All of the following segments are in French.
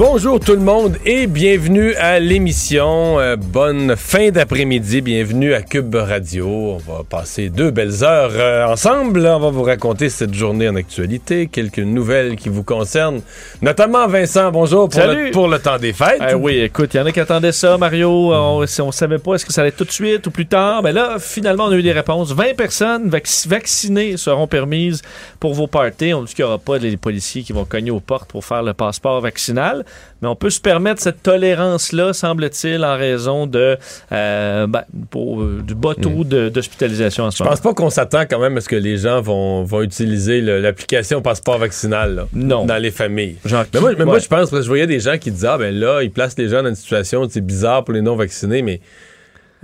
Bonjour tout le monde et bienvenue à l'émission. Euh, bonne fin d'après-midi. Bienvenue à Cube Radio. On va passer deux belles heures euh, ensemble. On va vous raconter cette journée en actualité, quelques nouvelles qui vous concernent, notamment Vincent. Bonjour pour, le, pour le temps des fêtes. Eh oui, écoute, il y en a qui attendaient ça, Mario. On, si on savait pas est-ce que ça allait tout de suite ou plus tard? Mais là, finalement, on a eu des réponses. 20 personnes vac- vaccinées seront permises pour vos parties. On dit qu'il n'y aura pas les policiers qui vont cogner aux portes pour faire le passeport vaccinal. Mais on peut se permettre cette tolérance-là, semble-t-il, en raison de euh, ben, pour, euh, du bas taux d'hospitalisation en ce Je pense pas qu'on s'attend quand même à ce que les gens vont, vont utiliser l'application passeport vaccinal là, Non. dans les familles. Genre, Mais moi, mais moi, je pense, parce que je voyais des gens qui disaient, ah ben là, ils placent les gens dans une situation, c'est bizarre pour les non-vaccinés, mais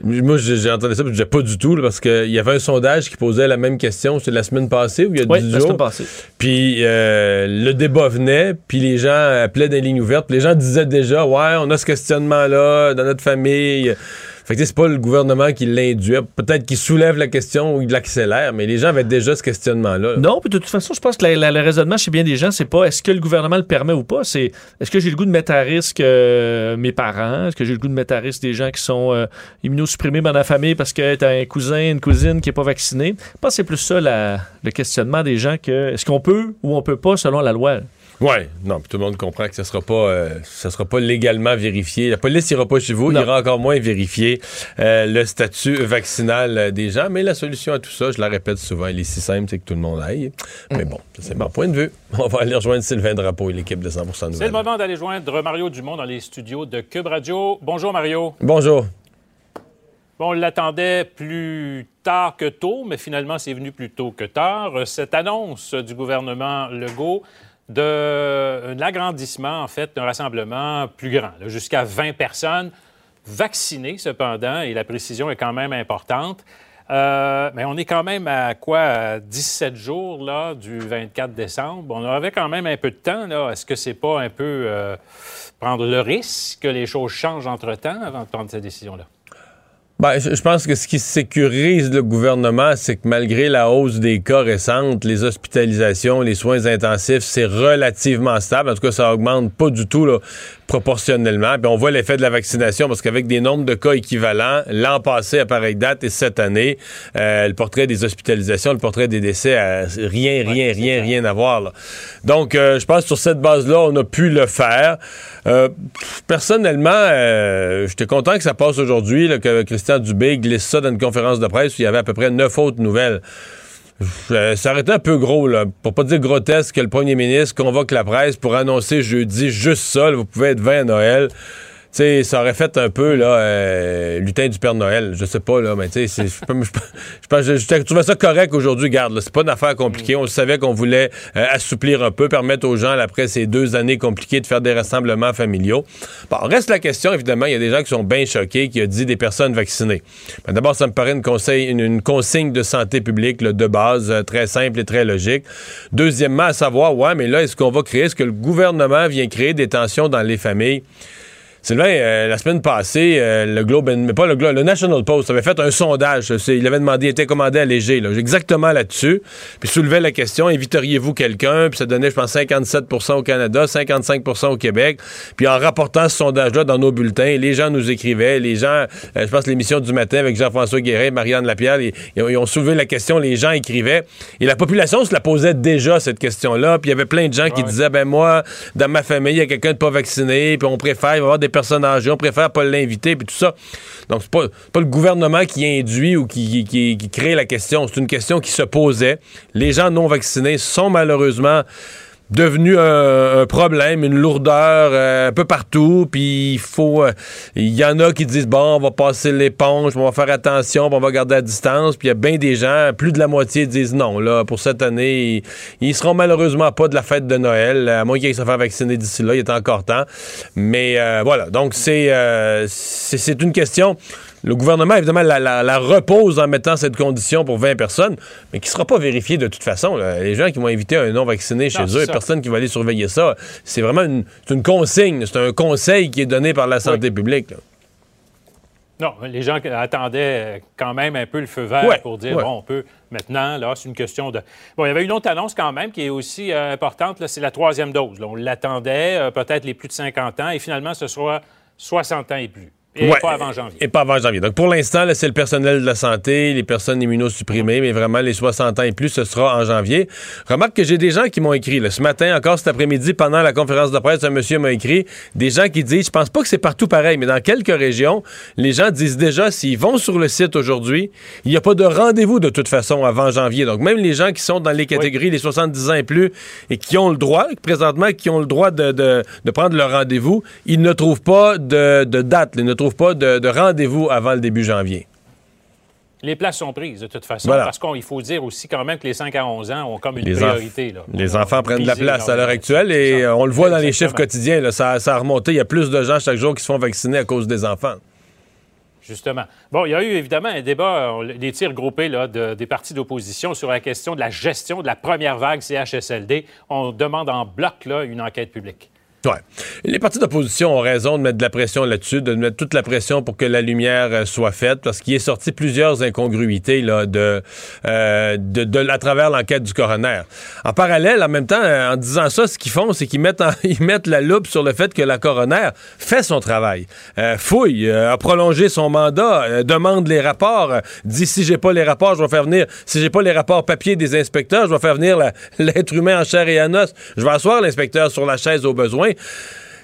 moi, j'ai entendu ça, je disais pas du tout, là, parce qu'il y avait un sondage qui posait la même question, c'était la semaine passée ou il y a Oui, 10 la semaine passée. Puis euh, le débat venait, puis les gens appelaient les lignes ouvertes, puis les gens disaient déjà, ouais, on a ce questionnement-là dans notre famille. Fait que c'est pas le gouvernement qui l'induit. Peut-être qu'il soulève la question ou il l'accélère, mais les gens avaient déjà ce questionnement-là. Non, puis de toute façon, je pense que le raisonnement chez bien des gens, c'est pas est-ce que le gouvernement le permet ou pas, c'est est-ce que j'ai le goût de mettre à risque euh, mes parents, est-ce que j'ai le goût de mettre à risque des gens qui sont euh, immunosupprimés dans la famille parce que t'as un cousin, une cousine qui est pas vacciné. Je pense que c'est plus ça le questionnement des gens que est-ce qu'on peut ou on peut pas selon la loi. Ouais, non, puis tout le monde comprend que ce sera pas, euh, ça sera pas légalement vérifié. La police ira pas chez vous, Non. il ira encore moins vérifier euh, le statut vaccinal euh, des gens. Mais la solution à tout ça, je la répète souvent, elle est si simple, c'est que tout le monde aille. Mais bon, ça, c'est mon point de vue. On va aller rejoindre Sylvain Drapeau et l'équipe de 100% C'est Nouvelles. le moment d'aller joindre Mario Dumont dans les studios de Cube Radio. Bonjour Mario. Bonjour. Bon, on l'attendait plus tard que tôt, mais finalement c'est venu plus tôt que tard. Cette annonce du gouvernement Legault de l'agrandissement, en fait, d'un rassemblement plus grand, jusqu'à 20 personnes vaccinées cependant, et la précision est quand même importante. Euh, mais on est quand même à quoi? à 17 jours là, du 24 décembre? On avait quand même un peu de temps. Est-ce que c'est pas un peu euh, prendre le risque que les choses changent entre-temps avant de prendre cette décision-là? Ben, je, pense que ce qui sécurise le gouvernement, c'est que malgré la hausse des cas récentes, les hospitalisations, les soins intensifs, c'est relativement stable. En tout cas, ça augmente pas du tout là, proportionnellement. Puis on voit l'effet de la vaccination parce qu'avec des nombres de cas équivalents, l'an passé à pareille date et cette année, euh, le portrait des hospitalisations, le portrait des décès, a rien, rien, rien, rien à voir. là. Donc, euh, je pense que sur cette base-là, on a pu le faire. Euh, personnellement, euh, j'étais content que ça passe aujourd'hui, que Christian Dubé glisse ça dans une conférence de presse où il y avait à peu près neuf autres nouvelles. Euh, ça aurait un peu gros, là, pour pas dire grotesque, que le premier ministre convoque la presse pour annoncer jeudi juste ça, vous pouvez être 20 à Noël. Sais, ça aurait fait un peu, là, euh, lutin du Père Noël. Je sais pas, là, mais tu sais, je trouvais ça correct aujourd'hui. Garde, c'est pas une affaire compliquée. On le savait qu'on voulait euh, assouplir un peu, permettre aux gens, là, après ces deux années compliquées, de faire des rassemblements familiaux. Bon, reste la question, évidemment, il y a des gens qui sont bien choqués, qui a dit des personnes vaccinées. Ben, D'abord, ça me paraît une, conseil, une, une consigne de santé publique, là, de base, euh, très simple et très logique. Deuxièmement, à savoir, ouais, mais là, est-ce qu'on va créer, est-ce que le gouvernement vient créer des tensions dans les familles? Sylvain, euh, la semaine passée, euh, le Globe, mais pas le Globe, le National Post avait fait un sondage. Il avait demandé, il était commandé allégé, là, exactement là-dessus. Puis soulevait la question, inviteriez-vous quelqu'un? Puis ça donnait, je pense, 57% au Canada, 55% au Québec. Puis en rapportant ce sondage-là dans nos bulletins, les gens nous écrivaient, les gens, euh, je pense l'émission du matin avec Jean-François Guéret, Marianne Lapierre, ils, ils, ont soulevé la question, les gens écrivaient. Et la population se la posait déjà, cette question-là. Puis il y avait plein de gens qui disaient, ben moi, dans ma famille, il y a quelqu'un de pas vacciné, puis on préfère, il va y avoir des personnes âgées, on préfère pas l'inviter, puis tout ça. Donc, c'est pas, pas le gouvernement qui induit ou qui, qui, qui crée la question. C'est une question qui se posait. Les gens non vaccinés sont malheureusement devenu un, problème, une lourdeur euh, un peu partout. Puis il faut, euh, il y en a qui disent bon, on va passer l'éponge, on va faire attention, on va garder la distance. Puis il y a bien des gens, plus de la moitié disent non. Là, pour cette année, ils, seront malheureusement pas de la fête de Noël, à moins qu'ils se fassent vacciner d'ici là. Il est encore temps. Mais euh, voilà, donc c'est c'est une question le gouvernement, évidemment, la, repose en mettant cette condition pour 20 personnes, mais qui ne sera pas vérifiée de toute façon. Les gens qui vont inviter un non-vacciné chez eux, personne qui va aller surveiller ça. C'est vraiment une, une consigne, c'est un conseil qui est donné par la santé publique. Non, les gens attendaient quand même un peu le feu vert pour dire, bon, on peut maintenant, là, c'est une question de... Bon, il y avait une autre annonce quand même qui est aussi euh, importante, c'est la troisième dose. on l'attendait, euh, peut-être les plus de 50 ans, et finalement, ce sera 60 ans et plus. Et pas avant janvier. Et pas avant janvier. Donc, pour l'instant, c'est le personnel de la santé, les personnes immunosupprimées, mais vraiment, les 60 ans et plus, ce sera en janvier. Remarque que j'ai des gens qui m'ont écrit, ce matin, encore cet après-midi, pendant la conférence de presse, un monsieur m'a écrit, des gens qui disent, je pense pas que c'est partout pareil, mais dans quelques régions, les gens disent déjà, s'ils vont sur le site aujourd'hui, il n'y a pas de rendez-vous de toute façon avant janvier. Donc, même les gens qui sont dans les catégories les 70 ans et plus et qui ont le droit, présentement, qui ont le droit de, de, prendre leur rendez-vous, ils ne trouvent pas de, de date, ils ne trouvent pas de, rendez-vous avant le début janvier. Les places sont prises de toute façon, parce qu'il faut dire aussi quand même que les 5 à 11 ans ont comme une priorité. Les enfants prennent de la place à l'heure actuelle et euh, on le voit dans les chiffres quotidiens. ça, a remonté. Il y a plus de gens chaque jour qui se font vacciner à cause des enfants. Justement. Bon, il y a eu évidemment un débat, des tirs groupés là, des partis d'opposition sur la question de la gestion de la première vague CHSLD. On demande en bloc là, une enquête publique. Ouais. Les partis d'opposition ont raison de mettre de la pression là-dessus, de mettre toute la pression pour que la lumière euh, soit faite, parce qu'il est sorti plusieurs incongruités là, de, euh, de, à travers l'enquête du coroner. En parallèle, en même temps, euh, en disant ça, ce qu'ils font, c'est qu'ils mettent, mettent la loupe sur le fait que la coroner fait son travail, fouille, a prolongé son mandat, demande les rapports, dit si j'ai pas les rapports, je vais faire venir, si j'ai pas les rapports papier des inspecteurs, je vais faire venir l'être humain en chair et en os, je vais asseoir l'inspecteur sur la chaise au besoin.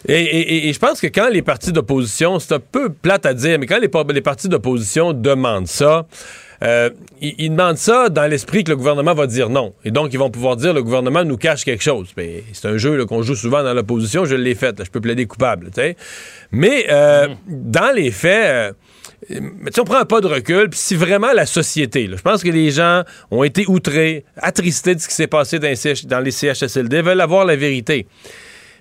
Et, je pense que quand les partis d'opposition, c'est un peu plate à dire, mais quand les, partis d'opposition demandent ça, euh, ils, demandent ça dans l'esprit que le gouvernement va dire non. Et donc, ils vont pouvoir dire le gouvernement nous cache quelque chose. C'est un jeu qu'on joue souvent dans l'opposition, je l'ai fait, je peux plaider coupable. Mais euh, mm-hmm. dans les faits... Euh, si on prend un pas de recul, puis si vraiment la société, je pense que les gens ont été outrés, attristés de ce qui s'est passé dans dans les CHSLD, veulent avoir la vérité.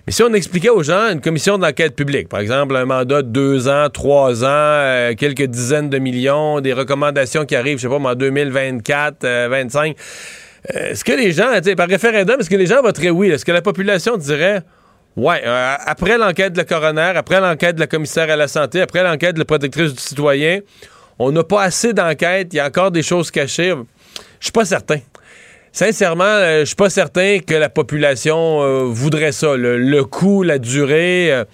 Mais si on expliquait aux gens une commission d'enquête publique, par exemple un mandat de deux ans, trois ans, euh, quelques dizaines de millions, des recommandations qui arrivent, je sais pas, en 2024, 25, euh, euh, est-ce que les gens, par référendum, est-ce que les gens voteraient oui? Est-ce que la population dirait Ouais, après l'enquête de la coroner, après l'enquête de la commissaire à la santé, après l'enquête de la protectrice du citoyen, on n'a pas assez d'enquêtes, il y a encore des choses cachées. Je suis pas certain sincèrement, euh, je suis pas certain que la population euh, voudrait ça. Le, coût, la durée. Euh,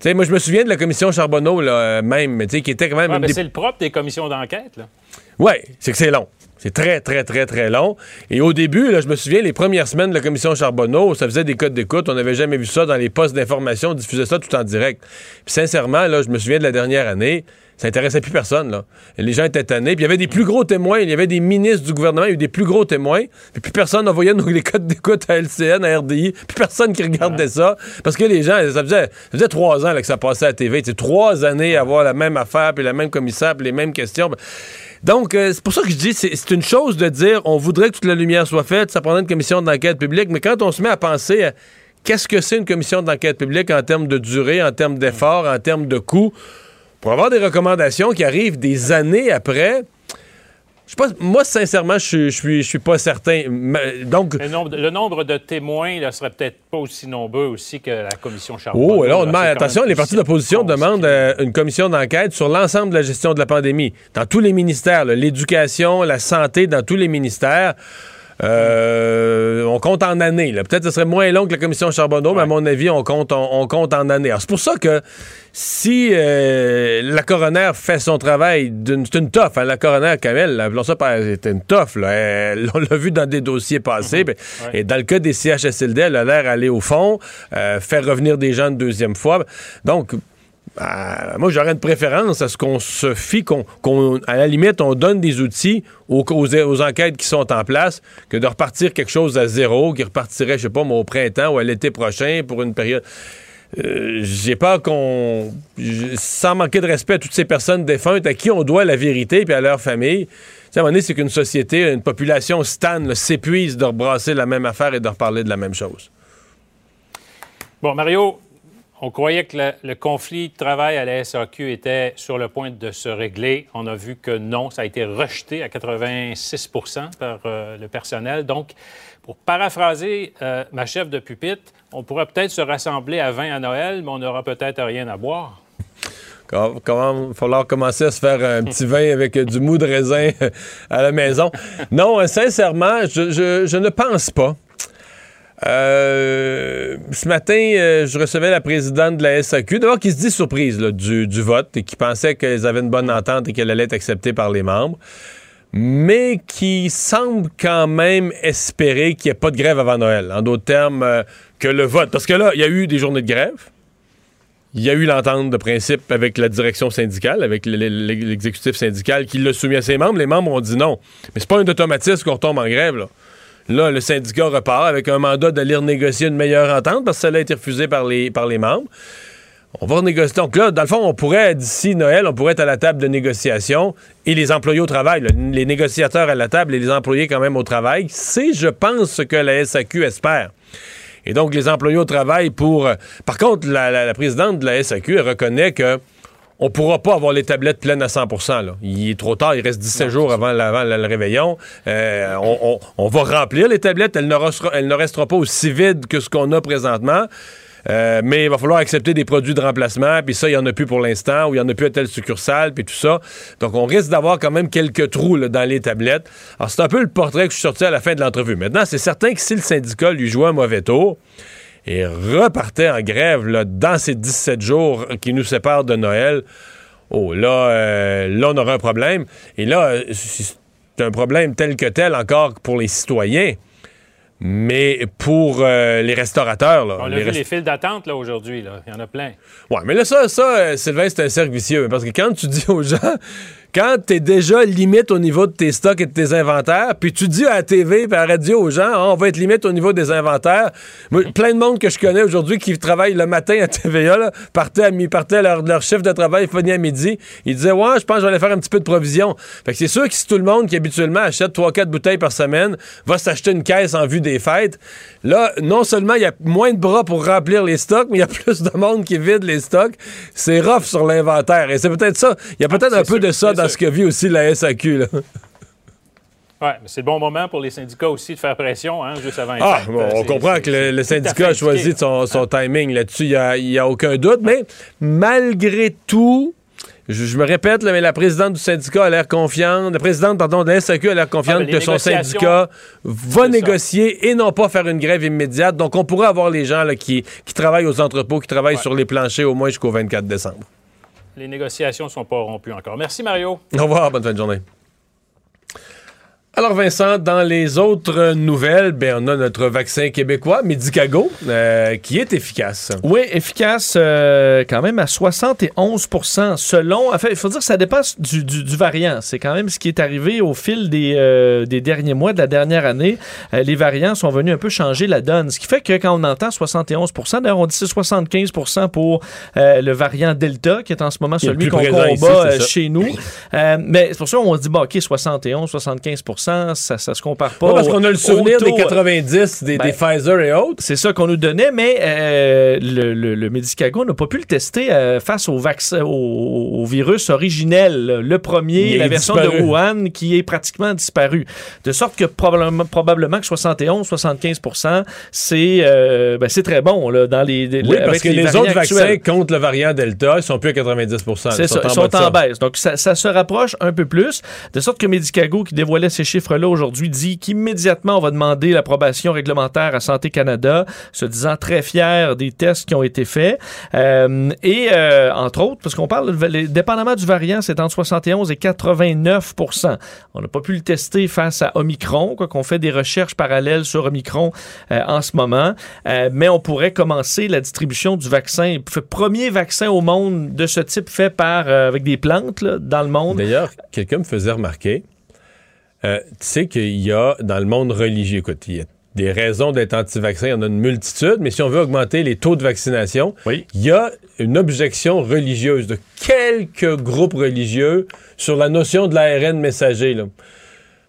sais, moi, je me souviens de la commission Charbonneau, là, même, qui était quand même. Ouais, C'est le propre des commissions d'enquête. Oui, c'est que c'est long. C'est très, très, très, très long. Et au début, là, je me souviens, les premières semaines de la commission Charbonneau, ça faisait des codes d'écoute. On n'avait jamais vu ça dans les postes d'information. On diffusait ça tout en direct. Puis sincèrement, là, je me souviens de la dernière année ça intéressait plus personne. Là. Les gens étaient tannés. Puis il y avait des plus gros témoins. Il y avait des ministres du gouvernement. Il y a eu des plus gros témoins. Puis plus personne n'envoyait les codes d'écoute à LCN, à RDI. Puis personne qui regardait ça. Parce que les gens, ça faisait, faisait trois ans là, que ça passait à la TV. C'est trois années à avoir la même affaire, puis la même commissaire, puis les mêmes questions. Donc, euh, c'est pour ça que je dis, c'est une chose de dire, on voudrait que toute la lumière soit faite, ça prendrait une commission d'enquête publique, mais quand on se met à penser à qu'est-ce que c'est une commission d'enquête publique en termes de durée, en termes d'effort, en termes de coûts, pour avoir des recommandations qui arrivent des années après, Je sais pas, moi, sincèrement, je, je, suis, je suis pas certain. Donc, Le nombre, le nombre de témoins ne serait peut-être pas aussi nombreux aussi que la commission Charbonneau. Oh, là, on demande, attention, les partis d'opposition demandent euh, une commission d'enquête sur l'ensemble de la gestion de la pandémie, dans tous les ministères, l'éducation, la santé, dans tous les ministères. Euh, on compte en années. Peut-être que ce serait moins long que la commission Charbonneau, mais à mon avis, on compte, on, on compte en années. C'est pour ça que si euh, la coroner fait son travail, d'une- c'est une toffe, hein, la coroner Kamel, appelons ça c'est une toffe. On l'a vu dans des dossiers passés. ben, Et dans le cas des CHSLD, elle a l'air d'aller au fond, euh, faire revenir des gens une deuxième fois. Donc, euh, moi, j'aurais une préférence à ce qu'on se fie, qu'on, qu'on- à la limite, on donne des outils aux, enquêtes qui sont en place, que de repartir quelque chose à zéro, qui repartirait, je sais pas, au printemps ou à l'été prochain pour une période. Euh, j'ai peur qu'on. Sans manquer de respect à toutes ces personnes défuntes à qui on doit la vérité puis à leur famille. Tu sais, à un moment donné, c'est qu'une société, une population stan, là, s'épuise de rebrasser la même affaire et de reparler de la même chose. Bon, Mario, on croyait que le, conflit de travail à la SAQ était sur le point de se régler. On a vu que non, ça a été rejeté à 86% par euh, le personnel. Donc, pour paraphraser euh, ma chef de pupitre, on pourrait peut-être se rassembler à 20 à Noël, mais on n'aura peut-être rien à boire. Comment, comment falloir commencer à se faire un petit vin avec du mou de raisin à la maison? Non, euh, sincèrement, je ne pense pas. Euh, ce matin, euh, je recevais la présidente de la SAQ, d'abord qui se dit surprise du, vote et qui pensait qu'ils avaient une bonne entente et qu'elle allait être acceptée par les membres, mais qui semble quand même espérer qu'il n'y ait pas de grève avant Noël. En d'autres termes, euh, que le vote. Parce que là, il y a eu des journées de grève. Il y a eu l'entente de principe avec la direction syndicale, avec l'exécutif syndical qui l'a soumis à ses membres. Les membres ont dit non. Mais c'est pas un automatisme qu'on retombe en grève, là. Là, le syndicat repart avec un mandat d'aller renégocier une meilleure entente parce que ça a été refusé par les, par membres. On va renégocier. Donc là, dans le fond, on pourrait, d'ici Noël, on pourrait être à la table de négociation et les employés au travail, les négociateurs à la table et les employés quand même au travail. C'est, je pense, ce que la SAQ espère. Et donc, les employés au travail pour... euh, Par contre, la, la- la présidente de la SAQ, elle reconnaît que on pourra pas avoir les tablettes pleines à 100 là. Il est trop tard, il reste 17 jours avant, le réveillon. Euh, on, on- on va remplir les tablettes, elles ne, restera- elles ne resteront pas aussi vides que ce qu'on a présentement. Euh, mais il va falloir accepter des produits de remplacement, puis ça, il n'y en a plus pour l'instant, ou il n'y en a plus à telle succursale, puis tout ça. Donc, on risque d'avoir quand même quelques trous là, dans les tablettes. Alors, c'est un peu le portrait que je suis sorti à la fin de l'entrevue. Maintenant, c'est certain que si le syndicat lui jouait un mauvais tour et repartait en grève là, dans ces 17 jours qui nous séparent de Noël, oh, là, euh, là, on aura un problème. Et là, euh, c'est un problème tel que tel encore pour les citoyens. Mais pour euh, les restaurateurs, là, On a les vu les files d'attente là, aujourd'hui. Il y en a plein. Ouais, mais là, ça, ça euh, Sylvain, c'est un cercle vicieux. Parce que quand tu dis aux gens, quand t'es déjà limite au niveau de tes stocks et de tes inventaires, puis tu dis à la TV et à la radio aux gens, Ah, on va être limite au niveau des inventaires. Moi, plein de monde que je connais aujourd'hui qui travaille le matin à TVA, là, partait à, partait à leur, leur chiffre de travail, finit à midi. Ils disaient, ouais, je pense que j'allais faire un petit peu de provision. Fait que c'est sûr que si tout le monde qui habituellement achète 3-4 bouteilles par semaine va s'acheter une caisse en vue des fêtes, là, non seulement il y a moins de bras pour remplir les stocks, mais il y a plus de monde qui vide les stocks. C'est rough sur l'inventaire. Et c'est peut-être ça. Il y a peut-être c'est un peu sûr, de ça dans ce que vit aussi la SAQ. Là. Ouais, mais c'est le bon moment pour les syndicats aussi de faire pression, hein, juste avant Ah, bon, on comprend que le, syndicat a choisi indiqué. son, timing là-dessus, il n'y a, aucun doute. Mais malgré tout, je, je me répète, là, mais la présidente du syndicat a l'air confiante, la présidente, pardon, de la SAQ a l'air confiante Ah, que son syndicat va ça. négocier et non pas faire une grève immédiate. Donc, on pourrait avoir les gens là, qui, qui travaillent aux entrepôts, qui travaillent Ouais. sur les planchers au moins jusqu'au 24 décembre. Les négociations ne sont pas rompues encore. Merci, Mario. Au revoir, bonne fin de journée. Alors Vincent, dans les autres nouvelles, ben, on a notre vaccin québécois, Medicago, euh, qui est efficace. Oui, efficace euh, quand même à 71% selon. En fait, il faut dire que ça dépend du, du- du variant. C'est quand même ce qui est arrivé au fil des, euh, des derniers mois, de la dernière année. Les variants sont venus un peu changer la donne. Ce qui fait que quand on entend 71% d'ailleurs, on dit c'est 75% pour le variant Delta, qui est en ce moment celui qu'on combat ici, chez nous. Mais c'est pour ça qu'on dit, bon, OK, 71, 75 ça, ça se compare pas. Pas parce qu'on a le souvenir des taux- 90, des, Ben, des Pfizer et autres. C'est ça qu'on nous donnait, mais euh, le, le, le Medicago n'a pas pu le tester euh, face au, vaccin, au, au virus originel, le premier, la version disparu. de Wuhan, qui est pratiquement disparu. De sorte que probablement, probablement que 71-75 c'est euh, ben, c'est très bon là, dans les, les- Oui, parce avec que les autres vaccins contre le variant Delta, ils sont plus à 90 C'est ça, ils sont en baisse. Donc, ça, ça se rapproche un peu plus. De sorte que Medicago, qui dévoilait ces chiffres-là aujourd'hui, dit qu'immédiatement, on va demander l'approbation réglementaire à Santé Canada, se disant très fier des tests qui ont été faits. Euh, et, euh, entre autres, parce qu'on parle, les- dépendamment du variant, c'est entre 71 et 89% On n'a pas pu le tester face à Omicron, quoi qu'on fait des recherches parallèles sur Omicron euh, en ce moment. Mais on pourrait commencer la distribution du vaccin. Fait- Premier vaccin au monde de ce type fait par avec des plantes dans le monde. D'ailleurs, quelqu'un me faisait remarquer, euh, tu sais qu'il y a dans le monde religieux, écoute, il y a des raisons d'être anti-vaccin, il y en a une multitude, mais si on veut augmenter les taux de vaccination, Oui. il y a une objection religieuse de quelques groupes religieux sur la notion de l'ARN messager. Là.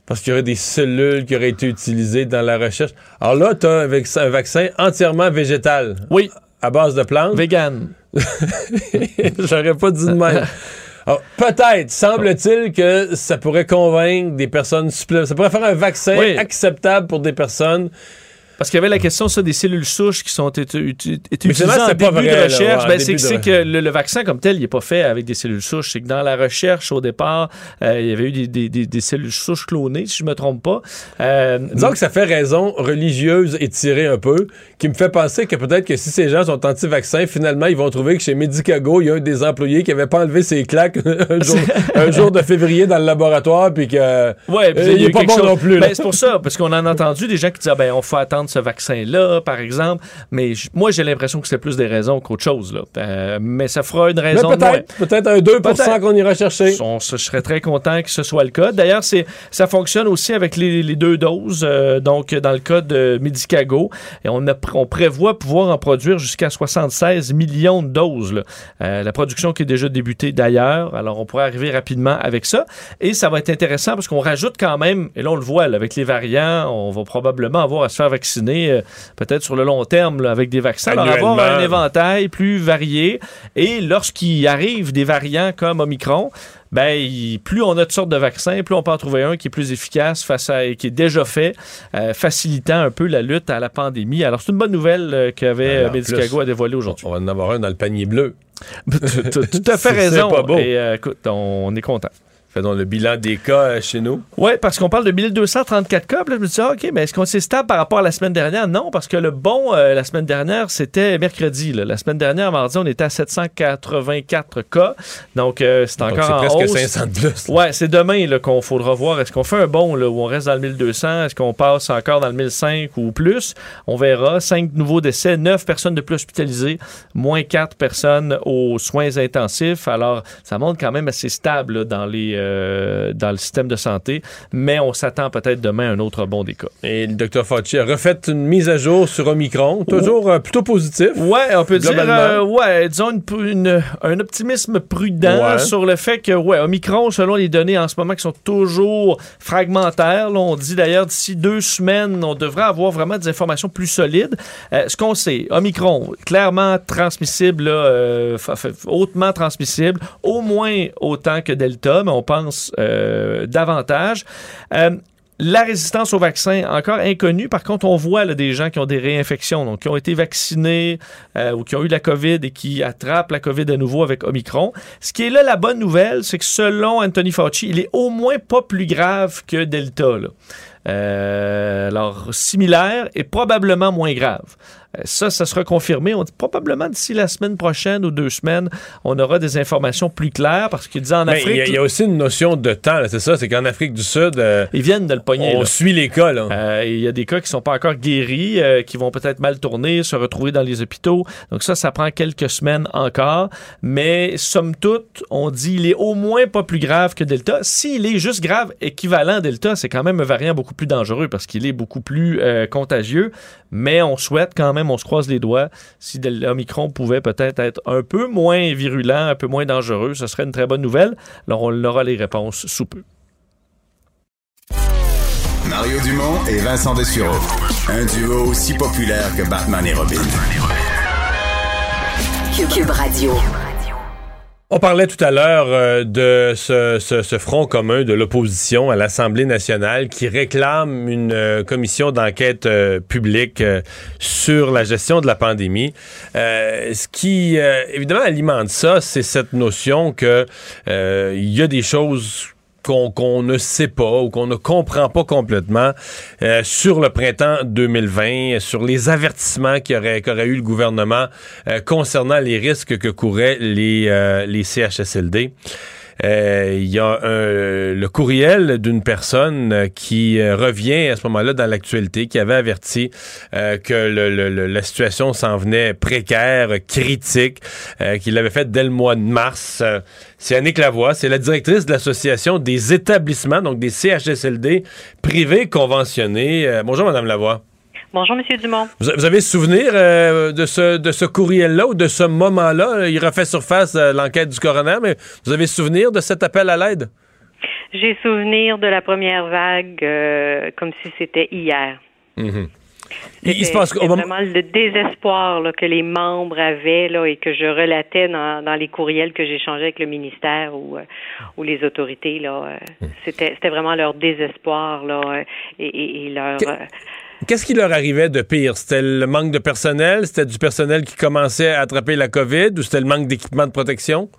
Parce qu'il y aurait des cellules qui auraient été utilisées dans la recherche. Alors là, tu as un vaccin entièrement végétal, Oui, à base de plantes. vegan. J'aurais pas dit de même. Alors, peut-être, semble-t-il que ça pourrait convaincre des personnes supplémentaires. Ça pourrait faire un vaccin Oui. acceptable pour des personnes. Parce qu'il y avait la question ça, des cellules souches qui sont été, utilisées en début de recherche. ouais, Ben, en c'est que, de- c'est que le, le vaccin comme tel, il n'est pas fait avec des cellules souches. C'est que dans la recherche, au départ, euh, il y avait eu des, des- des- des cellules souches clonées, si je me trompe pas. Euh, Disons que ça fait raison religieuse étirée un peu, qui me fait penser que peut-être que si ces gens sont anti-vaccins, finalement, ils vont trouver que chez Medicago, il y a un des employés qui avait pas enlevé ses claques un jour, un jour de février dans le laboratoire, puis que. Ouais, puis Euh, il y a il est eu pas bon chose- non plus. Ben, c'est pour ça, parce qu'on en a entendu des gens qui disaient, ben, on faut attendre ce vaccin-là, par exemple. Mais moi, j'ai l'impression que c'est plus des raisons qu'autre chose, là. Euh, mais ça fera une raison peut-être, peut-être un 2 Peut-être. qu'on ira chercher. On se serait très content que ce soit le cas. D'ailleurs, ça fonctionne aussi avec les, les deux doses. euh, donc, dans le cas de Medicago, et on, a pr- on prévoit pouvoir en produire jusqu'à 76 millions de doses. là. Euh, la production qui est déjà débutée d'ailleurs. Alors, on pourrait arriver rapidement avec ça. Et ça va être intéressant parce qu'on rajoute quand même, et là, on le voit là, avec les variants, on va probablement avoir à se faire vacciner euh, peut-être sur le long terme là, avec des vaccins. Alors, avoir un éventail plus varié. Et lorsqu'il arrive des variants comme Omicron, ben, il- plus on a de sortes de vaccins, plus on peut en trouver un qui est plus efficace face à, et qui est déjà fait, euh, facilitant un peu la lutte à la pandémie. Alors, c'est une bonne nouvelle euh, qu'avait euh, Medicago à dévoiler aujourd'hui. On va en avoir un dans le panier bleu. Tu as tout à fait raison. c'est pas beau. Et euh, écoute, on est content. Faisons le bilan des cas euh, chez nous. Oui, parce qu'on parle de 1234 cas. Puis là, je me dis, ah, OK, mais est-ce qu'on c'est stable par rapport à la semaine dernière? Non, parce que le bon, euh, la semaine dernière, c'était mercredi. là. La semaine dernière, mardi, on était à 784 cas. Donc, euh, c'est encore c'est en presque hausse. 500 de plus. Ouais, c'est demain là, qu'on faudra voir. Est-ce qu'on fait un bon là, où on reste dans le 1200? Est-ce qu'on passe encore dans le 1005 ou plus? On verra. Cinq nouveaux décès, neuf personnes de plus hospitalisées, moins quatre personnes aux soins intensifs. Alors, ça montre quand même assez stable là, dans, les, euh, dans le système de santé, mais on s'attend peut-être demain à un autre bon des cas. Et le Dr Fauci a refait une mise à jour sur Omicron, toujours euh, plutôt positif. Ouais, on peut dire, euh, ouais, disons une- une- un optimisme prudent Ouais. sur le fait que, ouais, Omicron, selon les données en ce moment qui sont toujours fragmentaires, là, on dit d'ailleurs d'ici deux semaines, on devrait avoir vraiment des informations plus solides. Euh, ce qu'on sait, Omicron, clairement transmissible, là, hautement transmissible, au moins autant que Delta, mais on pense euh, davantage. Euh, la résistance au vaccin, encore inconnue. Par contre, on voit des gens qui ont des réinfections, donc qui ont été vaccinés euh, ou qui ont eu la COVID et qui attrapent la COVID à nouveau avec Omicron. Ce qui est là la bonne nouvelle, c'est que selon Anthony Fauci, il est au moins pas plus grave que Delta. alors, similaire et probablement moins grave. Euh, Ça, ça sera confirmé. On dit probablement d'ici la semaine prochaine ou deux semaines, on aura des informations plus claires parce qu'il dit en Afrique, il y, a- il y a aussi une notion de temps, c'est ça, c'est qu'en Afrique du Sud, euh, ils viennent de le pogner. on là. suit les cas. Euh, Il y a des cas qui sont pas encore guéris, euh, qui vont peut-être mal tourner, se retrouver dans les hôpitaux. Donc ça, ça prend quelques semaines encore. Mais somme toute, on dit il est au moins pas plus grave que Delta. S'il est juste grave, équivalent à Delta, c'est quand même un variant beaucoup plus dangereux parce qu'il est beaucoup plus contagieux. Mais on souhaite quand même, on se croise les doigts, si Del- Omicron pouvait peut-être être un peu moins virulent, un peu moins dangereux, ce serait une très bonne nouvelle. Alors on aura les réponses sous peu. Mario Dumont et Vincent Dessureau. Un duo aussi populaire que Batman et Robin. Cube Radio. On parlait tout à l'heure euh, de ce, front commun de l'opposition à l'Assemblée nationale qui réclame une euh, commission d'enquête euh, publique sur la gestion de la pandémie. ce qui, évidemment, alimente ça, c'est cette notion que il y a des choses qu'on ne sait pas ou qu'on ne comprend pas complètement euh, sur le printemps 2020, sur les avertissements qu'aurait aurait eu le gouvernement euh, concernant les risques que couraient les, euh, les CHSLD. Euh, il y a le courriel d'une personne qui euh, revient à ce moment-là dans l'actualité, qui avait averti euh, que la situation s'en venait précaire, critique, qu'il l'avait fait dès le mois de mars. c'est Annick Lavoie, c'est la directrice de l'Association des établissements, donc des CHSLD privés conventionnés. bonjour, Madame Lavoie. Bonjour, M. Dumont. Vous, avez souvenir euh, de ce, de ce courriel-là ou de ce moment-là? Il refait surface euh, l'enquête du coroner, mais vous avez souvenir de cet appel à l'aide? J'ai souvenir de la première vague euh, comme si c'était hier. Mm-hmm. Il, se passe vraiment le désespoir que les membres avaient là, et que je relatais dans, dans les courriels que j'échangeais avec le ministère ou, ou les autorités. Là, mm. c'était, vraiment leur désespoir là, et, et leur... Qu'est-ce qui leur arrivait de pire? C'était le manque de personnel? C'était du personnel qui commençait à attraper la COVID ou c'était le manque d'équipement de protection?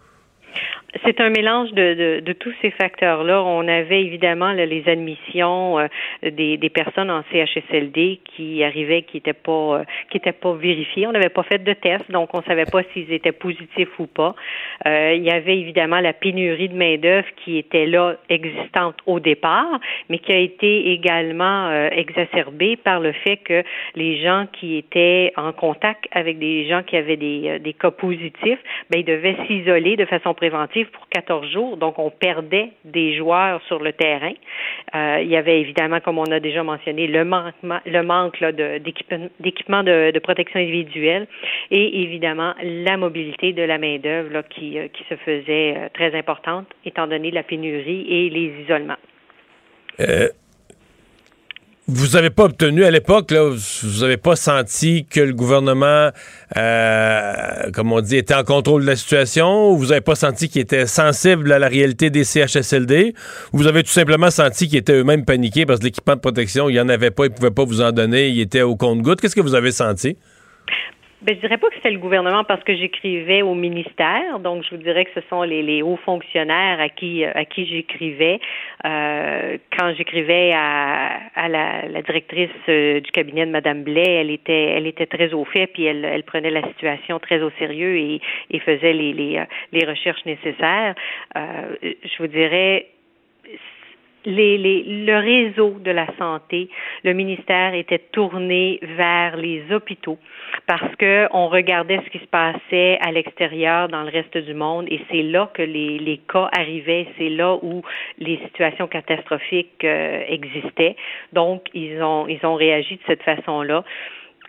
C'est un mélange de, tous ces facteurs-là. On avait évidemment les admissions euh, des, des, personnes en CHSLD qui arrivaient, qui n'étaient pas, euh, qui étaient pas vérifiées. On n'avait pas fait de test, donc on savait pas s'ils étaient positifs ou pas. Euh, il y avait évidemment la pénurie de main d'œuvre qui était là, existante au départ, mais qui a été également exacerbée par le fait que les gens qui étaient en contact avec des gens qui avaient des, des cas positifs, ben ils devaient s'isoler de façon préventive pour 14 jours, donc on perdait des joueurs sur le terrain. Euh, il y avait évidemment, comme on a déjà mentionné, le, manquement, le manque d'équipement de, de, protection individuelle et évidemment la mobilité de la main-d'œuvre qui, euh, qui se faisait euh, très importante étant donné la pénurie et les isolements. Vous n'avez pas obtenu à l'époque, vous n'avez pas senti que le gouvernement, euh, comme on dit, était en contrôle de la situation, ou vous n'avez pas senti qu'il était sensible à la réalité des CHSLD, ou vous avez tout simplement senti qu'ils étaient eux-mêmes paniqués parce que l'équipement de protection, il n'y en avait pas, ils ne pouvaient pas vous en donner, il était au compte-goutte. Qu'est-ce que vous avez senti? Ben, je dirais pas que c'était le gouvernement parce que j'écrivais au ministère, donc je vous dirais que ce sont les, les hauts fonctionnaires à qui à qui j'écrivais. Euh, quand j'écrivais à, à la, la directrice euh, du cabinet de Madame Blais, elle était elle était très au fait, puis elle, elle prenait la situation très au sérieux et, et faisait les, les, euh, les recherches nécessaires. Euh, je vous dirais les, les, le réseau de la santé, le ministère était tourné vers les hôpitaux parce que on regardait ce qui se passait à l'extérieur dans le reste du monde et c'est là que les, les cas arrivaient, c'est là où les situations catastrophiques euh, existaient. Donc ils ont ils ont réagi de cette façon-là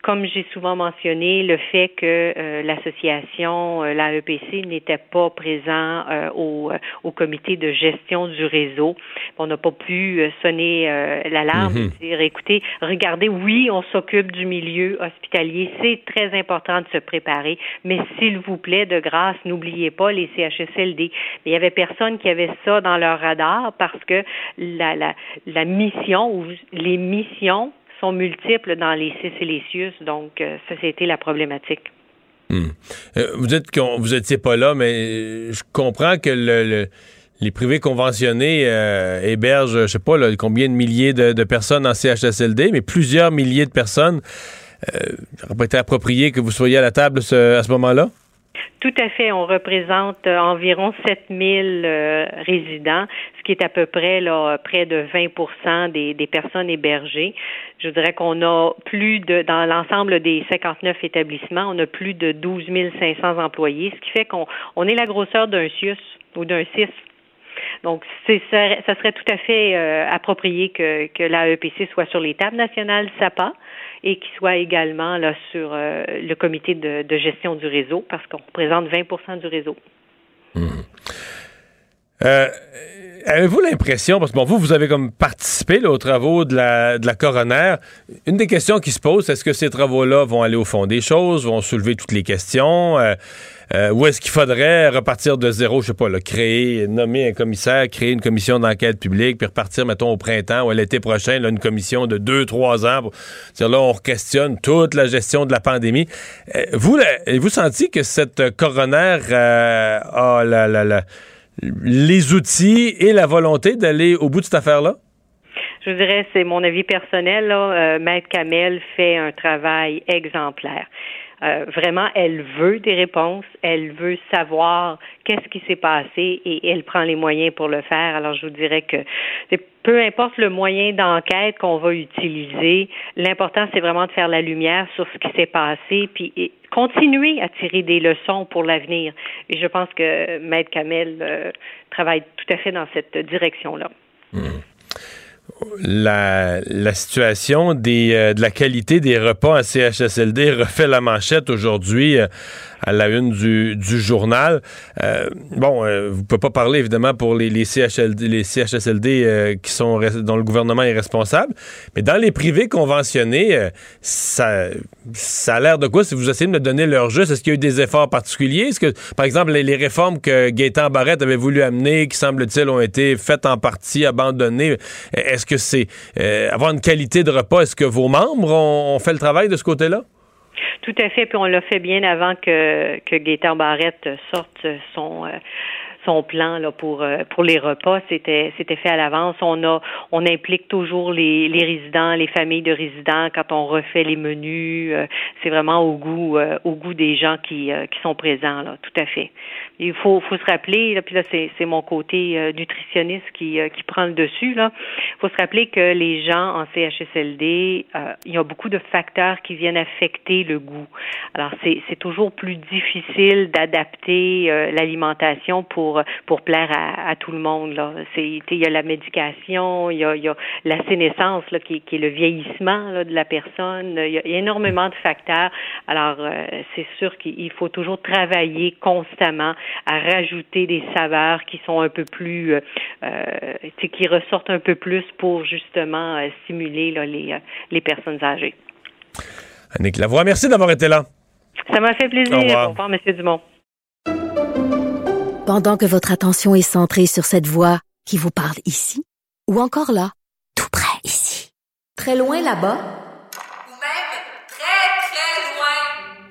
comme j'ai souvent mentionné, le fait que euh, l'association, euh, la EPC, n'était pas présent euh, au, au, comité de gestion du réseau, on n'a pas pu sonner l'alarme et mhm. dire, écoutez, regardez, oui, on s'occupe du milieu hospitalier, c'est très important de se préparer, mais s'il vous plaît, de grâce, n'oubliez pas les CHSLD. Il y avait personne qui avait ça dans leur radar parce que la, la, la mission ou les missions sont multiples dans les Sicilius, donc euh, ça, c'était la problématique. Hmm. Euh, vous dites que vous n'étiez pas là, mais je comprends que les privés conventionnés euh, hébergent, je sais pas combien de milliers de, personnes en CHSLD, mais plusieurs milliers de personnes. Euh, n'aurait pas été approprié que vous soyez à la table à ce moment-là? Tout à fait. On représente euh, environ 7000 euh, résidents, ce qui est à peu près là, près de 20 des, des personnes hébergées. Je dirais qu'on a plus de, dans l'ensemble des 59 établissements, on a plus de 12 500 employés, ce qui fait qu'on on est la grosseur d'un CIUS ou d'un CIS. Donc, c'est, ça, serait tout à fait euh, approprié que, que l'AEPC soit sur les tables nationales SAPA et qui soit également là sur euh, le comité de, gestion du réseau parce qu'on représente 20% du réseau. Mmh. Euh, Avez-vous l'impression, parce que bon, vous, vous avez comme participé là, aux travaux de la, de la coroner, une des questions qui se pose, est-ce que ces travaux-là vont aller au fond des choses, vont soulever toutes les questions, euh, euh, ou est-ce qu'il faudrait repartir de zéro, je sais pas, là, créer, nommer un commissaire, créer une commission d'enquête publique, puis repartir, mettons, au printemps ou à l'été prochain, là, une commission de deux, trois ans. Pour dire là, on questionne toute la gestion de la pandémie. Euh, vous, vous senti que cette coroner a la, la, la les outils et la volonté d'aller au bout de cette affaire-là? Je dirais, c'est mon avis personnel. Euh, Maître Kamel fait un travail exemplaire. Euh, vraiment, elle veut des réponses, elle veut savoir qu'est-ce qui s'est passé et elle prend les moyens pour le faire. Alors, je vous dirais que peu importe le moyen d'enquête qu'on va utiliser, l'important, c'est vraiment de faire la lumière sur ce qui s'est passé, puis continuer à tirer des leçons pour l'avenir. Et je pense que Maître Kamel euh, travaille tout à fait dans cette direction-là. Mmh la, situation des, euh, de la qualité des repas à CHSLD refait la manchette aujourd'hui. Euh, à la une du, journal. Euh, bon, vous ne pouvez pas parler évidemment pour les, les les CHSLD qui sont dont le gouvernement est responsable, mais dans les privés conventionnés, ça, ça a l'air de quoi? Si vous essayez de me donner leur juste? Est-ce qu'il y a eu des efforts particuliers? Est-ce que, par exemple, les, les réformes que Gaétan Barrette avait voulu amener, qui semble-t-il ont été faites en partie, abandonnées, est-ce c'est avoir une qualité de repas? Est-ce que vos membres ont fait le travail de ce côté-là? Tout à fait, puis on l'a fait bien avant que, que Gaétan Barrette sorte son euh, son plan là pour euh, pour les repas, c'était fait à l'avance. On a on implique toujours les, les résidents, les familles de résidents quand on refait les menus. Euh, c'est vraiment au goût au goût des gens qui qui sont présents là, tout à fait. Il faut faut se rappeler là, puis là c'est mon côté nutritionniste qui qui prend le dessus là. Il faut se rappeler que les gens en CHSLD, il y a beaucoup de facteurs qui viennent affecter le goût. Alors c'est toujours plus difficile d'adapter l'alimentation pour pour plaire à, tout le monde là. Il y a la médication, il y a, y a la sénescence là qui, qui est le vieillissement là, de la personne. Il y, a, énormément de facteurs. Alors euh, c'est sûr qu'il faut toujours travailler constamment à rajouter des saveurs qui sont un peu plus euh, euh qui ressortent un peu plus pour justement euh, stimuler là, les les personnes âgées. Annick Lavoie, merci d'avoir été là. Ça m'a fait plaisir. Au revoir, Au revoir M. Dumont. Pendant que votre attention est centrée sur cette voix qui vous parle ici, ou encore là, tout près ici, très loin là-bas, ou même très, très loin,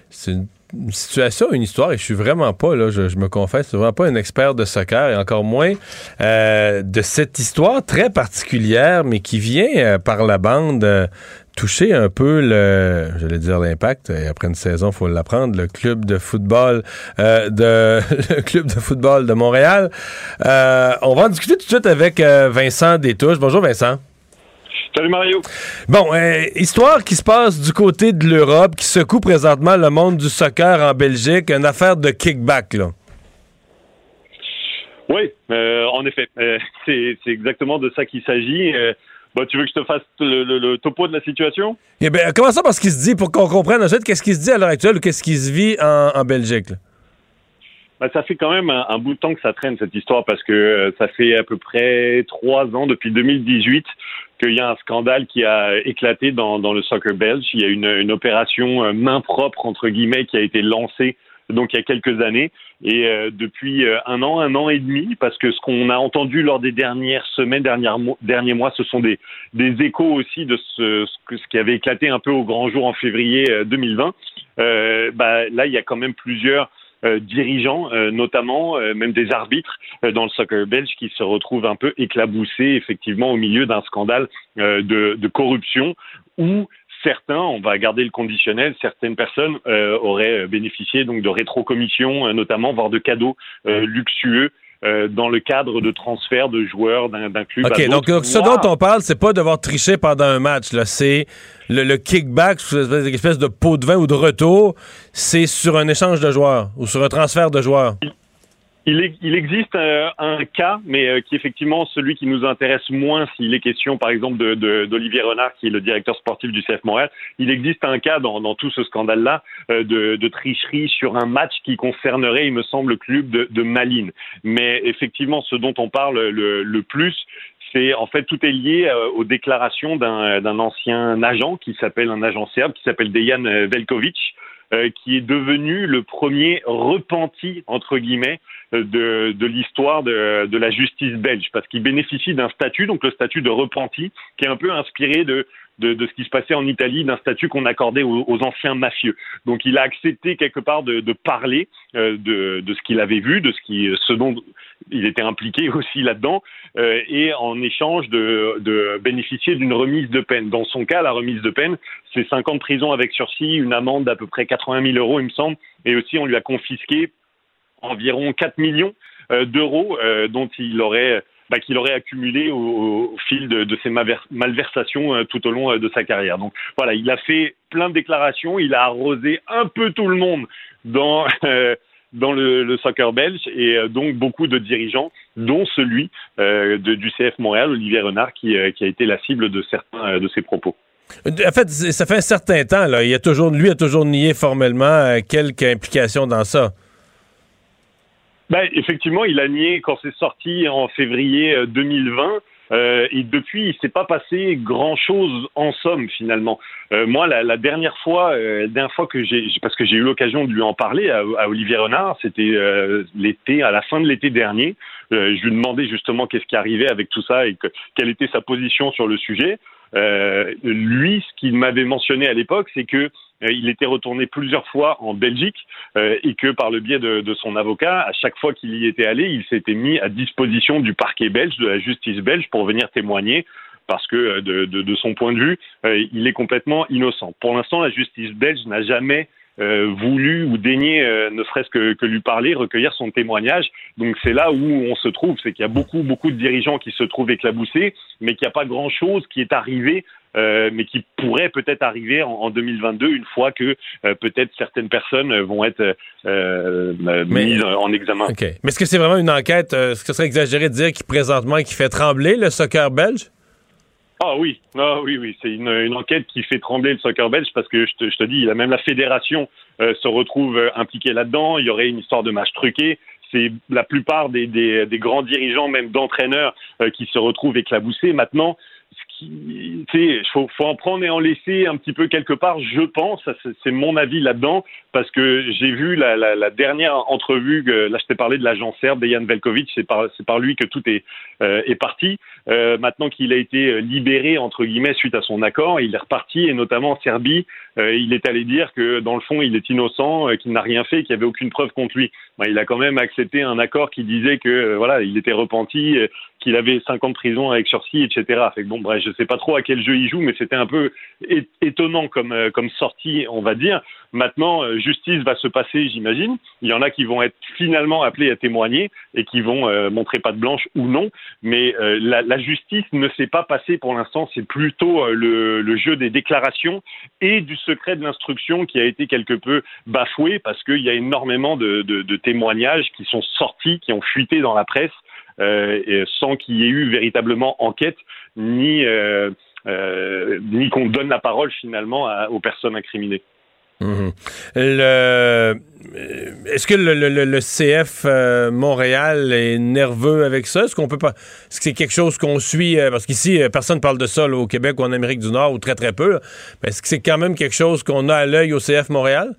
Euh, c'est une situation, une histoire, et je suis vraiment pas, là, je, me confesse, je suis vraiment pas un expert de soccer, et encore moins euh, de cette histoire très particulière, mais qui vient euh, par la bande toucher un peu le, j'allais dire l'impact, et après une saison, faut l'apprendre, le club de football de le club de football de Montréal. on va en discuter tout de suite avec Vincent Détouche. Bonjour Vincent. Salut Mario. Bon, euh, histoire qui se passe du côté de l'Europe, qui secoue présentement le monde du soccer en Belgique, une affaire de kickback, là. Oui, euh, en effet. Euh, c'est exactement de ça qu'il s'agit. Bah, tu veux que je te fasse le, topo de la situation? Eh bien, commençons par ce qui se dit pour qu'on comprenne ensuite qu'est-ce qui se dit à l'heure actuelle ou qu'est-ce qui se vit en, Belgique. Bah, ça fait quand même un, un, bout de temps que ça traîne cette histoire parce que ça fait à peu près trois ans depuis 2018 qu'il y a un scandale qui a éclaté dans, le soccer belge. Il y a une, opération euh, main propre entre guillemets qui a été lancée donc il y a quelques années et euh, depuis euh, un an, un an et demi, parce que ce qu'on a entendu lors des dernières semaines, dernières derniers mois, ce sont des, des échos aussi de ce, qui avait éclaté un peu au grand jour en février 2020. Euh, bah, là, il y a quand même plusieurs dirigeants, euh, notamment même des arbitres dans le soccer belge, qui se retrouvent un peu éclaboussés effectivement au milieu d'un scandale de, corruption où certains, on va garder le conditionnel, certaines personnes euh, auraient bénéficié donc de rétrocommissions, euh, notamment, voire de cadeaux euh, luxueux. Dans le cadre de transfert de joueurs d'un club OK, donc, ce dont on parle, c'est pas devoir tricher pendant un match, là. C'est le, le, kickback, une espèce de pot de vin ou de retour, c'est sur un échange de joueurs ou sur un transfert de joueurs. Il, il, existe euh, un cas, mais euh, qui est effectivement celui qui nous intéresse moins s'il est question, par exemple, d'Olivier de, Renard, qui est le directeur sportif du CF Montréal. Il existe un cas dans, dans tout ce scandale-là euh, de, de, tricherie sur un match qui concernerait, il me semble, le club de, de Malines. Mais effectivement, ce dont on parle le, le plus, c'est en fait tout est lié aux déclarations d'un ancien agent qui s'appelle un agent serbe qui s'appelle Dejan Velkovic. Euh, qui est devenu le premier repenti, entre guillemets, de, de l'histoire de, de, la justice belge, parce qu'il bénéficie d'un statut, donc le statut de repenti, qui est un peu inspiré de, de, ce qui se passait en Italie, d'un statut qu'on accordait aux, anciens mafieux. Donc il a accepté quelque part de, parler euh, de, ce qu'il avait vu, de ce, qui, ce dont il était impliqué aussi là-dedans, euh, et en échange de, bénéficier d'une remise de peine. Dans son cas, la remise de peine, c'est 5 ans de prison avec sursis, une amende d'à peu près 80 000 euros, il me semble, et aussi on lui a confisqué environ 4 millions euh, d'euros euh, dont il aurait bah, qu'il aurait accumulé au, fil de, ses malversations euh, tout au long euh, de sa carrière. Donc voilà, il a fait plein de déclarations, il a arrosé un peu tout le monde dans euh, dans le, soccer belge et donc beaucoup de dirigeants, dont celui du CF Montréal, Olivier Renard, qui, qui, a été la cible de certains de ses propos. En fait, ça fait un certain temps, là. Il a toujours, lui a toujours nié formellement quelque implication dans ça. Ben, effectivement, il a nié quand c'est sorti en février 2020. Euh, et depuis, il s'est pas passé grand-chose en somme finalement. Euh, moi, la, la, dernière fois, euh, dernière fois que j'ai, parce que j'ai eu l'occasion de lui en parler à, à Olivier Renard, c'était euh, l'été, à la fin de l'été dernier. Euh, je lui demandais justement qu'est-ce qui arrivait avec tout ça et que, quelle était sa position sur le sujet. lui, ce qu'il m'avait mentionné à l'époque, c'est que euh, il était retourné plusieurs fois en Belgique euh, et que par le biais de, de son avocat, à chaque fois qu'il y était allé, il s'était mis à disposition du parquet belge, de la justice belge, pour venir témoigner parce que euh, de, de, de son point de vue, euh, il est complètement innocent. Pour l'instant, la justice belge n'a jamais euh, voulu ou daigné, euh, ne serait-ce que, que, lui parler, recueillir son témoignage. Donc c'est là où on se trouve, c'est qu'il y a beaucoup, beaucoup de dirigeants qui se trouvent éclaboussés, mais qu'il n'y a pas grand-chose qui est arrivé euh, mais qui pourrait peut-être arriver en, en, 2022 une fois que euh, peut-être certaines personnes vont être euh, mais, mises en examen. Okay. Mais est-ce que c'est vraiment une enquête, est-ce que ce serait exagéré de dire qui présentement qui fait trembler le soccer belge? Ah oui, ah oui, oui, c'est une, une, enquête qui fait trembler le soccer belge parce que je te, je te dis, même la fédération euh, se retrouve impliquée là-dedans. Il y aurait une histoire de match truqué. C'est la plupart des, des, des, grands dirigeants, même d'entraîneurs, euh, qui se retrouvent éclaboussés. Maintenant, il faut, en prendre et en laisser un petit peu quelque part, je pense, c'est mon avis là-dedans, parce que j'ai vu la, dernière entrevue, là je t'ai parlé de l'agent serbe, Dejan Velkovic, c'est par, lui que tout est, euh, parti. Euh, maintenant qu'il a été libéré, entre guillemets, suite à son accord, il est reparti, et notamment en Serbie, euh, il est allé dire que dans le fond, il est innocent, euh, qu'il n'a rien fait, qu'il n'y avait aucune preuve contre lui. Ben, il a quand même accepté un accord qui disait que euh, voilà, il était repenti, qu'il avait 5 ans de prison avec sursis, etc. Fait bon, bref, je sais pas trop à quel jeu il joue, mais c'était un peu étonnant comme comme sortie, on va dire. Maintenant, justice va se passer, j'imagine. Il y en a qui vont être finalement appelés à témoigner et qui vont euh, montrer pas de blanche ou non. Mais euh, la, justice ne s'est pas passée pour l'instant. C'est plutôt euh, le, jeu des déclarations et du secret de l'instruction qui a été quelque peu bafoué parce qu'il y a énormément de, témoignages qui sont sortis, qui ont fuité dans la presse et sans qu'il y ait eu véritablement enquête ni ni qu'on donne la parole finalement aux personnes incriminées. Le... est-ce que le, CF euh, Montréal est nerveux avec ça? Est-ce qu'on peut pas. Est-ce que c'est quelque chose qu'on suit? euh, parce qu'ici, euh, personne ne parle de ça au Québec ou en Amérique du Nord, ou très très peu. est-ce que c'est quand même quelque chose qu'on a à l'œil au CF Montréal?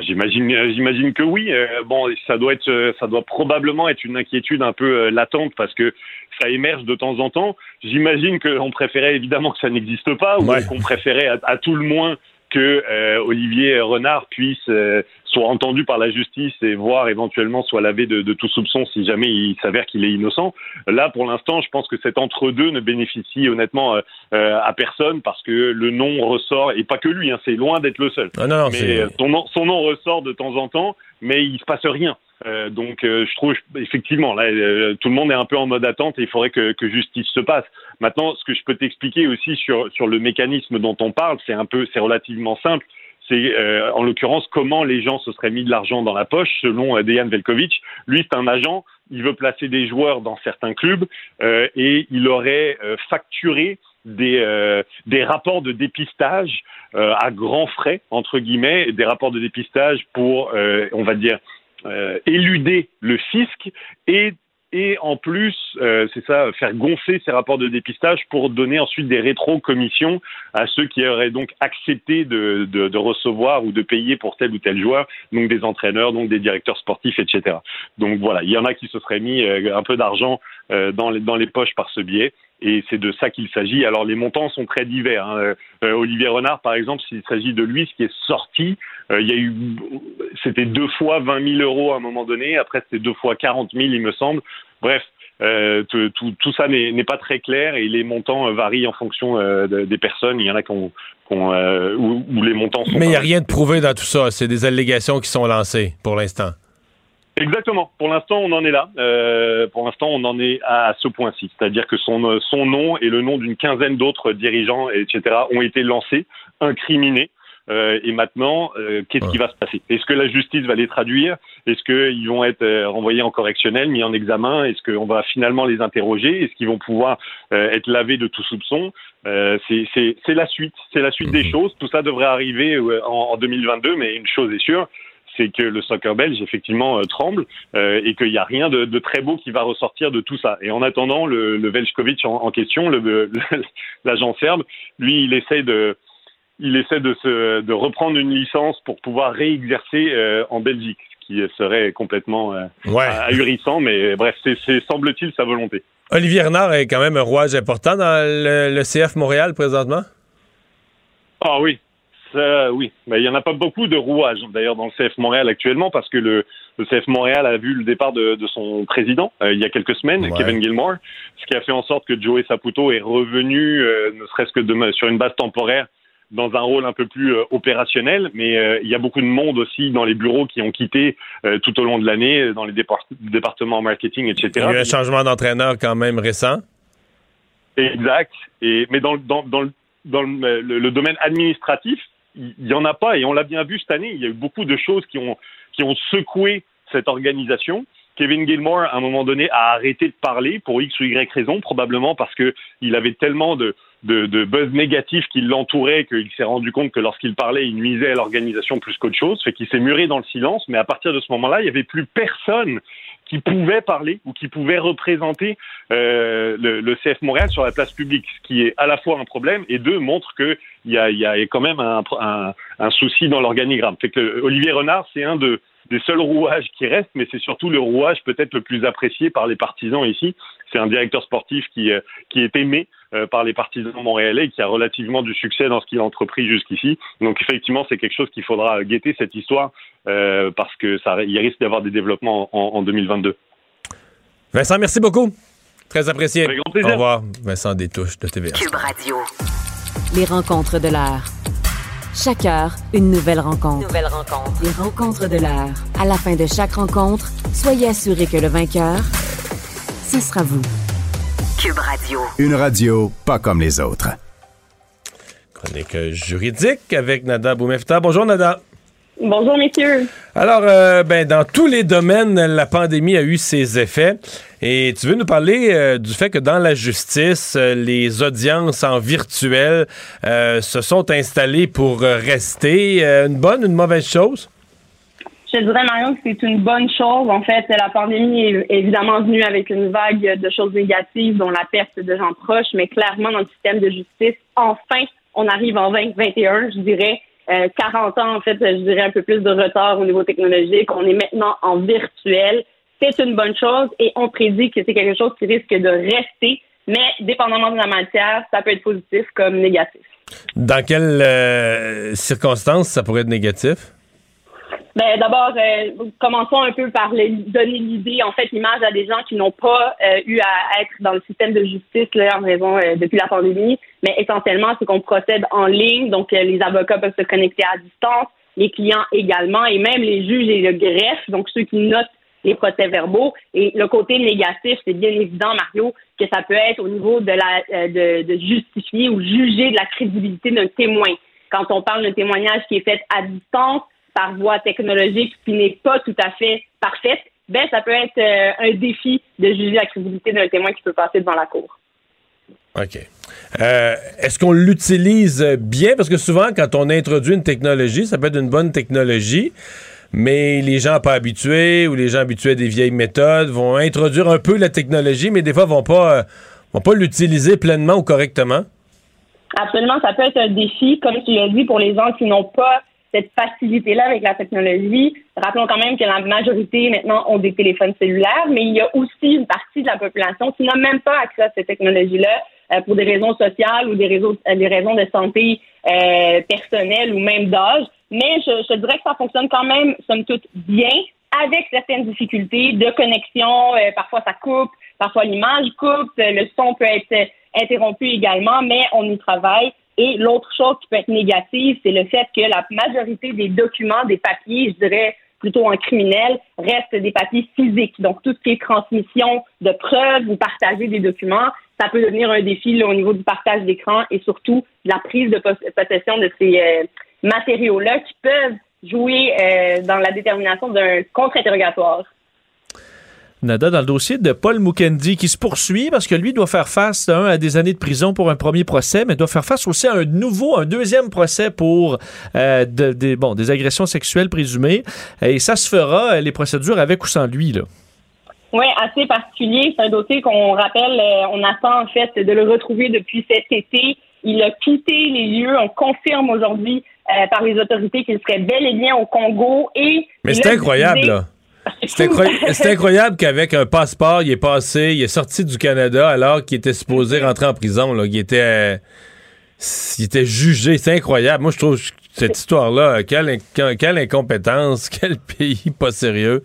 J'imagine, euh, j'imagine que oui. Euh, bon, ça doit être, euh, ça doit probablement être une inquiétude un peu euh, latente parce que ça émerge de temps en temps. J'imagine qu'on préférait évidemment que ça n'existe pas ou Ouais. qu'on préférait à, à tout le moins que euh, Olivier Renard puisse euh, soit entendu par la justice et voire éventuellement soit lavé de, de tout soupçon si jamais il s'avère qu'il est innocent. Là, pour l'instant, je pense que cet entre-deux ne bénéficie honnêtement euh, euh, à personne parce que le nom ressort et pas que lui. Hein, c'est loin d'être le seul. Ah, non, non, mais son nom, son nom ressort de temps en temps, mais il se passe rien. Euh, donc, euh, je trouve effectivement là, euh, tout le monde est un peu en mode attente et il faudrait que, que justice se passe. Maintenant, ce que je peux t'expliquer aussi sur sur le mécanisme dont on parle, c'est un peu, c'est relativement simple. C'est euh, en l'occurrence comment les gens se seraient mis de l'argent dans la poche, selon euh, Dejan Velkovic. Lui, c'est un agent. Il veut placer des joueurs dans certains clubs euh, et il aurait euh, facturé des, euh, des rapports de dépistage euh, à grands frais, entre guillemets, des rapports de dépistage pour, euh, on va dire, éluder le fisc et et en plus, euh, c'est ça, faire gonfler ces rapports de dépistage pour donner ensuite des rétro-commissions à ceux qui auraient donc accepté de, de, de recevoir ou de payer pour tel ou tel joueur, donc des entraîneurs, donc des directeurs sportifs, etc. Donc voilà, il y en a qui se seraient mis euh, un peu d'argent euh, dans, les, dans les poches par ce biais. Et c'est de ça qu'il s'agit. Alors les montants sont très divers. hein. Euh, Olivier Renard, par exemple, s'il s'agit de lui, ce qui est sorti, euh, il y a eu, c'était deux fois 20 000 euros à un moment donné. Après, c'était deux fois 40 000, il me semble. Bref, euh, tout, tout- tout ça n'est pas très clair et les montants varient en fonction de- des personnes. Il y en a qui ont, qui ont, où, où les montants sont. Mais il n'y a rien de prouvé dans tout ça. C'est des allégations qui sont lancées pour l'instant. Exactement. Pour l'instant, on en est là. Euh, pour l'instant, on en est à, ce point-ci. C'est-à-dire que son, son nom et le nom d'une quinzaine d'autres dirigeants, etc., ont été lancés, incriminés. Euh, et maintenant, euh, qu'est-ce qui va se passer? Est-ce que la justice va les traduire? Est-ce qu'ils vont être euh, renvoyés en correctionnel, mis en examen? Est-ce qu'on va finalement les interroger? Est-ce qu'ils vont pouvoir euh, être lavés de tout soupçon? Euh, C'est la suite. C'est la suite des choses. Tout ça devrait arriver euh, en, en 2022, mais une chose est sûre, c'est que le soccer belge effectivement euh, tremble euh, et qu'il n'y a rien de, de très beau qui va ressortir de tout ça. Et en attendant, le, le Veljkovic en, en question, l'agent serbe, lui, il essaie de il essaie de se de reprendre une licence pour pouvoir réexercer euh, en Belgique, ce qui serait complètement euh, Ouais. ahurissant. Mais bref, c'est c'est, semble-t-il sa volonté. Olivier Renard est quand même un rouage important dans le, le CF Montréal présentement? Ah oui, ça, oui. Mais il n'y en a pas beaucoup de rouages, d'ailleurs, dans le CF Montréal actuellement, parce que le, le CF Montréal a vu le départ de, de son président euh, il y a quelques semaines, Ouais. Kevin Gilmore, ce qui a fait en sorte que Joey Saputo est revenu, euh, ne serait-ce que sur une base temporaire, dans un rôle un peu plus euh, opérationnel, mais il y a beaucoup de monde aussi dans les bureaux qui ont quitté tout au long de l'année, dans les départ- départements marketing, etc. Il y a eu un changement d'entraîneur quand même récent. Exact. Et, mais dans, dans, dans, le, dans le, le- le domaine administratif, il n'y en a pas. Et on l'a bien vu cette année. Il y a eu beaucoup de choses qui ont, qui ont secoué cette organisation. Kevin Gilmore, à un moment donné, a arrêté de parler pour X ou Y raison, probablement parce que il avait tellement de, de, de buzz négatif qui l'entourait qu'il s'est rendu compte que lorsqu'il parlait, il nuisait à l'organisation plus qu'autre chose. Fait qu'il s'est muré dans le silence. Mais à partir de ce moment-là, il n'y avait plus personne qui pouvait parler ou qui pouvait représenter euh, le, le CF Montréal sur la place publique, ce qui est à la fois un problème et deux montre que il y a, quand même un, un, un souci dans l'organigramme. Fait que Olivier Renard, c'est un de, des seuls rouages qui restent, mais c'est surtout le rouage peut-être le plus apprécié par les partisans ici. C'est un directeur sportif qui, euh, qui est aimé euh, par les partisans montréalais et qui a relativement du succès dans ce qu'il a entrepris jusqu'ici. Donc effectivement, c'est quelque chose qu'il faudra guetter cette histoire euh, parce que ça, il risque d'avoir des développements en, en 2022. Vincent, merci beaucoup. Très apprécié. Avec grand plaisir. Au revoir. Vincent Détouche de TVA. Cube Radio. Les rencontres de l'heure. Chaque heure, une nouvelle rencontre. Nouvelle rencontre. Les rencontres de l'heure. À la fin de chaque rencontre, soyez assurés que le vainqueur, ce sera vous. Cube Radio. Une radio pas comme les autres. Chronique juridique avec Nada Boumefta. Bonjour Nada. Bonjour, messieurs. Alors, euh, ben, dans tous les domaines, la pandémie a eu ses effets. Et tu veux nous parler euh, du fait que dans la justice, euh, les audiences en virtuel euh, se sont installées pour rester. Euh, une bonne, une mauvaise chose? Je dirais, Marion, que c'est une bonne chose. En fait, la pandémie est évidemment venue avec une vague de choses négatives, dont la perte de gens proches, mais clairement, dans le système de justice, enfin, on arrive en 2021, je dirais, 40 ans, en fait, je dirais un peu plus de retard au niveau technologique. On est maintenant en virtuel. C'est une bonne chose et on prédit que c'est quelque chose qui risque de rester, mais dépendamment de la matière, ça peut être positif comme négatif. Dans quelles euh, circonstances ça pourrait être négatif? Ben, d'abord, euh, commençons un peu par donner l'idée, en fait, l'image à des gens qui n'ont pas euh, eu à être dans le système de justice là, en raison depuis la pandémie, mais essentiellement, c'est qu'on procède en ligne, donc les avocats peuvent se connecter à distance, les clients également, et même les juges et le greffe, donc ceux qui notent les procès-verbaux. Et le côté négatif, c'est bien évident, Mario, que ça peut être au niveau de la de, de justifier ou juger de la crédibilité d'un témoin. Quand on parle d'un témoignage qui est fait à distance, par voie technologique, qui n'est pas tout à fait parfaite, ben ça peut être euh, un défi de juger la crédibilité d'un témoin qui peut passer devant la cour. OK. Euh, est-ce qu'on l'utilise bien? Parce que souvent, quand on introduit une technologie, ça peut être une bonne technologie, mais les gens pas habitués ou les gens habitués à des vieilles méthodes vont introduire un peu la technologie, mais des fois vont pas, euh, vont pas l'utiliser pleinement ou correctement? Absolument, ça peut être un défi, comme tu l'as dit, pour les gens qui n'ont pas cette facilité-là avec la technologie. Rappelons quand même que la majorité maintenant ont des téléphones cellulaires, mais il y a aussi une partie de la population qui n'a même pas accès à ces technologies-là euh, pour des raisons sociales ou des, réseaux, euh, des raisons de santé euh, personnelle ou même d'âge. Mais je, je, dirais que ça fonctionne quand même, somme toute, bien, avec certaines difficultés de connexion. Euh, parfois, ça coupe, parfois l'image coupe, le son peut être interrompu également, mais on y travaille. Et l'autre chose qui peut être négative, c'est le fait que la majorité des documents, des papiers, je dirais plutôt en criminel, restent des papiers physiques. Donc, tout ce qui est transmission de preuves ou partager des documents, ça peut devenir un défi au niveau du partage d'écran et surtout la prise de possession de ces euh, matériaux-là qui peuvent jouer euh, dans la détermination d'un contre-interrogatoire. Nada, dans le dossier de Paul Mukendi qui se poursuit parce que lui doit faire face un, à des années de prison pour un premier procès, mais doit faire face aussi à un nouveau, un deuxième procès pour euh, de, bon, des agressions sexuelles présumées. Et ça se fera, euh, les procédures avec ou sans lui. Là. Oui, assez particulier. C'est un dossier qu'on rappelle, euh, on attend en fait de le retrouver depuis cet été. Il a quitté les lieux. On confirme aujourd'hui euh, par les autorités qu'il serait bel et bien au Congo. Et Mais c'est incroyable, là. C'est incroyable qu'avec un passeport, il est passé, il est sorti du Canada alors qu'il était supposé rentrer en prison. Il était, il était jugé. C'est incroyable. Moi, je trouve cette histoire-là, quelle, quelle incompétence, quel pays pas sérieux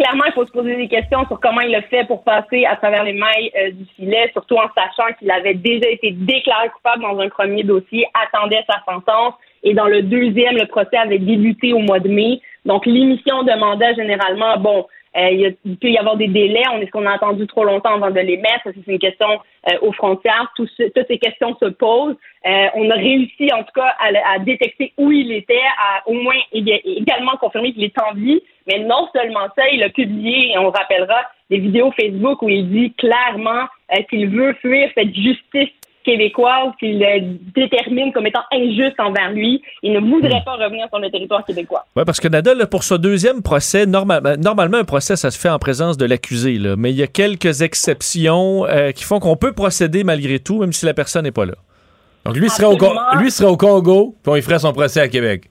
clairement, il faut se poser des questions sur comment il a fait pour passer à travers les mailles euh, du filet, surtout en sachant qu'il avait déjà été déclaré coupable dans un premier dossier, attendait sa sentence, et dans le deuxième, le procès avait débuté au mois de mai. Donc, l'émission demandait généralement, bon, euh, il, peut y avoir des délais. On est-ce qu'on a attendu trop longtemps avant de les mettre? C'est une question euh, aux frontières. toutes ces questions se posent. Euh, on a réussi, en tout cas, à, détecter où il était, à au moins également confirmer qu'il est en vie. Mais non seulement ça, il a publié, on rappellera, des vidéos Facebook où il dit clairement qu'il veut fuir cette justice québécoise qu'il détermine comme étant injuste envers lui. Il ne voudrait hmm. pas revenir sur le territoire québécois. Oui, parce que Nadal, pour ce deuxième procès, ben, normalement, un procès, ça se fait en présence de l'accusé, mais il y a quelques exceptions euh, qui font qu'on peut procéder malgré tout, même si la personne n'est pas là. Donc lui serait, au, lui serait au Congo, puis il ferait son procès à Québec.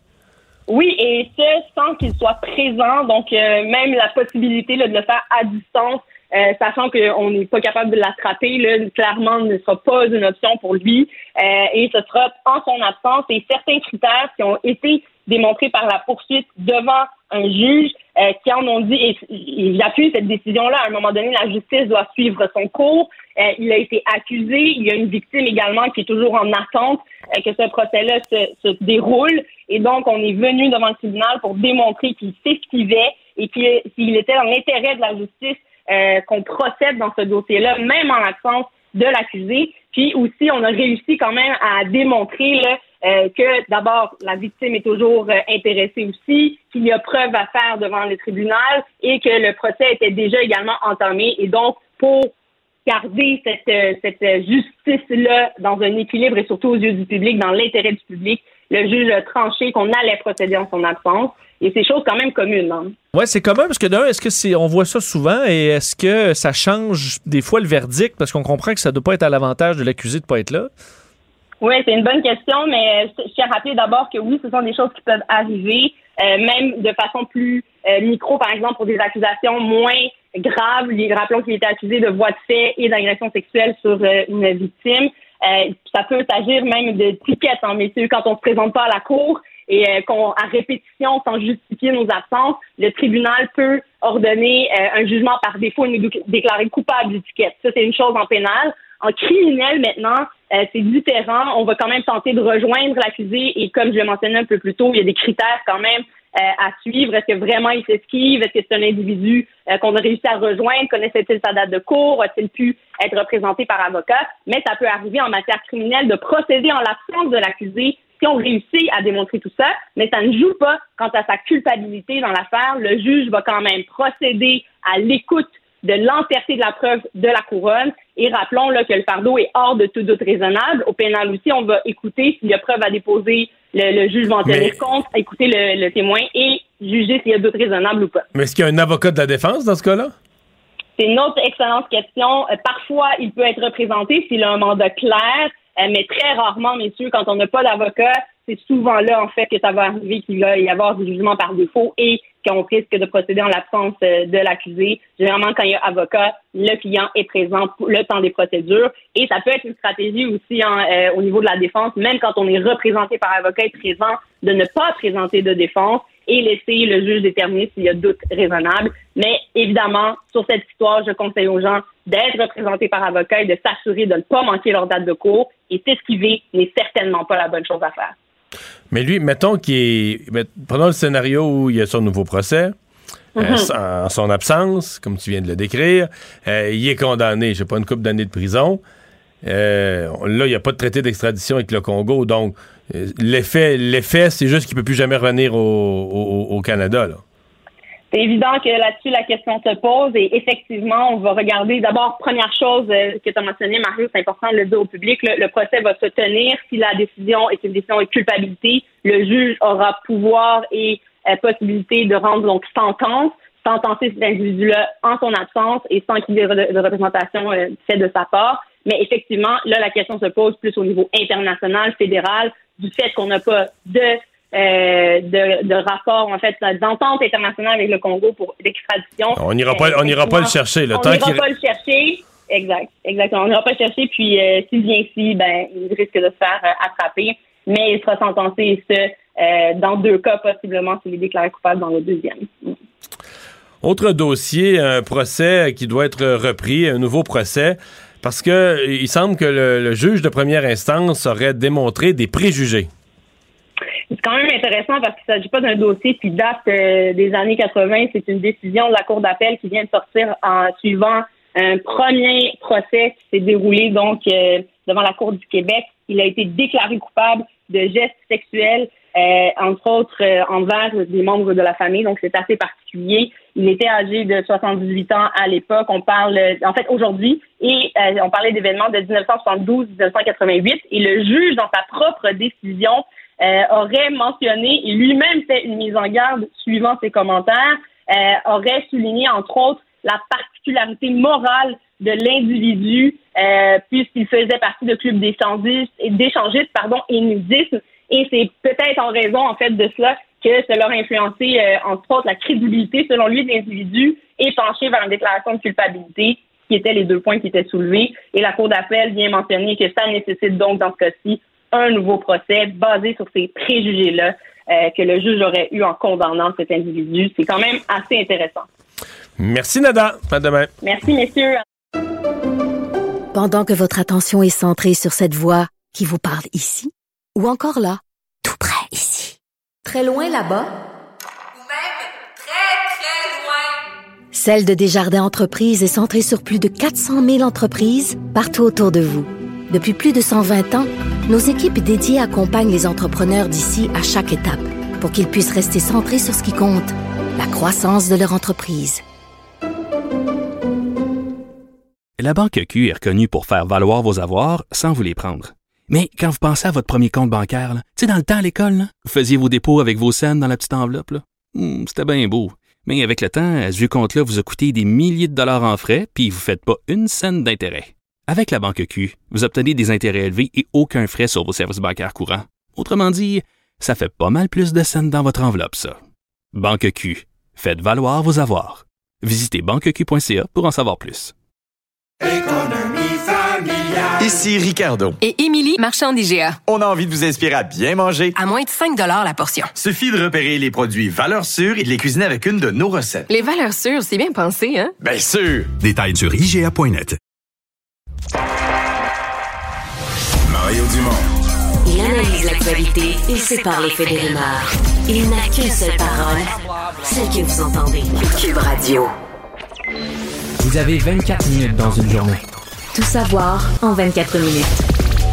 Oui, et ce, sans qu'il soit présent, donc euh, même la possibilité de le faire à distance, euh, sachant qu'on n'est pas capable de l'attraper, là, clairement ne sera pas une option pour lui. Euh, et ce sera en son absence et certains critères qui ont été démontrés par la poursuite devant un juge euh, qui en ont dit, et, j'appuie cette décision-là, à un moment donné, la justice doit suivre son cours. il a été accusé, il y a une victime également qui est toujours en attente que ce procès-là se, se, déroule. Et donc, on est venu devant le tribunal pour démontrer qu'il s'esquivait et qu'il était dans l'intérêt de la justice euh, qu'on procède dans ce dossier-là, même en l'absence de l'accusé. Puis aussi, on a réussi quand même à démontrer là, euh, que d'abord, la victime est toujours euh, intéressée aussi, qu'il y a preuve à faire devant le tribunal et que le procès était déjà également entamé. Et donc, pour garder cette, cette justice-là dans un équilibre et surtout aux yeux du public, dans l'intérêt du public, le juge a tranché qu'on allait procéder en son absence. Et c'est chose quand même commune. Hein. Oui, c'est commun parce que d'un, est-ce que c'est on voit ça souvent et est-ce que ça change des fois le verdict? Parce qu'on comprend que ça ne doit pas être à l'avantage de l'accusé de pas être là? Oui, c'est une bonne question, mais je tiens à rappeler d'abord que oui, ce sont des choses qui peuvent arriver, euh, même de façon plus euh, micro, par exemple, pour des accusations moins graves. Rappelons qu'il était accusé de voie de fait et d'agression sexuelle sur euh, une victime. Ça peut s'agir même de tickets, hein, messieurs, quand on se présente pas à la cour et qu'on, à répétition, sans justifier nos absences, le tribunal peut ordonner un jugement par défaut et nous déclarer coupable du ticket. Ça, c'est une chose en pénal. En criminel, maintenant, euh, c'est différent. On va quand même tenter de rejoindre l'accusé et comme je l'ai mentionné un peu plus tôt, il y a des critères quand même euh, à suivre? Est-ce que vraiment il s'esquive? Est-ce que c'est un individu euh, qu'on a réussi à rejoindre? Connaissait-il sa date de cours? A-t-il pu être représenté par avocat? Mais ça peut arriver en matière criminelle de procéder en l'absence de l'accusé si on réussit à démontrer tout ça, mais ça ne joue pas quant à sa culpabilité dans l'affaire. Le juge va quand même procéder à l'écoute de l'entièreté de la preuve de la couronne. Et rappelons là, que le fardeau est hors de tout doute raisonnable. Au pénal aussi, on va écouter s'il y a preuve à déposer, le, juge va en tenir compte, écouter le, témoin et juger s'il y a doute raisonnable ou pas. Mais est-ce qu'il y a un avocat de la défense dans ce cas-là? C'est une autre excellente question. Euh, parfois, il peut être représenté s'il a un mandat clair, euh, mais très rarement, messieurs, quand on n'a pas d'avocat, c'est souvent là, en fait, que ça va arriver qu'il va y avoir du jugement par défaut et qu'on risque de procéder en l'absence euh, de l'accusé. Généralement, quand il y a avocat, le client est présent le temps des procédures. Et ça peut être une stratégie aussi hein, euh, au niveau de la défense, même quand on est représenté par avocat et présent, de ne pas présenter de défense et laisser le juge déterminer s'il y a doute raisonnable. Mais évidemment, sur cette histoire, je conseille aux gens d'être représentés par avocat et de s'assurer de ne pas manquer leur date de cours. Et s'esquiver n'est certainement pas la bonne chose à faire. Mais lui, mettons qu'il est. Prenons le scénario où il y a son nouveau procès. Euh, mm-hmm. en son absence, comme tu viens de le décrire, euh, il est condamné, je sais pas, une couple d'années de prison. Euh, là, il n'y a pas de traité d'extradition avec le Congo, donc l'effet, l'effet, c'est juste qu'il ne peut plus jamais revenir au, au Canada. Là. C'est évident que là-dessus, la question se pose et effectivement, on va regarder d'abord, première chose euh, que tu as mentionné, Mario, c'est important de le dire au public, le, procès va se tenir. Si la décision est une décision de culpabilité, le juge aura pouvoir et euh, possibilité de rendre donc sentence, sentencer cet individu-là en son absence et sans qu'il y ait de, représentation euh, faite de sa part. Mais effectivement, là, la question se pose plus au niveau international, fédéral, du fait qu'on n'a pas de euh, de, de rapport, en fait, d'entente internationale avec le Congo pour l'extradition. On n'ira pas, on ira pas le chercher. Le on n'ira pas le chercher. Exact, exactement. On n'ira pas le chercher. Puis, euh, s'il vient ici, ben, il risque de se faire euh, attraper. Mais il sera sentencé, et ce, dans deux cas, possiblement, s'il est déclaré coupable dans le deuxième. Autre dossier, un procès qui doit être repris, un nouveau procès, parce que il semble que le juge de première instance aurait démontré des préjugés c'est quand même intéressant parce qu'il ne s'agit pas d'un dossier qui date euh, des années 80. C'est une décision de la Cour d'appel qui vient de sortir en suivant un premier procès qui s'est déroulé donc euh, devant la Cour du Québec. Il a été déclaré coupable de gestes sexuels, euh, entre autres envers des membres de la famille. Donc c'est assez particulier. Il était âgé de 78 ans à l'époque. On parle, en fait, aujourd'hui, et on parlait d'événements de 1972-1988. Et le juge, dans sa propre décision, euh, aurait mentionné et lui-même fait une mise en garde suivant ses commentaires, euh, aurait souligné entre autres la particularité morale de l'individu euh, puisqu'il faisait partie de clubs d'échangistes pardon, et nudisme. Et c'est peut-être en raison en fait de cela que cela a influencé entre autres la crédibilité selon lui de l'individu et penché vers une déclaration de culpabilité qui étaient les deux points qui étaient soulevés. Et la Cour d'appel vient mentionner que ça nécessite donc dans ce cas-ci un nouveau procès basé sur ces préjugés-là euh, que le juge aurait eu en condamnant cet individu. C'est quand même assez intéressant. Merci, Nada. À demain. Merci, messieurs. Pendant que votre attention est centrée sur cette voix qui vous parle ici, ou encore là, tout près ici, très loin là-bas, ou même très, très loin, Celle de Desjardins Entreprises est centrée sur plus de 400 000 entreprises partout autour de vous. Depuis plus de 120 ans, nos équipes dédiées accompagnent les entrepreneurs d'ici à chaque étape pour qu'ils puissent rester centrés sur ce qui compte, la croissance de leur entreprise. La Banque Q est reconnue pour faire valoir vos avoirs sans vous les prendre. Mais quand vous pensez à votre premier compte bancaire, tu sais, dans le temps à l'école, vous faisiez vos dépôts avec vos scènes dans la petite enveloppe. Hmm, C'était bien beau. Mais avec le temps, ce vieux compte-là vous a coûté des milliers de dollars en frais, puis vous ne faites pas une scène d'intérêt. Avec la banque Q, vous obtenez des intérêts élevés et aucun frais sur vos services bancaires courants. Autrement dit, ça fait pas mal plus de scènes dans votre enveloppe, ça. Banque Q, faites valoir vos avoirs. Visitez banqueq.ca pour en savoir plus. Ici Ricardo. Et Émilie, marchand d'IGA. On a envie de vous inspirer à bien manger. À moins de 5 la portion. Suffit de repérer les produits valeurs sûres et de les cuisiner avec une de nos recettes. Les valeurs sûres, c'est bien pensé, hein? Bien sûr! Détails sur IGA.net. Mario Dumont. Il analyse l'actualité et sépare les faits des rumeurs. Il n'a qu'une seule parole, celle que vous entendez. Cube Radio. Vous avez 24 minutes dans une journée. Tout savoir en 24 minutes.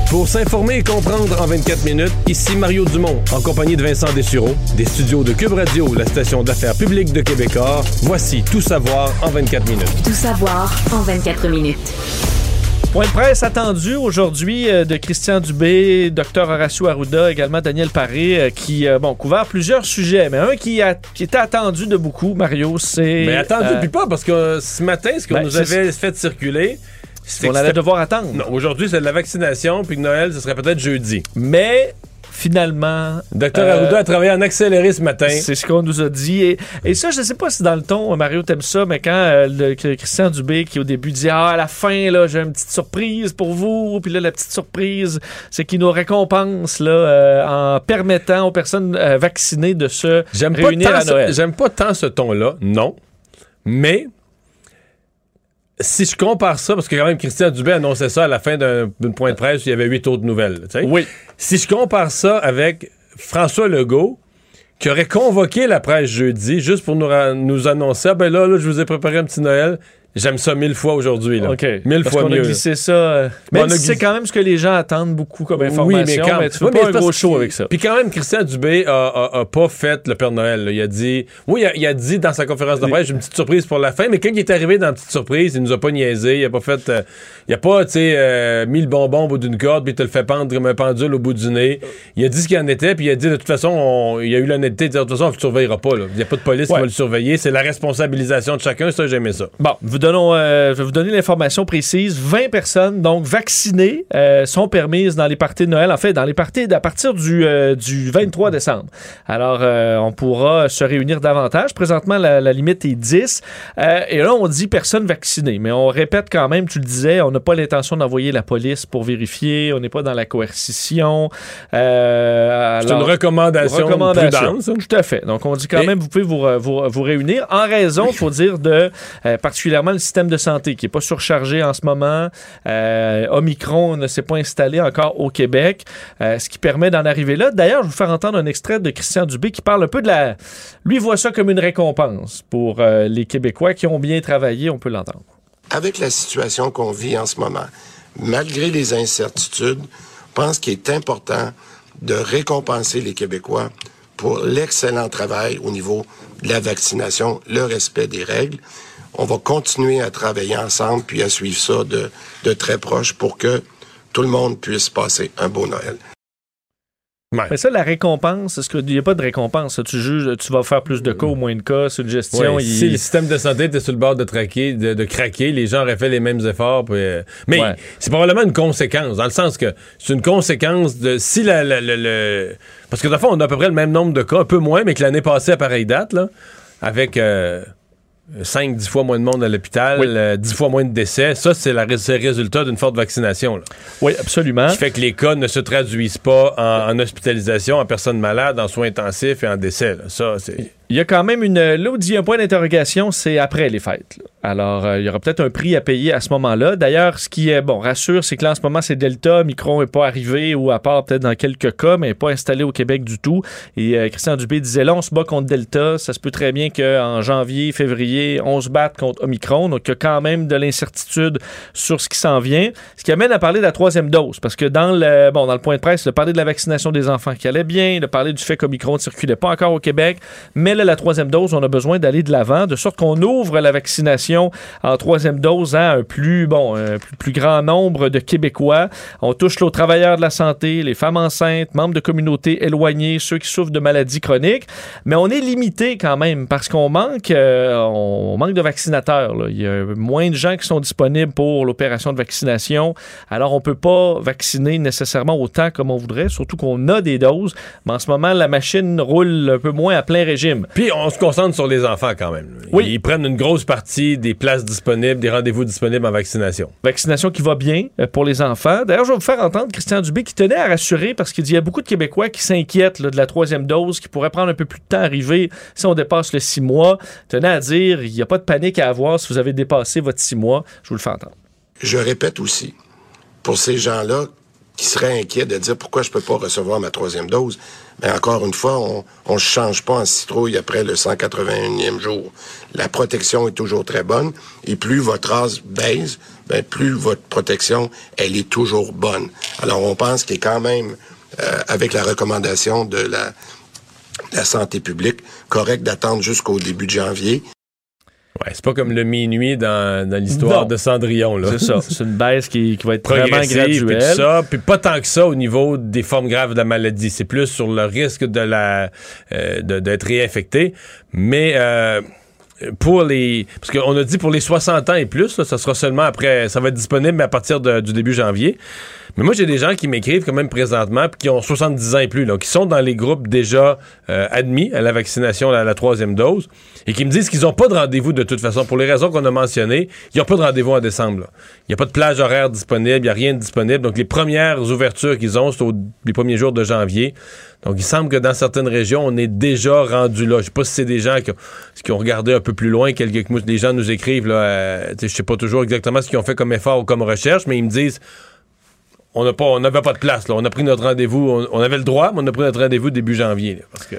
Pour s'informer et comprendre en 24 minutes, ici Mario Dumont, en compagnie de Vincent Dessureau, des studios de Cube Radio, la station d'affaires publique de Québecor. Voici Tout savoir en 24 minutes. Tout savoir en 24 minutes. Point de presse attendu aujourd'hui euh, de Christian Dubé, Dr Horacio Arruda, également Daniel Paré, euh, qui euh, bon couvert plusieurs sujets, mais un qui, a, qui était attendu de beaucoup, Mario, c'est... Mais attendu, euh, puis pas, parce que ce matin, ce qu'on ben, nous avait fait circuler, c'est on allait devoir attendre. Non, aujourd'hui, c'est de la vaccination, puis que Noël, ce serait peut-être jeudi. Mais finalement... Docteur euh, Arruda a travaillé en accéléré ce matin. C'est ce qu'on nous a dit. Et, et ça, je sais pas si dans le ton, Mario t'aime ça, mais quand euh, le, Christian Dubé, qui au début dit Ah, à la fin, là, j'ai une petite surprise pour vous. Puis là, la petite surprise, c'est qu'il nous récompense là, euh, en permettant aux personnes euh, vaccinées de se pas, réunir tant à Noël. j'aime pas tant ce ton-là, non. Mais si je compare ça, parce que quand même Christian Dubé annonçait ça à la fin d'un d'une point de presse où il y avait huit autres nouvelles. tu sais. Oui. Si je compare ça avec François Legault, qui aurait convoqué la presse jeudi juste pour nous, nous annoncer, ah ben là, là, je vous ai préparé un petit Noël. J'aime ça mille fois aujourd'hui. là. OK. Mille Parce fois qu'on mieux. a glissé ça. euh, on a si c'est glissé- quand même ce que les gens attendent beaucoup comme information, Oui, mais quand mais tu fais oui, mais pas c'est un gros show avec ça. Puis quand même, Christian Dubé a, a- a pas fait le Père Noël. là. Il a dit. Oui, il a, il a dit dans sa conférence de presse, j'ai une petite surprise pour la fin, mais quand il est arrivé dans la petite surprise, il nous a pas niaisé. Il a pas fait. euh, il a pas, tu sais, euh, mis le bonbon au bout d'une corde, puis il te le fait pendre comme un pendule au bout du nez. Il a dit ce qu'il en était, puis il a dit de toute façon, on- il a eu l'honnêteté de dire de toute façon, on ne surveillera pas. là. Il n'y a pas de police qui va le surveiller. C'est la responsabilisation de chacun. Ça, j'aimais ça. Bon, vous donnons, euh, je vais vous donner l'information précise. 20 personnes, donc vaccinées, euh, sont permises dans les parties de Noël. En fait, dans les parties à partir du, euh, du 23 décembre. Alors, on pourra se réunir davantage. Présentement, la, la limite est 10. Euh, et là, on dit personnes vaccinées. Mais on répète quand même, tu le disais, on n'a pas l'intention d'envoyer la police pour vérifier. On n'est pas dans la coercition. C'est une recommandation, Recommandation. de prudence. Tout à fait. Donc, on dit quand Et- même, vous pouvez vous, vous, vous réunir en raison, il faut dire, de particulièrement le système de santé qui n'est pas surchargé en ce moment. Euh, Omicron ne s'est pas installé encore au Québec, euh, ce qui permet d'en arriver là. D'ailleurs, je vais vous faire entendre un extrait de Christian Dubé qui parle un peu de la... Lui voit ça comme une récompense pour euh, les Québécois qui ont bien travaillé. On peut l'entendre. Avec la situation qu'on vit en ce moment, malgré les incertitudes, je pense qu'il est important de récompenser les Québécois pour l'excellent travail au niveau de la vaccination, le respect des règles. On va continuer à travailler ensemble puis à suivre ça de, de très proche pour que tout le monde puisse passer un beau Noël. Mais ça, la récompense, est-ce qu'il n'y a pas de récompense? Tu juges, tu vas faire plus de cas ou moins de cas, c'est une gestion. Ouais, il- Si le système de santé était sur le bord de, traquer, de, de craquer, les gens auraient fait les mêmes efforts. puis, euh, mais Ouais. c'est probablement une conséquence, dans le sens que c'est une conséquence de si la, la- la- le- Parce que, de fond, on a à peu près le même nombre de cas, un peu moins, mais que l'année passée à pareille date, là, avec 5-10 fois moins de monde à l'hôpital, euh, 10 fois moins de décès. Ça, c'est le résultat d'une forte vaccination. Là. Oui, absolument. Qui fait que les cas ne se traduisent pas en, en hospitalisation, en personnes malades, en soins intensifs et en décès. là. Ça, c'est. Il y a quand même une. Là où a un point d'interrogation, c'est après les fêtes. Alors, euh, il y aura peut-être un prix à payer à ce moment-là. D'ailleurs, ce qui est, bon, rassure, c'est que là, en ce moment, c'est Delta. Micron n'est pas arrivé, ou à part peut-être dans quelques cas, mais pas installé au Québec du tout. Et euh, Christian Dubé disait là, on se bat contre Delta. Ça se peut très bien qu'en janvier, février, on se batte contre Omicron. Donc, il y a quand même de l'incertitude sur ce qui s'en vient. Ce qui amène à parler de la troisième dose. Parce que dans le, bon, dans le point de presse, il a parlé de la vaccination des enfants qui allait bien. Il a parlé du fait qu'Omicron ne circulait pas encore au Québec. Mais là, la troisième dose, on a besoin d'aller de l'avant, de sorte qu'on ouvre la vaccination en troisième dose à un plus, bon, un plus, grand nombre de Québécois. On touche là, aux travailleurs de la santé, les femmes enceintes, membres de communautés éloignées, ceux qui souffrent de maladies chroniques. Mais on est limité quand même parce qu'on manque, euh, on manque de vaccinateurs. Il y a moins de gens qui sont disponibles pour l'opération de vaccination. Alors, on peut pas vacciner nécessairement autant comme on voudrait, surtout qu'on a des doses. Mais en ce moment, la machine roule un peu moins à plein régime. Puis on se concentre sur les enfants quand même. Oui. Ils prennent une grosse partie des places disponibles, des rendez-vous disponibles en vaccination. Vaccination qui va bien euh, pour les enfants. D'ailleurs, je vais vous faire entendre Christian Dubé qui tenait à rassurer parce qu'il dit qu'il y a beaucoup de Québécois qui s'inquiètent là, de la troisième dose, qui pourrait prendre un peu plus de temps à arriver si on dépasse le six mois. Tenait à dire, il n'y a pas de panique à avoir si vous avez dépassé votre six mois. Je vous le fais entendre. Je répète aussi, pour ces gens-là qui seraient inquiets de dire pourquoi je peux pas recevoir ma troisième dose, mais encore une fois, on ne change pas en citrouille après le 181e jour. La protection est toujours très bonne et plus votre race baisse, ben plus votre protection, elle est toujours bonne. Alors on pense qu'il est quand même, euh, avec la recommandation de la, la santé publique, correct d'attendre jusqu'au début de janvier. Ouais, c'est pas comme le minuit dans, dans l'histoire de Cendrillon. là. C'est ça. C'est une baisse qui, qui va être vraiment progressive, puis tout graduelle. ça, puis pas tant que ça au niveau des formes graves de la maladie. C'est plus sur le risque de la euh, de- d'être réinfecté. Mais euh, pour les... Parce qu'on a dit pour les 60 ans et plus, là, ça sera seulement après... Ça va être disponible à partir de- du début janvier. Mais moi, j'ai des gens qui m'écrivent quand même présentement, puis qui ont 70 ans et plus, là, qui sont dans les groupes déjà euh, admis à la vaccination à la troisième dose, et qui me disent qu'ils n'ont pas de rendez-vous de toute façon. Pour les raisons qu'on a mentionnées, il n'y a pas de rendez-vous en décembre. là. Il n'y a pas de plage horaire disponible, il n'y a rien de disponible. Donc, les premières ouvertures qu'ils ont, c'est les premiers jours de janvier. Donc, il semble que dans certaines régions, on est déjà rendu là. Je sais pas si c'est des gens qui ont, qui ont regardé un peu plus loin. Quelques, des gens nous écrivent, là, euh, je sais pas toujours exactement ce qu'ils ont fait comme effort ou comme recherche, mais ils me disent on n'avait pas de place. Là. On a pris notre rendez-vous. On, avait le droit, mais on a pris notre rendez-vous début janvier. parce que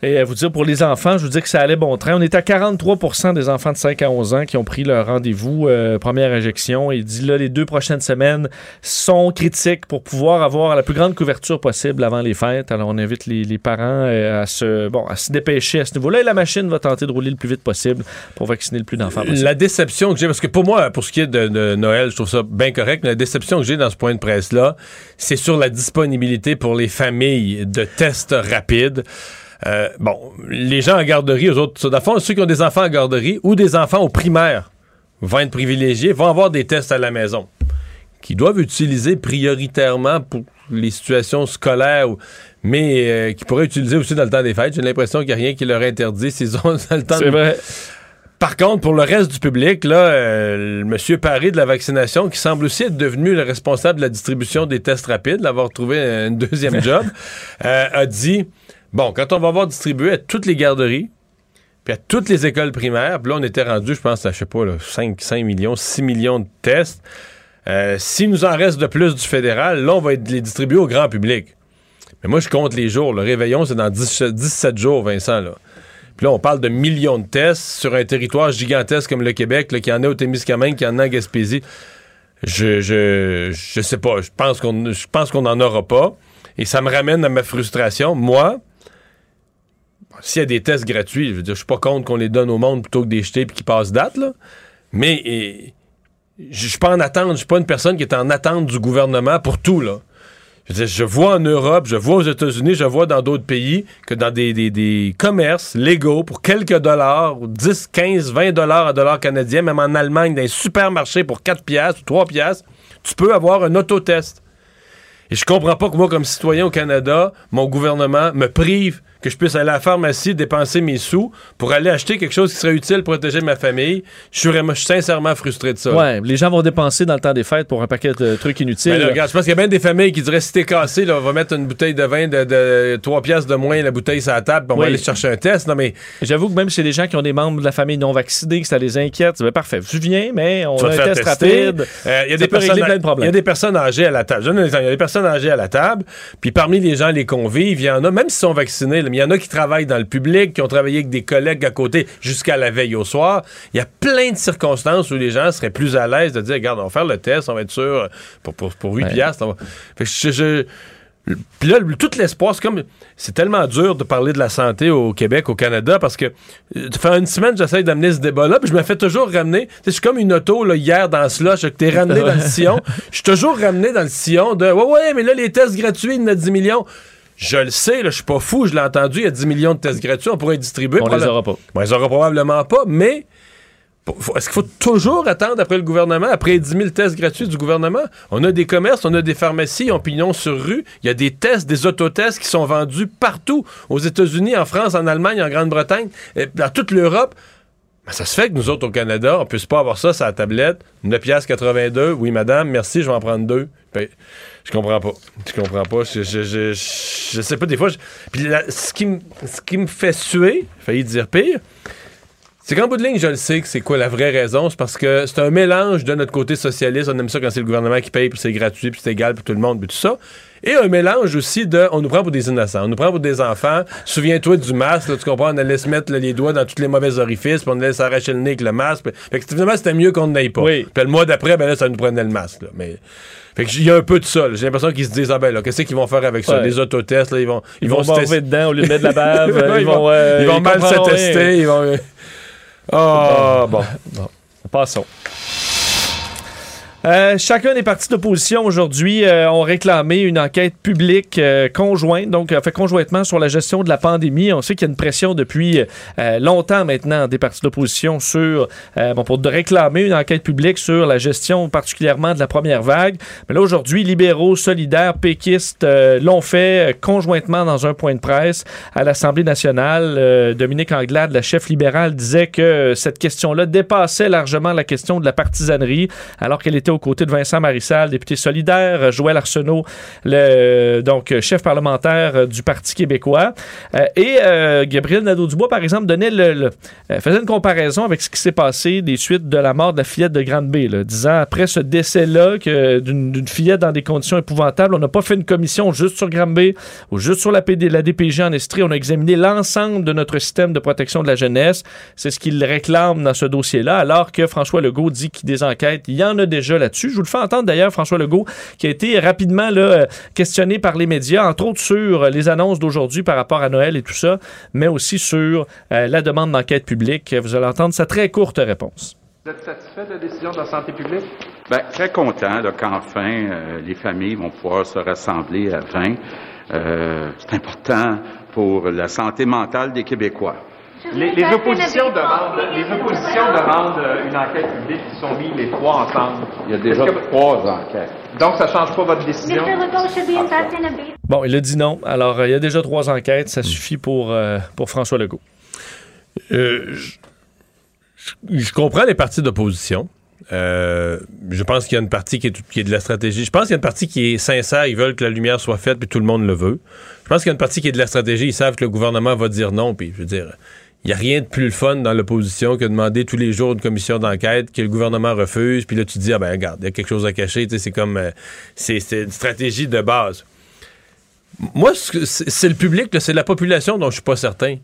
Et à vous dire, pour les enfants, je vous dis que ça allait bon train. On est à 43% des enfants de 5 à 11 ans qui ont pris leur rendez-vous, euh, première injection. Et il dit là, les deux prochaines semaines sont critiques pour pouvoir avoir la plus grande couverture possible avant les fêtes. Alors, on invite les, parents euh, à, se, bon, à se dépêcher à ce niveau-là. Et la machine va tenter de rouler le plus vite possible pour vacciner le plus d'enfants possible. la déception que j'ai, parce que pour moi, pour ce qui est de, de Noël, je trouve ça bien correct, mais la déception que j'ai dans ce point de presse-là, c'est sur la disponibilité pour les familles de tests rapides. Euh, bon, les gens en garderie, eux autres, dans le fond, ceux qui ont des enfants en garderie ou des enfants au primaire vont être privilégiés, vont avoir des tests à la maison qu'ils doivent utiliser prioritairement pour les situations scolaires, mais euh, qu'ils pourraient utiliser aussi dans le temps des fêtes. J'ai l'impression qu'il n'y a rien qui leur interdit s'ils ont dans le temps C'est de- vrai. par contre, pour le reste du public, là, euh, le monsieur Paré de la vaccination, qui semble aussi être devenu le responsable de la distribution des tests rapides, l'avoir trouvé un deuxième job, euh, a dit bon, quand on va avoir distribué à toutes les garderies, puis à toutes les écoles primaires, puis là, on était rendu, je pense, à, je sais pas, là, 5, 5 millions, 6 millions de tests. Euh, S'il nous en reste de plus du fédéral, là, on va les distribuer au grand public. Mais moi, je compte les jours. Le réveillon, c'est dans 10 17 jours, Vincent. Là. Puis là, on parle de millions de tests sur un territoire gigantesque comme le Québec, qui en a au Témiscamingue, qui en a en Gaspésie. Je, je, je sais pas. Je pense qu'on, je pense qu'on n'en aura pas. Et ça me ramène à ma frustration. Moi, s'il y a des tests gratuits, je veux dire, je suis pas contre qu'on les donne au monde plutôt que des jeter puis qu'ils passent date, là. Mais et, je suis pas en attente. Je suis pas une personne qui est en attente du gouvernement pour tout, là. Je, veux dire, je vois en Europe, je vois aux États-Unis, je vois dans d'autres pays que dans des, des- des commerces légaux, pour quelques dollars, ou 10, 15, 20 dollars à dollars canadiens, même en Allemagne, dans les supermarchés pour 4 piastres ou 3 piastres, tu peux avoir un autotest. Et je comprends pas que moi, comme citoyen au Canada, mon gouvernement me prive que je puisse aller à la pharmacie dépenser mes sous pour aller acheter quelque chose qui serait utile pour protéger ma famille. Je suis, vraiment- je suis sincèrement frustré de ça. Ouais, les gens vont dépenser dans le temps des fêtes pour un paquet de trucs inutiles. Ben là, regarde, je pense qu'il y a bien des familles qui diraient si t'es cassé, là, on va mettre une bouteille de vin de, de 3 piastres de moins, la bouteille sur la table, puis on va aller chercher un test. Non, mais J'avoue que même chez les gens qui ont des membres de la famille non vaccinés, que ça les inquiète, c'est ben parfait. Tu viens, mais on a un test tester. rapide. Euh, Il y a des personnes, plein de problèmes. Il y a des personnes âgées à la table. Je donne un exemple. Il y a des personnes âgées à la table, puis parmi les gens, les convives, il y en a, même s'ils sont vaccinés, mais il y en a qui travaillent dans le public, qui ont travaillé avec des collègues à côté jusqu'à la veille au soir. Il y a plein de circonstances où les gens seraient plus à l'aise de dire, regarde, on va faire le test, on va être sûr, pour, pour, pour 8 Ouais. piastres. on va- Fait que je- je- Puis là, tout l'espoir, c'est comme. C'est tellement dur de parler de la santé au Québec, au Canada, parce que euh, ça fait une semaine j'essaie d'amener ce débat-là, puis je me fais toujours ramener. Tu sais, Je suis comme une auto, là, hier, dans ce que t'es ramené dans le sillon. Je suis toujours ramené dans le sillon de Ouais, ouais, mais là, les tests gratuits, il y en a 10 millions. Je le sais, je suis pas fou, je l'ai entendu, il y a 10 millions de tests gratuits, on pourrait les distribuer. On les aura pas. Bon, ils aura probablement pas, mais Est-ce qu'il faut toujours attendre après le gouvernement, après 10 000 tests gratuits du gouvernement? On a des commerces, on a des pharmacies, ont pignon sur rue. Il y a des tests, des autotests qui sont vendus partout, aux États-Unis, en France, en Allemagne, en Grande-Bretagne, et dans toute l'Europe. Ben, ça se fait que nous autres, au Canada, on puisse pas avoir ça sur la tablette. 9,82 Oui, madame, merci, je vais en prendre deux. Ben, je comprends pas. Je comprends pas. Je, je, je, je sais pas, des fois... je- Puis la- ce qui me ce qui me fait suer, failli dire pire, c'est qu'en bout de ligne, je le sais que c'est quoi la vraie raison. C'est parce que c'est un mélange de notre côté socialiste. On aime ça quand c'est le gouvernement qui paye, puis c'est gratuit, puis c'est égal pour tout le monde, puis tout ça. Et un mélange aussi de. On nous prend pour des innocents, on nous prend pour des enfants. Souviens-toi du masque, là, tu comprends? On allait se mettre là, les doigts dans tous les mauvais orifices, puis on allait s'arracher le nez avec le masque. Puis- Fait que finalement, c'était mieux qu'on n'aille pas. Puis le mois d'après, ben là, ça nous prenait le masque. là. Mais. Fait que il y a un peu de ça. J'ai l'impression qu'ils se disent, ah ben là, qu'est-ce qu'ils vont faire avec ça? Ouais. Les autotests, là, ils vont. Ils vont se tester- dedans au lieu de mettre de la bave. Ouais, ils, vont, euh, ils vont mal se tester. Ils vont. Ah, bon. Passons. Euh, chacun des partis d'opposition aujourd'hui euh, ont réclamé une enquête publique euh, conjointe, donc fait conjointement sur la gestion de la pandémie. On sait qu'il y a une pression depuis longtemps maintenant des partis d'opposition sur bon, pour réclamer une enquête publique sur la gestion particulièrement de la première vague. Mais là aujourd'hui, libéraux, solidaires, péquistes l'ont fait conjointement dans un point de presse à l'Assemblée nationale. Dominique Anglade, la chef libérale, disait que cette question-là dépassait largement la question de la partisanerie, alors qu'elle était aux côtés de Vincent Marissal, député solidaire, euh, Joël Arsenault, euh, donc euh, chef parlementaire du Parti québécois, et Gabriel Nadeau-Dubois, par exemple, donnait le, faisait une comparaison avec ce qui s'est passé des suites de la mort de la fillette de Grande-Bay, là, disant après ce décès-là d'une fillette dans des conditions épouvantables, on n'a pas fait une commission juste sur Grande-Bay ou juste sur la, PD, la DPG en Estrie, on a examiné l'ensemble de notre système de protection de la jeunesse. C'est ce qu'il réclame dans ce dossier-là, alors que François Legault dit qu'il des enquêtes, il y en a déjà là-dessus. Je vous le fais entendre d'ailleurs, François Legault, qui a été rapidement là, euh, questionné par les médias, entre autres sur euh, les annonces d'aujourd'hui par rapport à Noël et tout ça, mais aussi sur euh, la demande d'enquête publique. Vous allez entendre sa très courte réponse. Vous êtes satisfait de la décision de la santé publique? Bien, très content qu'enfin euh, les familles vont pouvoir se rassembler à 20. Euh, c'est important pour la santé mentale des Québécois. Les, les oppositions demandent, les oppositions demandent euh, une enquête publique qui sont mis les trois ensemble. Il y a déjà que- trois enquêtes. Donc, ça change pas votre décision? Bon, il a dit non. Alors, euh, il y a déjà trois enquêtes. Ça suffit pour, euh, pour François Legault. Euh, je, je- je comprends les partis d'opposition. Euh, je pense qu'il y a une partie qui est, qui est de la stratégie. Je pense qu'il y a une partie qui est sincère. Ils veulent que la lumière soit faite, puis tout le monde le veut. Je pense qu'il y a une partie qui est de la stratégie. Ils savent que le gouvernement va dire non. Puis, je veux dire, il n'y a rien de plus le fun dans l'opposition que de demander tous les jours une commission d'enquête que le gouvernement refuse. Puis là, tu dis, ah ben, regarde, il y a quelque chose à cacher. C'est comme. euh, c'est une stratégie de base. Moi, c'est le public, c'est la population dont je suis pas certain.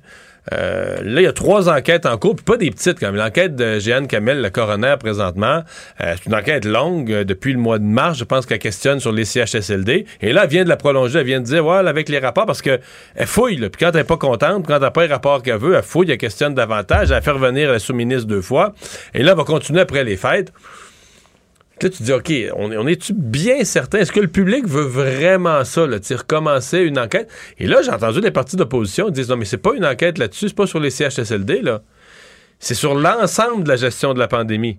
Euh, là, il y a trois enquêtes en cours, puis pas des petites quand. L'enquête de Jeanne Kamel, le coroner présentement, euh, c'est une enquête longue euh, depuis le mois de mars. Je pense qu'elle questionne sur les CHSLD. Et là, elle vient de la prolonger. Elle vient de dire, ouais, avec les rapports, parce que elle fouille. Là, puis quand elle n'est pas contente, quand elle n'a pas les rapports qu'elle veut, elle fouille, elle questionne davantage. Elle fait revenir la sous-ministre deux fois. Et là, elle va continuer après les fêtes. Là, tu te dis, OK, on, on est-tu bien certain? Est-ce que le public veut vraiment ça, là, recommencer une enquête? Et là, j'ai entendu des partis d'opposition dire, non, mais c'est pas une enquête là-dessus, c'est pas sur les CHSLD, là. C'est sur l'ensemble de la gestion de la pandémie.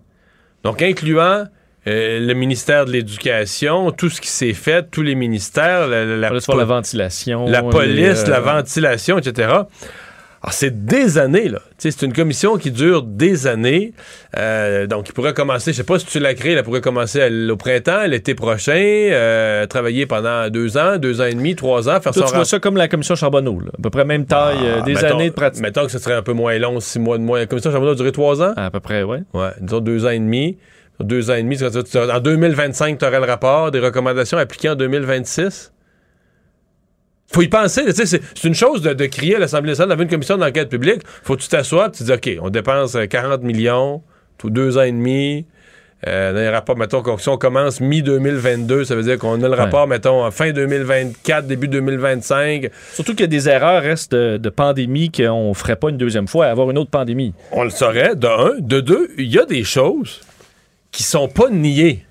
Donc, incluant euh, le ministère de l'Éducation, tout ce qui s'est fait, tous les ministères, la, la- la- la ventilation. la police, les, euh, la ventilation, etc. Alors, c'est des années, là. Tu sais, C'est une commission qui dure des années. Euh, donc, il pourrait commencer, je sais pas si tu l'as créé, elle pourrait commencer à au printemps, l'été prochain, euh, travailler pendant deux ans, deux ans et demi, trois ans, faire Toi, son tu vois rapport. ça comme la commission Charbonneau, là. à peu près même taille, euh, des Ah, Mettons- années de pratique. Mettons que ce serait un peu moins long, six mois de moins. La commission Charbonneau a duré trois ans? À peu près, oui. Ouais, disons deux ans et demi. Deux ans et demi, en 2025, tu aurais le rapport, des recommandations appliquées en 2026. Faut y penser. C'est une chose de, de crier à l'Assemblée nationale d'avoir une commission d'enquête publique. Faut que tu t'assoies et tu dis, OK, on dépense euh, 40 millions, tout deux ans et demi. Euh, dans les rapports, mettons, si on commence mi-2022, ça veut dire qu'on a le rapport, mettons, fin 2024, début 2025. Surtout qu'il y a des erreurs restent de, de pandémie qu'on ferait pas une deuxième fois, avoir une autre pandémie. On le saurait, de un. De deux, il y a des choses qui sont pas niées.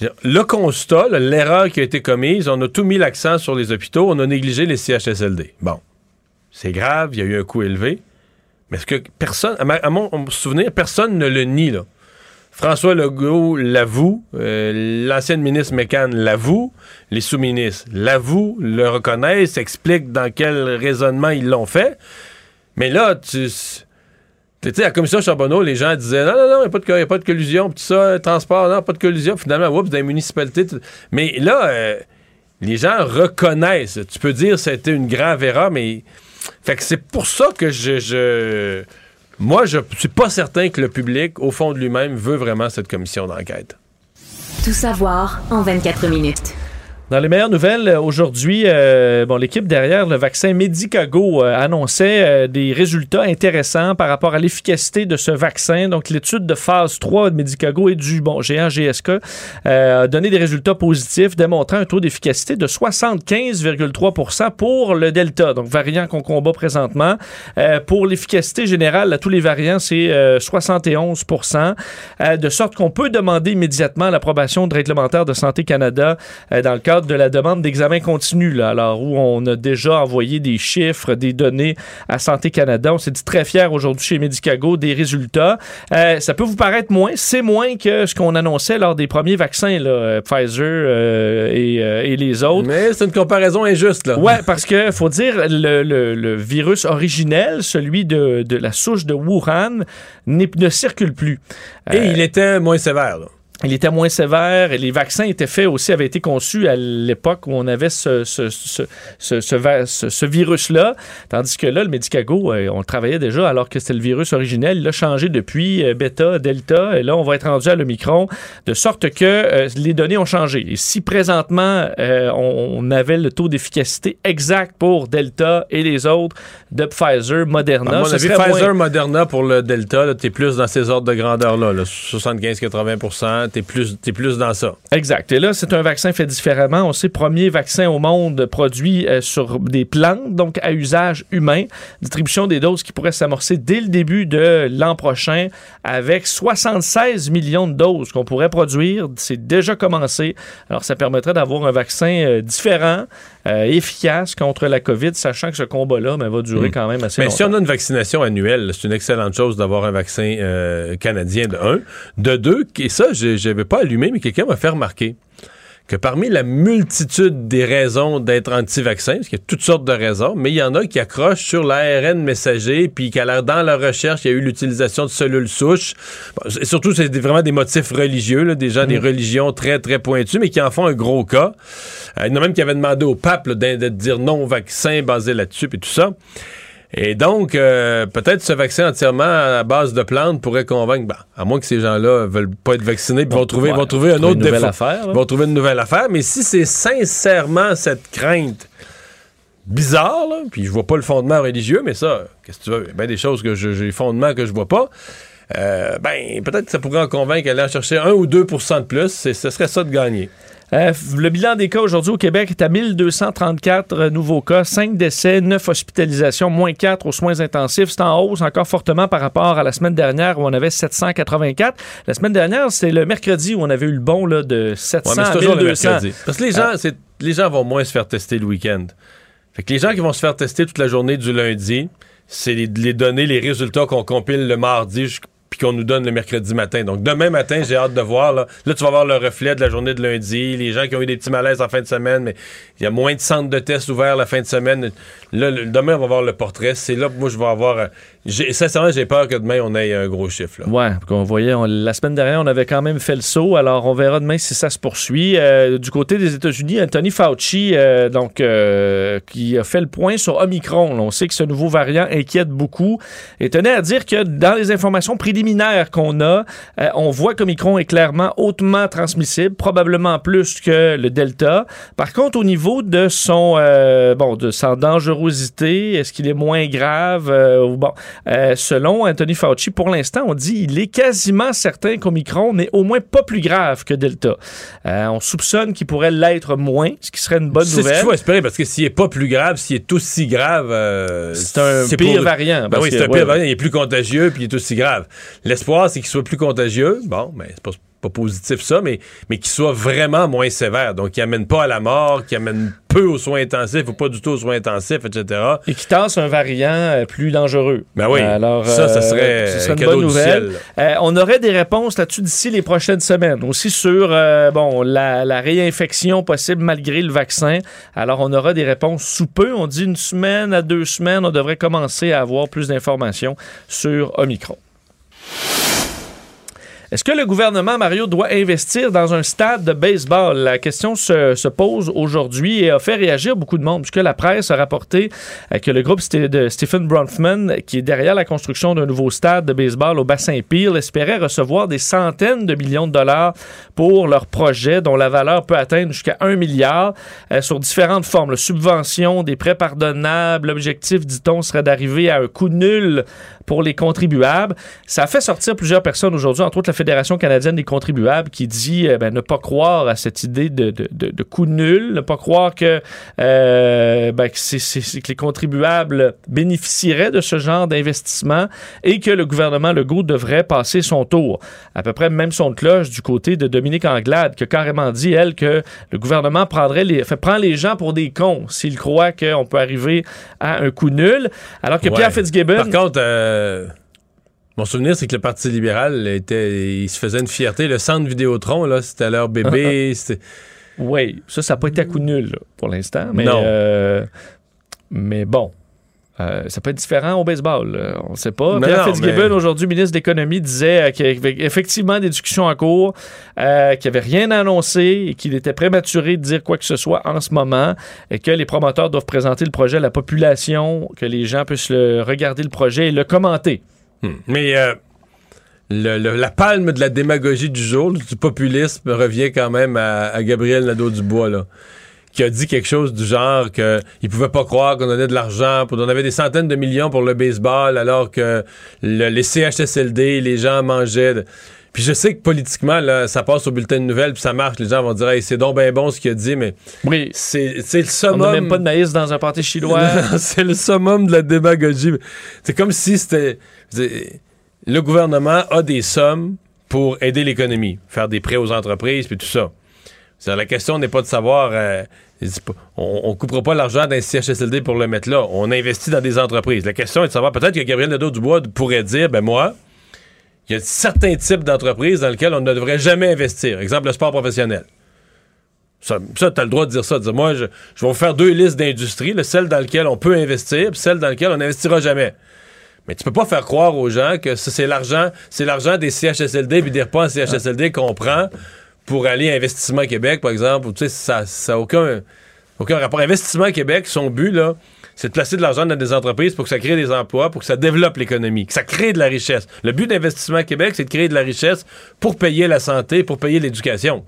Le constat, l'erreur qui a été commise, on a tout mis l'accent sur les hôpitaux, on a négligé les CHSLD. Bon, c'est grave, il y a eu un coût élevé, mais est-ce que personne, à, mon souvenir, personne ne le nie, là. François Legault l'avoue, euh, l'ancienne ministre Mécan l'avoue, les sous-ministres l'avouent, le reconnaissent, expliquent dans quel raisonnement ils l'ont fait. Mais là, tu tu sais, la commission Charbonneau, les gens disaient non, non, non, il n'y a, pas de collusion, tout ça, transport, non, pas de collusion. Finalement, oups, dans les municipalités. Mais là, euh, les gens reconnaissent. Tu peux dire que c'était une grave erreur, mais. Fait que c'est pour ça que je. Moi, je suis pas certain que le public, au fond de lui-même, veut vraiment cette commission d'enquête. Tout savoir en 24 minutes. Dans les meilleures nouvelles, euh, aujourd'hui, euh, bon, l'équipe derrière le vaccin Medicago euh, annonçait des résultats intéressants par rapport à l'efficacité de ce vaccin. Donc, l'étude de phase 3 de Medicago et du bon, géant GSK a donné des résultats positifs, démontrant un taux d'efficacité de 75,3% pour le Delta, donc variant qu'on combat présentement. Pour l'efficacité générale, à tous les variants, c'est euh, 71% euh, de sorte qu'on peut demander immédiatement l'approbation de réglementaire de Santé Canada dans le cadre de la demande d'examen continu, là, alors où on a déjà envoyé des chiffres, des données à Santé Canada. On s'est dit très fiers aujourd'hui chez Medicago des résultats. Euh, ça peut vous paraître moins, c'est moins que ce qu'on annonçait lors des premiers vaccins, là, euh, Pfizer euh, et, euh, et les autres. Mais c'est une comparaison injuste, là. Ouais, parce que faut dire le, le- le virus originel, celui de, de la souche de Wuhan, ne circule plus. Et il était moins sévère, là. Il était moins sévère et les vaccins étaient faits aussi, avaient été conçus à l'époque où on avait ce, virus-là. Tandis que là, le Medicago, euh, on le travaillait déjà alors que c'était le virus originel. Il a changé depuis euh, bêta, delta, et là, on va être rendu à l'Omicron, de sorte que euh, les données ont changé. Et si présentement, euh, on, on avait le taux d'efficacité exact pour delta et les autres de Pfizer, Moderna, moins- Pfizer, Moderna pour le Delta, là, t'es plus dans ces ordres de grandeur-là, là, 75-80 t'es plus, t'es plus dans ça. Exact. Et là, c'est un vaccin fait différemment. On sait, premier vaccin au monde produit euh, sur des plantes, donc à usage humain. Distribution des doses qui pourrait s'amorcer dès le début de l'an prochain avec 76 millions de doses qu'on pourrait produire. C'est déjà commencé. Alors, ça permettrait d'avoir un vaccin euh, différent, euh, efficace contre la COVID, sachant que ce combat-là ben, va durer Mm. quand même assez Mais longtemps. si on a une vaccination annuelle, c'est une excellente chose d'avoir un vaccin canadien de un. De deux, et ça, je n'avais pas allumé, mais quelqu'un m'a fait remarquer que parmi la multitude des raisons d'être anti-vaccin, parce qu'il y a toutes sortes de raisons, mais il y en a qui accrochent sur l'ARN messager, puis qu'à leur- dans leur recherche, il y a eu l'utilisation de cellules souches. Bon, surtout, c'est vraiment des motifs religieux, là, des gens des religions très, très pointues, mais qui en font un gros cas. Euh, il y en a même qui avaient demandé au pape là, de, de dire non au vaccin basé là-dessus, puis tout ça. Et donc, euh, peut-être ce vaccin entièrement à base de plantes pourrait convaincre, ben, à moins que ces gens-là veulent pas être vaccinés, vont trouver, ouais, vont trouver un autre une nouvelle défaut. affaire, vont trouver une nouvelle affaire. Mais si c'est sincèrement cette crainte bizarre, là, puis je vois pas le fondement religieux, mais ça, qu'est-ce que tu veux? Il y a bien des choses que je- j'ai fondement que je vois pas. Euh, ben, peut-être que ça pourrait en convaincre d'aller en chercher 1 ou 2% de plus. Ce serait ça de gagner. Euh, le bilan des cas aujourd'hui au Québec est à 1234 euh, nouveaux cas, 5 décès, 9 hospitalisations, moins 4 aux soins intensifs. C'est en hausse encore fortement par rapport à la semaine dernière où on avait 784. La semaine dernière, c'est le mercredi où on avait eu le bon là, de 700 Ouais, mais c'est à toujours le 1200. mercredi. Parce que les gens, c'est- les gens vont moins se faire tester le week-end. Fait que les gens qui vont se faire tester toute la journée du lundi, c'est les, les données, les résultats qu'on compile le mardi puis qu'on nous donne le mercredi matin. Donc demain matin, j'ai hâte de voir. Là. Là, tu vas voir le reflet de la journée de lundi, les gens qui ont eu des petits malaises en fin de semaine, mais il y a moins de centres de tests ouverts la fin de semaine. Là, demain, on va voir le portrait. C'est là que moi, je vais avoir... Sincèrement, j'ai peur que demain, on ait un gros chiffre. Là. Ouais, qu'on voyait, on- la semaine dernière, on avait quand même fait le saut. Alors, on verra demain si ça se poursuit. Euh, du côté des États-Unis, Anthony Fauci, euh, donc, euh, qui a fait le point sur Omicron. On sait que ce nouveau variant inquiète beaucoup et tenait à dire que dans les informations préliminaires qu'on a, euh, on voit qu'Omicron est clairement hautement transmissible, probablement plus que le Delta. Par contre, au niveau de son, euh, bon, de sa dangerosité, est-ce qu'il est moins grave? Euh, ou bon, Euh, selon Anthony Fauci, pour l'instant, on dit il est quasiment certain qu'Omicron n'est au moins pas plus grave que Delta. Euh, on soupçonne qu'il pourrait l'être moins, ce qui serait une bonne C'est ce nouvelle. qu'il faut espérer, parce que s'il est pas plus grave, s'il est aussi grave... euh, C'est un pire variant, Ben oui, c'est un ouais, pire ouais. variant. Il est plus contagieux, puis il est aussi grave. L'espoir, c'est qu'il soit plus contagieux. Bon, mais c'est pas, pas positif ça, mais, mais qu'il soit vraiment moins sévère. Donc, qu'il amène pas à la mort, qu'il amène peu aux soins intensifs ou pas du tout aux soins intensifs, etc. Et qui tasse un variant euh, plus dangereux. Ben oui, Alors, ça, ça euh, serait serait un une bonne nouvelle. Euh, on aurait des réponses là-dessus d'ici les prochaines semaines. Aussi sur euh, bon la, la réinfection possible malgré le vaccin. Alors, on aura des réponses sous peu. On dit une semaine à deux semaines, on devrait commencer à avoir plus d'informations sur Omicron. Est-ce que le gouvernement, Mario, doit investir dans un stade de baseball? La question se, se pose aujourd'hui et a fait réagir beaucoup de monde, puisque la presse a rapporté euh, que le groupe de Stephen Bronfman, qui est derrière la construction d'un nouveau stade de baseball au bassin Peel, espérait recevoir des centaines de millions de dollars pour leur projet, dont la valeur peut atteindre jusqu'à 1 milliard, euh, sur différentes formes. Le subvention, des prêts pardonnables. L'objectif, dit-on, serait d'arriver à un coût nul pour les contribuables. Ça a fait sortir plusieurs personnes aujourd'hui, entre autres la Fédération canadienne des contribuables, qui dit euh, ben, ne pas croire à cette idée de, de, de- de coût nul, ne pas croire que, euh, ben, que, que les contribuables bénéficieraient de ce genre d'investissement et que le gouvernement Legault devrait passer son tour. À peu près même son de cloche du côté de Dominique Anglade, qui a carrément dit, elle, que le gouvernement prendrait les, fait, prend les gens pour des cons s'il croit qu'on peut arriver à un coût nul. Alors que Ouais. Pierre Fitzgibbon... Par contre, euh, mon souvenir, c'est que le Parti libéral était, il se faisait une fierté. Le centre Vidéotron, là, c'était leur bébé. Ah, Oui, ça, ça n'a pas été à coup nul là, pour l'instant. Mais, Non. euh, mais bon. Euh, ça peut être différent au baseball. là. On ne sait pas. Pierre Fitzgibbon, mais- aujourd'hui, ministre de l'Économie, disait euh, qu'il y avait effectivement des discussions en cours, euh, qu'il n'y avait rien annoncé et qu'il était prématuré de dire quoi que ce soit en ce moment et que les promoteurs doivent présenter le projet à la population, que les gens puissent le- regarder le projet et le commenter. Hmm. Mais euh, le- le- la palme de la démagogie du jour, du populisme, revient quand même à, à Gabriel Nadeau-Dubois, là, qui a dit quelque chose du genre qu'il ne pouvait pas croire qu'on donnait de l'argent, on avait des centaines de millions pour le baseball, alors que le- les CHSLD, les gens mangeaient. de- Puis je sais que politiquement, là, ça passe au bulletin de nouvelles, puis ça marche, les gens vont dire hey, c'est donc bien bon ce qu'il a dit, mais oui. c'est c'est le On summum. n'a même pas de maïs dans un pâté chinois. c'est le summum de la démagogie. C'est comme si c'était. Le gouvernement a des sommes pour aider l'économie, faire des prêts aux entreprises, puis tout ça. La question n'est pas de savoir. euh, on ne coupera pas l'argent d'un CHSLD pour le mettre là. On investit dans des entreprises. La question est de savoir, peut-être que Gabriel Nadeau-Dubois pourrait dire, ben moi, il y a certains types d'entreprises dans lesquelles on ne devrait jamais investir. Exemple, le sport professionnel. Ça, tu as le droit de dire ça. Moi, je, vais vous faire deux listes d'industries, celle dans laquelle on peut investir, puis celle dans laquelle on n'investira jamais. Mais tu peux pas faire croire aux gens que c'est l'argent, c'est l'argent des CHSLD puis des repas en CHSLD qu'on prend pour aller à Investissement Québec, par exemple. Tu sais, ça n'a aucun, aucun rapport. Investissement Québec, son but, là, c'est de placer de l'argent dans des entreprises pour que ça crée des emplois, pour que ça développe l'économie, que ça crée de la richesse. Le but d'Investissement Québec, c'est de créer de la richesse pour payer la santé, pour payer l'éducation.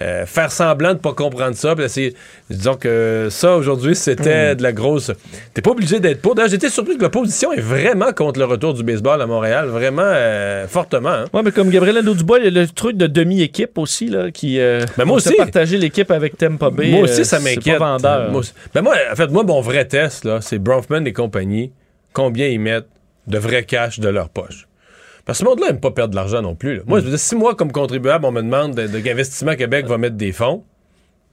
Euh, faire semblant de pas comprendre ça, puis essayer- disons que ça, aujourd'hui, c'était de la grosse... T'es pas obligé d'être pour. D'ailleurs, j'étais surpris que l'opposition est vraiment contre le retour du baseball à Montréal, vraiment euh, fortement. hein. Oui, mais comme Gabriel Nadeau-Dubois, il y a le truc de demi-équipe aussi, là, qui euh, Ben, moi aussi. partagé l'équipe avec Tampa Bay. Moi aussi, euh, ça c'est m'inquiète. pas vendeur. Moi aussi. Ben moi, en fait, moi, mon vrai test, là, c'est Bronfman et compagnie, combien ils mettent de vrai cash de leur poche. Parce que ce monde-là n'aime pas perdre de l'argent non plus. là. Moi, je veux dire, si moi, comme contribuable, on me demande de, de- qu'Investissement Québec va mettre des fonds,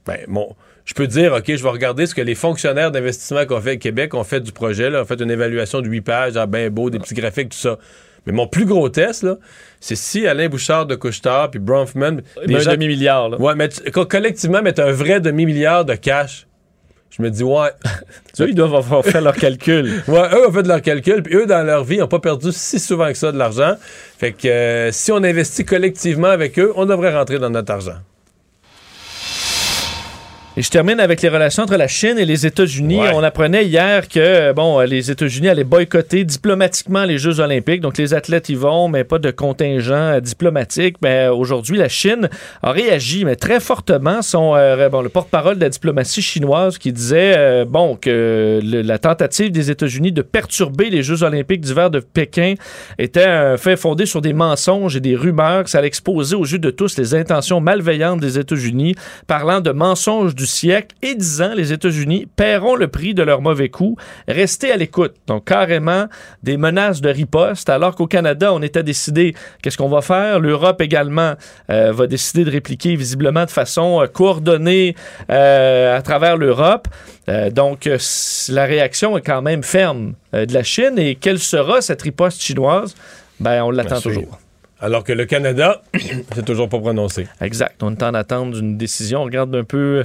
ben, bon, je peux dire, OK, je vais regarder ce que les fonctionnaires d'investissement qu'on fait Québec ont fait du projet, là, ont fait une évaluation de 8 pages, ah, ben beau, des petits graphiques, tout ça. Mais mon plus gros test, là, c'est si Alain Bouchard de Couchetard puis Bronfman... Il met un demi-milliard, là. Ouais, mais collectivement, mettre un vrai demi-milliard de cash, je me dis, ouais. Eux, ils doivent avoir fait leur calcul. Ouais, eux ont fait de leur calcul, puis eux, dans leur vie, n'ont pas perdu si souvent que ça de l'argent. Fait que euh, si on investit collectivement avec eux, on devrait rentrer dans notre argent. Et je termine avec les relations entre la Chine et les États-Unis. Ouais. On apprenait hier que bon, les États-Unis allaient boycotter diplomatiquement les Jeux olympiques. Donc les athlètes y vont, mais pas de contingent euh, diplomatique. Mais aujourd'hui, la Chine a réagi, mais très fortement. Son, euh, bon, le porte-parole de la diplomatie chinoise qui disait euh, bon que le- la tentative des États-Unis de perturber les Jeux olympiques d'hiver de Pékin était un fait fondé sur des mensonges et des rumeurs que ça allait exposer aux yeux de tous les intentions malveillantes des États-Unis, parlant de mensonges du siècle et disant les États-Unis paieront le prix de leur mauvais coup. Restez à l'écoute. Donc carrément des menaces de riposte, alors qu'au Canada, on était décidé qu'est-ce qu'on va faire? L'Europe également euh, va décider de répliquer visiblement de façon euh, coordonnée euh, à travers l'Europe. Donc la réaction est quand même ferme de la Chine. Et quelle sera cette riposte chinoise? Ben, on l'attend toujours. Alors que le Canada, c'est toujours pas prononcé. Exact. On est en attente d'une décision. On regarde un peu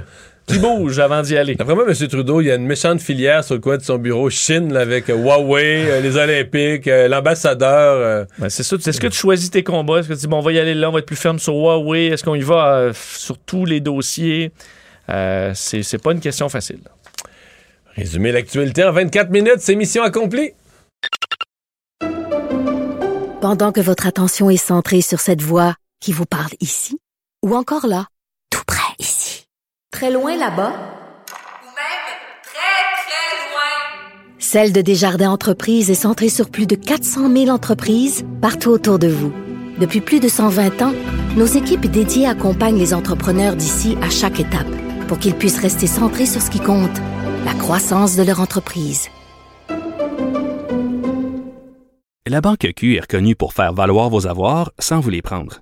qui bouge avant d'y aller. D'après moi, M. Trudeau, il y a une méchante filière sur le coin de son bureau Chine là, avec euh, Huawei, euh, les Olympiques, euh, l'ambassadeur. euh, Ben, c'est ça. Est-ce que tu choisis tes combats? Est-ce que tu dis, bon, on va y aller là, on va être plus ferme sur Huawei? Est-ce qu'on y va euh, sur tous les dossiers? Euh, c'est pas une question facile. Résumer l'actualité en 24 minutes, c'est mission accomplie. Pendant que votre attention est centrée sur cette voix qui vous parle ici, ou encore là, très loin là-bas, Celle de Desjardins Entreprises est centrée sur plus de 400 000 entreprises partout autour de vous. Depuis plus de 120 ans, nos équipes dédiées accompagnent les entrepreneurs d'ici à chaque étape pour qu'ils puissent rester centrés sur ce qui compte, la croissance de leur entreprise. La Banque Q est reconnue pour faire valoir vos avoirs sans vous les prendre.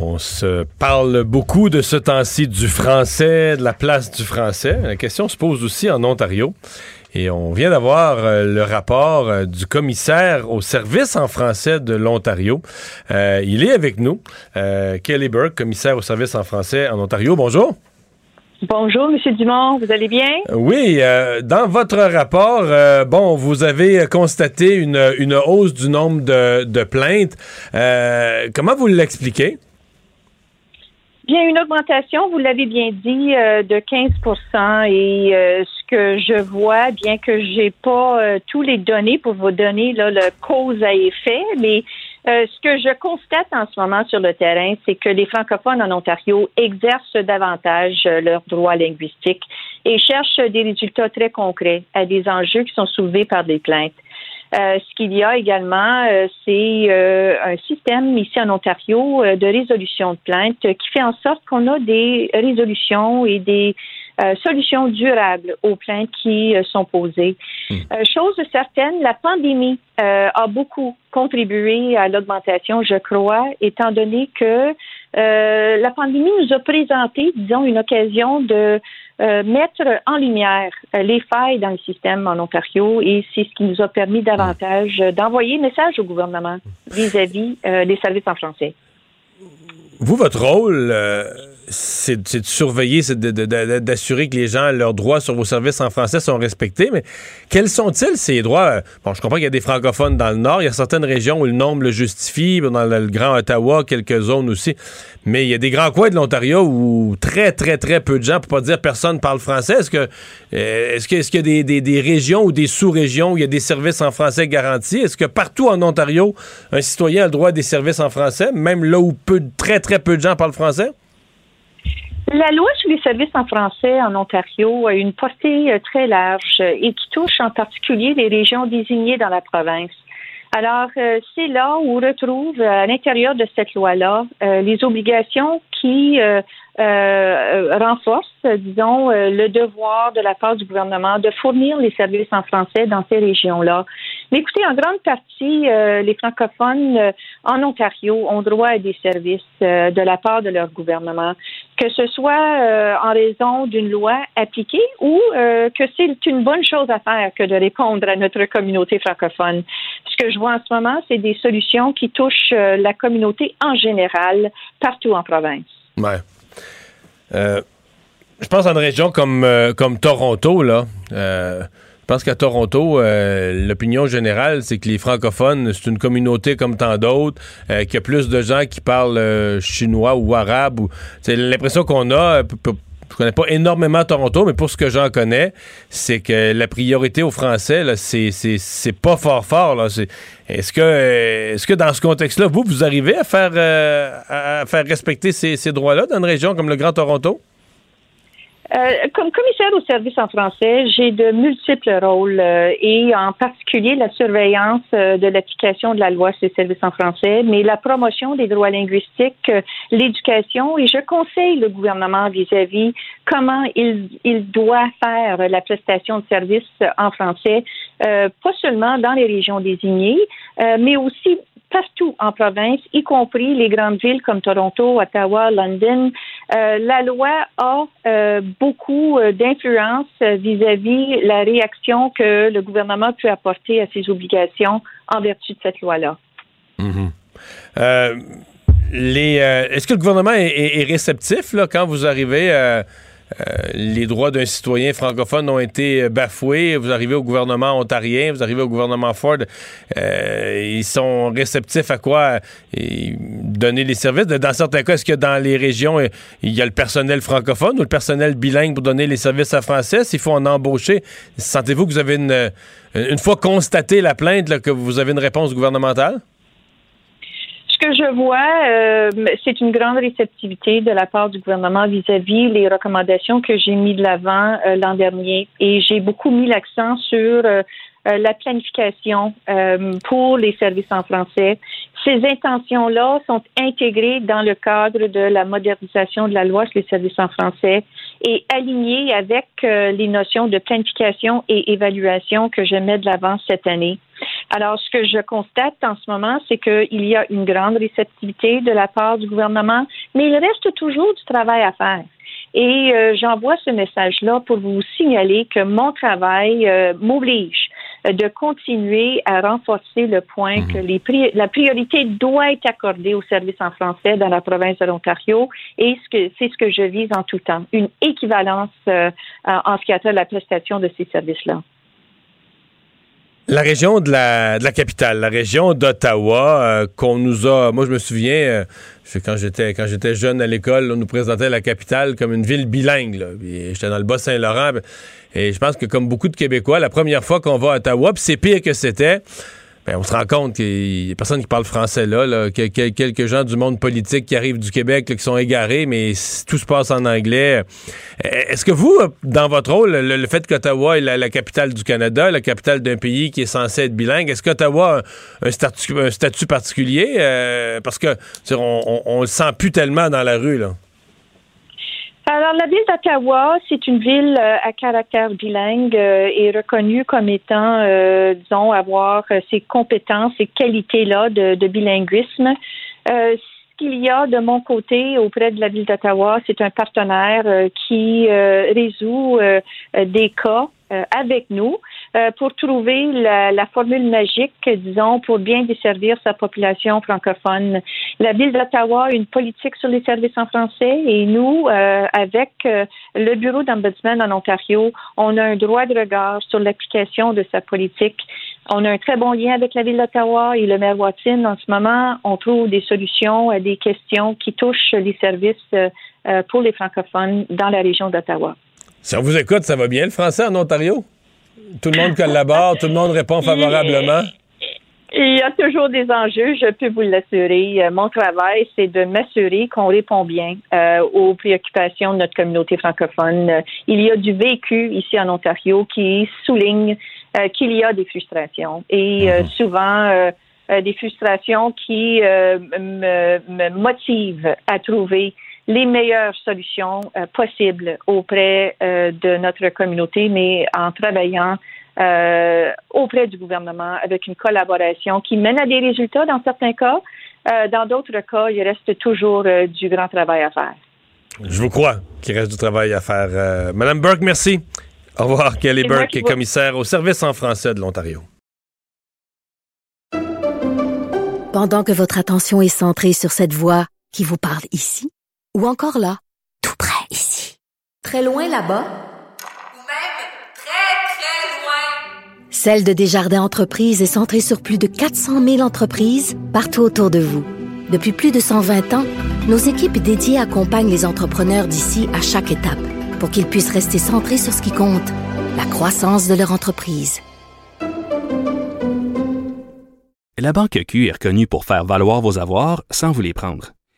On se parle beaucoup de ce temps-ci du français, de la place du français. La question se pose aussi en Ontario. Et on vient d'avoir euh, le rapport euh, du commissaire au service en français de l'Ontario. Euh, il est avec nous. Kelly Burke, commissaire au service en français en Ontario. Bonjour. Bonjour, Monsieur Dumont, vous allez bien? Oui, euh, dans votre rapport, euh, bon, vous avez constaté une, une hausse du nombre de, de plaintes. Euh, comment vous l'expliquez? Bien, une augmentation, vous l'avez bien dit, euh, de 15% et euh, ce que je vois, bien que j'ai pas euh, tous les données pour vous donner là, le cause à effet, mais euh, ce que je constate en ce moment sur le terrain, c'est que les francophones en Ontario exercent davantage euh, leurs droits linguistiques et cherchent des résultats très concrets à des enjeux qui sont soulevés par des plaintes. Euh, ce qu'il y a également, euh, c'est euh, un système ici en Ontario euh, de résolution de plaintes qui fait en sorte qu'on a des résolutions et des euh, solutions durables aux plaintes qui euh, sont posées. Euh, chose certaine, la pandémie euh, a beaucoup contribué à l'augmentation, je crois, étant donné que euh, la pandémie nous a présenté, disons, une occasion de euh, mettre en lumière euh, les failles dans le système en Ontario et c'est ce qui nous a permis davantage d'envoyer message au gouvernement vis-à-vis euh, des services en français. Vous, votre rôle, c'est de surveiller, c'est d'assurer que les gens, leurs droits sur vos services en français sont respectés. Mais quels sont-ils, ces droits? Bon, je comprends qu'il y a des francophones dans le Nord. Il y a certaines régions où le nombre le justifie. Dans le, Grand Ottawa, quelques zones aussi. Mais il y a des grands coins de l'Ontario où très, très, très peu de gens, pour pas dire personne, parle français. Est-ce que euh, est-ce que- est-ce qu'il y a des, des- des régions ou des sous-régions où il y a des services en français garantis? Est-ce que partout en Ontario, un citoyen a le droit à des services en français, même là où peu, très, très peu de gens parlent français? La loi sur les services en français en Ontario a une portée euh, très large euh, et qui touche en particulier les régions désignées dans la province. Alors, euh, c'est là où on retrouve à l'intérieur de cette loi-là les obligations qui renforcent, disons, le devoir de la part du gouvernement de fournir les services en français dans ces régions-là. Mais écoutez, en grande partie, euh, les francophones euh, en Ontario ont droit à des services euh, de la part de leur gouvernement, que ce soit en raison d'une loi appliquée ou que c'est une bonne chose à faire que de répondre à notre communauté francophone. Ce que je vois en ce moment, c'est des solutions qui touchent la communauté en général partout en province. Ouais. Je pense à une région comme, comme Toronto, là. Je pense qu'à Toronto, euh, l'opinion générale, c'est que les francophones, c'est une communauté comme tant d'autres, euh, qu'il y a plus de gens qui parlent euh, chinois ou arabe. Ou, c'est l'impression qu'on a. je connais pas énormément Toronto, mais pour ce que j'en connais, c'est que la priorité aux Français, là, c'est, c'est, c'est pas fort fort. Est-ce que, est-ce que dans ce contexte-là, vous, vous arrivez à faire, à faire respecter ces, ces droits-là dans une région comme le Grand Toronto? Euh, comme commissaire au service en français, j'ai de multiples rôles euh, et en particulier la surveillance euh, de l'application de la loi sur les services en français, mais la promotion des droits linguistiques, euh, l'éducation et je conseille le gouvernement vis-à-vis comment il, il doit faire la prestation de services en français, pas seulement dans les régions désignées, mais aussi partout en province, y compris les grandes villes comme Toronto, Ottawa, London. Euh, la loi a euh, beaucoup euh, d'influence vis-à-vis la réaction que le gouvernement peut apporter à ses obligations en vertu de cette loi-là. Euh, est-ce que le gouvernement est, réceptif quand vous arrivez les droits d'un citoyen francophone ont été euh, bafoués, vous arrivez au gouvernement ontarien, vous arrivez au gouvernement Ford, euh, ils sont réceptifs à quoi? Donner les services. Dans certains cas, est-ce que dans les régions, euh, il y a le personnel francophone ou le personnel bilingue pour donner les services à français? S'il faut en embaucher, sentez-vous que vous avez une, euh, une fois constaté la plainte, que vous avez une réponse gouvernementale? Ce que je vois, euh, c'est une grande réceptivité de la part du gouvernement vis-à-vis les recommandations que j'ai mis de l'avant euh, l'an dernier. Et j'ai beaucoup mis l'accent sur euh, euh, la planification euh, pour les services en français. Ces intentions-là sont intégrées dans le cadre de la modernisation de la loi sur les services en français et alignées avec les notions de planification et évaluation que je mets de l'avant cette année. Alors, ce que je constate en ce moment, c'est qu'il y a une grande réceptivité de la part du gouvernement, mais il reste toujours du travail à faire. Et euh, j'envoie ce message-là pour vous signaler que mon travail euh, m'oblige euh, de continuer à renforcer le point que les pri- la priorité doit être accordée aux services en français dans la province de l'Ontario et ce que c'est ce que je vise en tout temps, une équivalence euh, en ce qui a trait à la prestation de ces services-là. La région de la, de la capitale, la région d'Ottawa, euh, qu'on nous a. Moi, je me souviens, euh, c'est quand j'étais quand j'étais jeune à l'école, on nous présentait la capitale comme une ville bilingue. J'étais dans le Bas-Saint-Laurent. Et je pense que comme beaucoup de Québécois, la première fois qu'on va à Ottawa, c'est pire que c'était. Ben, on se rend compte qu'il y a personne qui parle français là, là, que- que- quelques gens du monde politique qui arrivent du Québec là, qui sont égarés, mais tout se passe en anglais. Euh, Est-ce que vous, euh, dans votre rôle, le, fait qu'Ottawa est la, capitale du Canada, la capitale d'un pays qui est censé être bilingue, est-ce qu'Ottawa a un statut, particulier? Euh, parce que on, on le sent plus tellement dans la rue. Là. Alors, la ville d'Ottawa, c'est une ville euh, à caractère bilingue euh, et reconnue comme étant, euh, disons, avoir euh, ces compétences, ces qualités-là de, de bilinguisme. Euh, ce qu'il y a de mon côté auprès de la ville d'Ottawa, c'est un partenaire euh, qui euh, résout euh, euh, des cas euh, avec nous euh, pour trouver la, formule magique, disons, pour bien desservir sa population francophone. La ville d'Ottawa a une politique sur les services en français et nous, euh, avec euh, le bureau d'ombudsman en Ontario, on a un droit de regard sur l'application de sa politique. On a un très bon lien avec la ville d'Ottawa et le maire Watson. En ce moment, on trouve des solutions à des questions qui touchent les services euh, euh, pour les francophones dans la région d'Ottawa. Si on vous écoute, ça va bien le français en Ontario? Tout le monde collabore, tout le monde répond favorablement. Il y a toujours des enjeux, je peux vous l'assurer. Euh, Mon travail, c'est de m'assurer qu'on répond bien euh, aux préoccupations de notre communauté francophone. Euh, Il y a du vécu ici en Ontario qui souligne euh, qu'il y a des frustrations. Et euh, souvent, des frustrations qui me, me motivent à trouver les meilleures solutions euh, possibles auprès euh, de notre communauté, mais en travaillant euh, auprès du gouvernement avec une collaboration qui mène à des résultats dans certains cas. Euh, dans d'autres cas, il reste toujours euh, du grand travail à faire. Je vous crois qu'il reste du travail à faire. Euh, Madame Burke, merci. Au revoir. Kelly Burke est vous- commissaire au service en français de l'Ontario. Pendant que votre attention est centrée sur cette voix qui vous parle ici, ou encore là, tout près ici, très loin là-bas, Celle de Desjardins Entreprises est centrée sur plus de 400 000 entreprises partout autour de vous. Depuis plus de 120 ans, nos équipes dédiées accompagnent les entrepreneurs d'ici à chaque étape pour qu'ils puissent rester centrés sur ce qui compte, la croissance de leur entreprise. La Banque Q est reconnue pour faire valoir vos avoirs sans vous les prendre.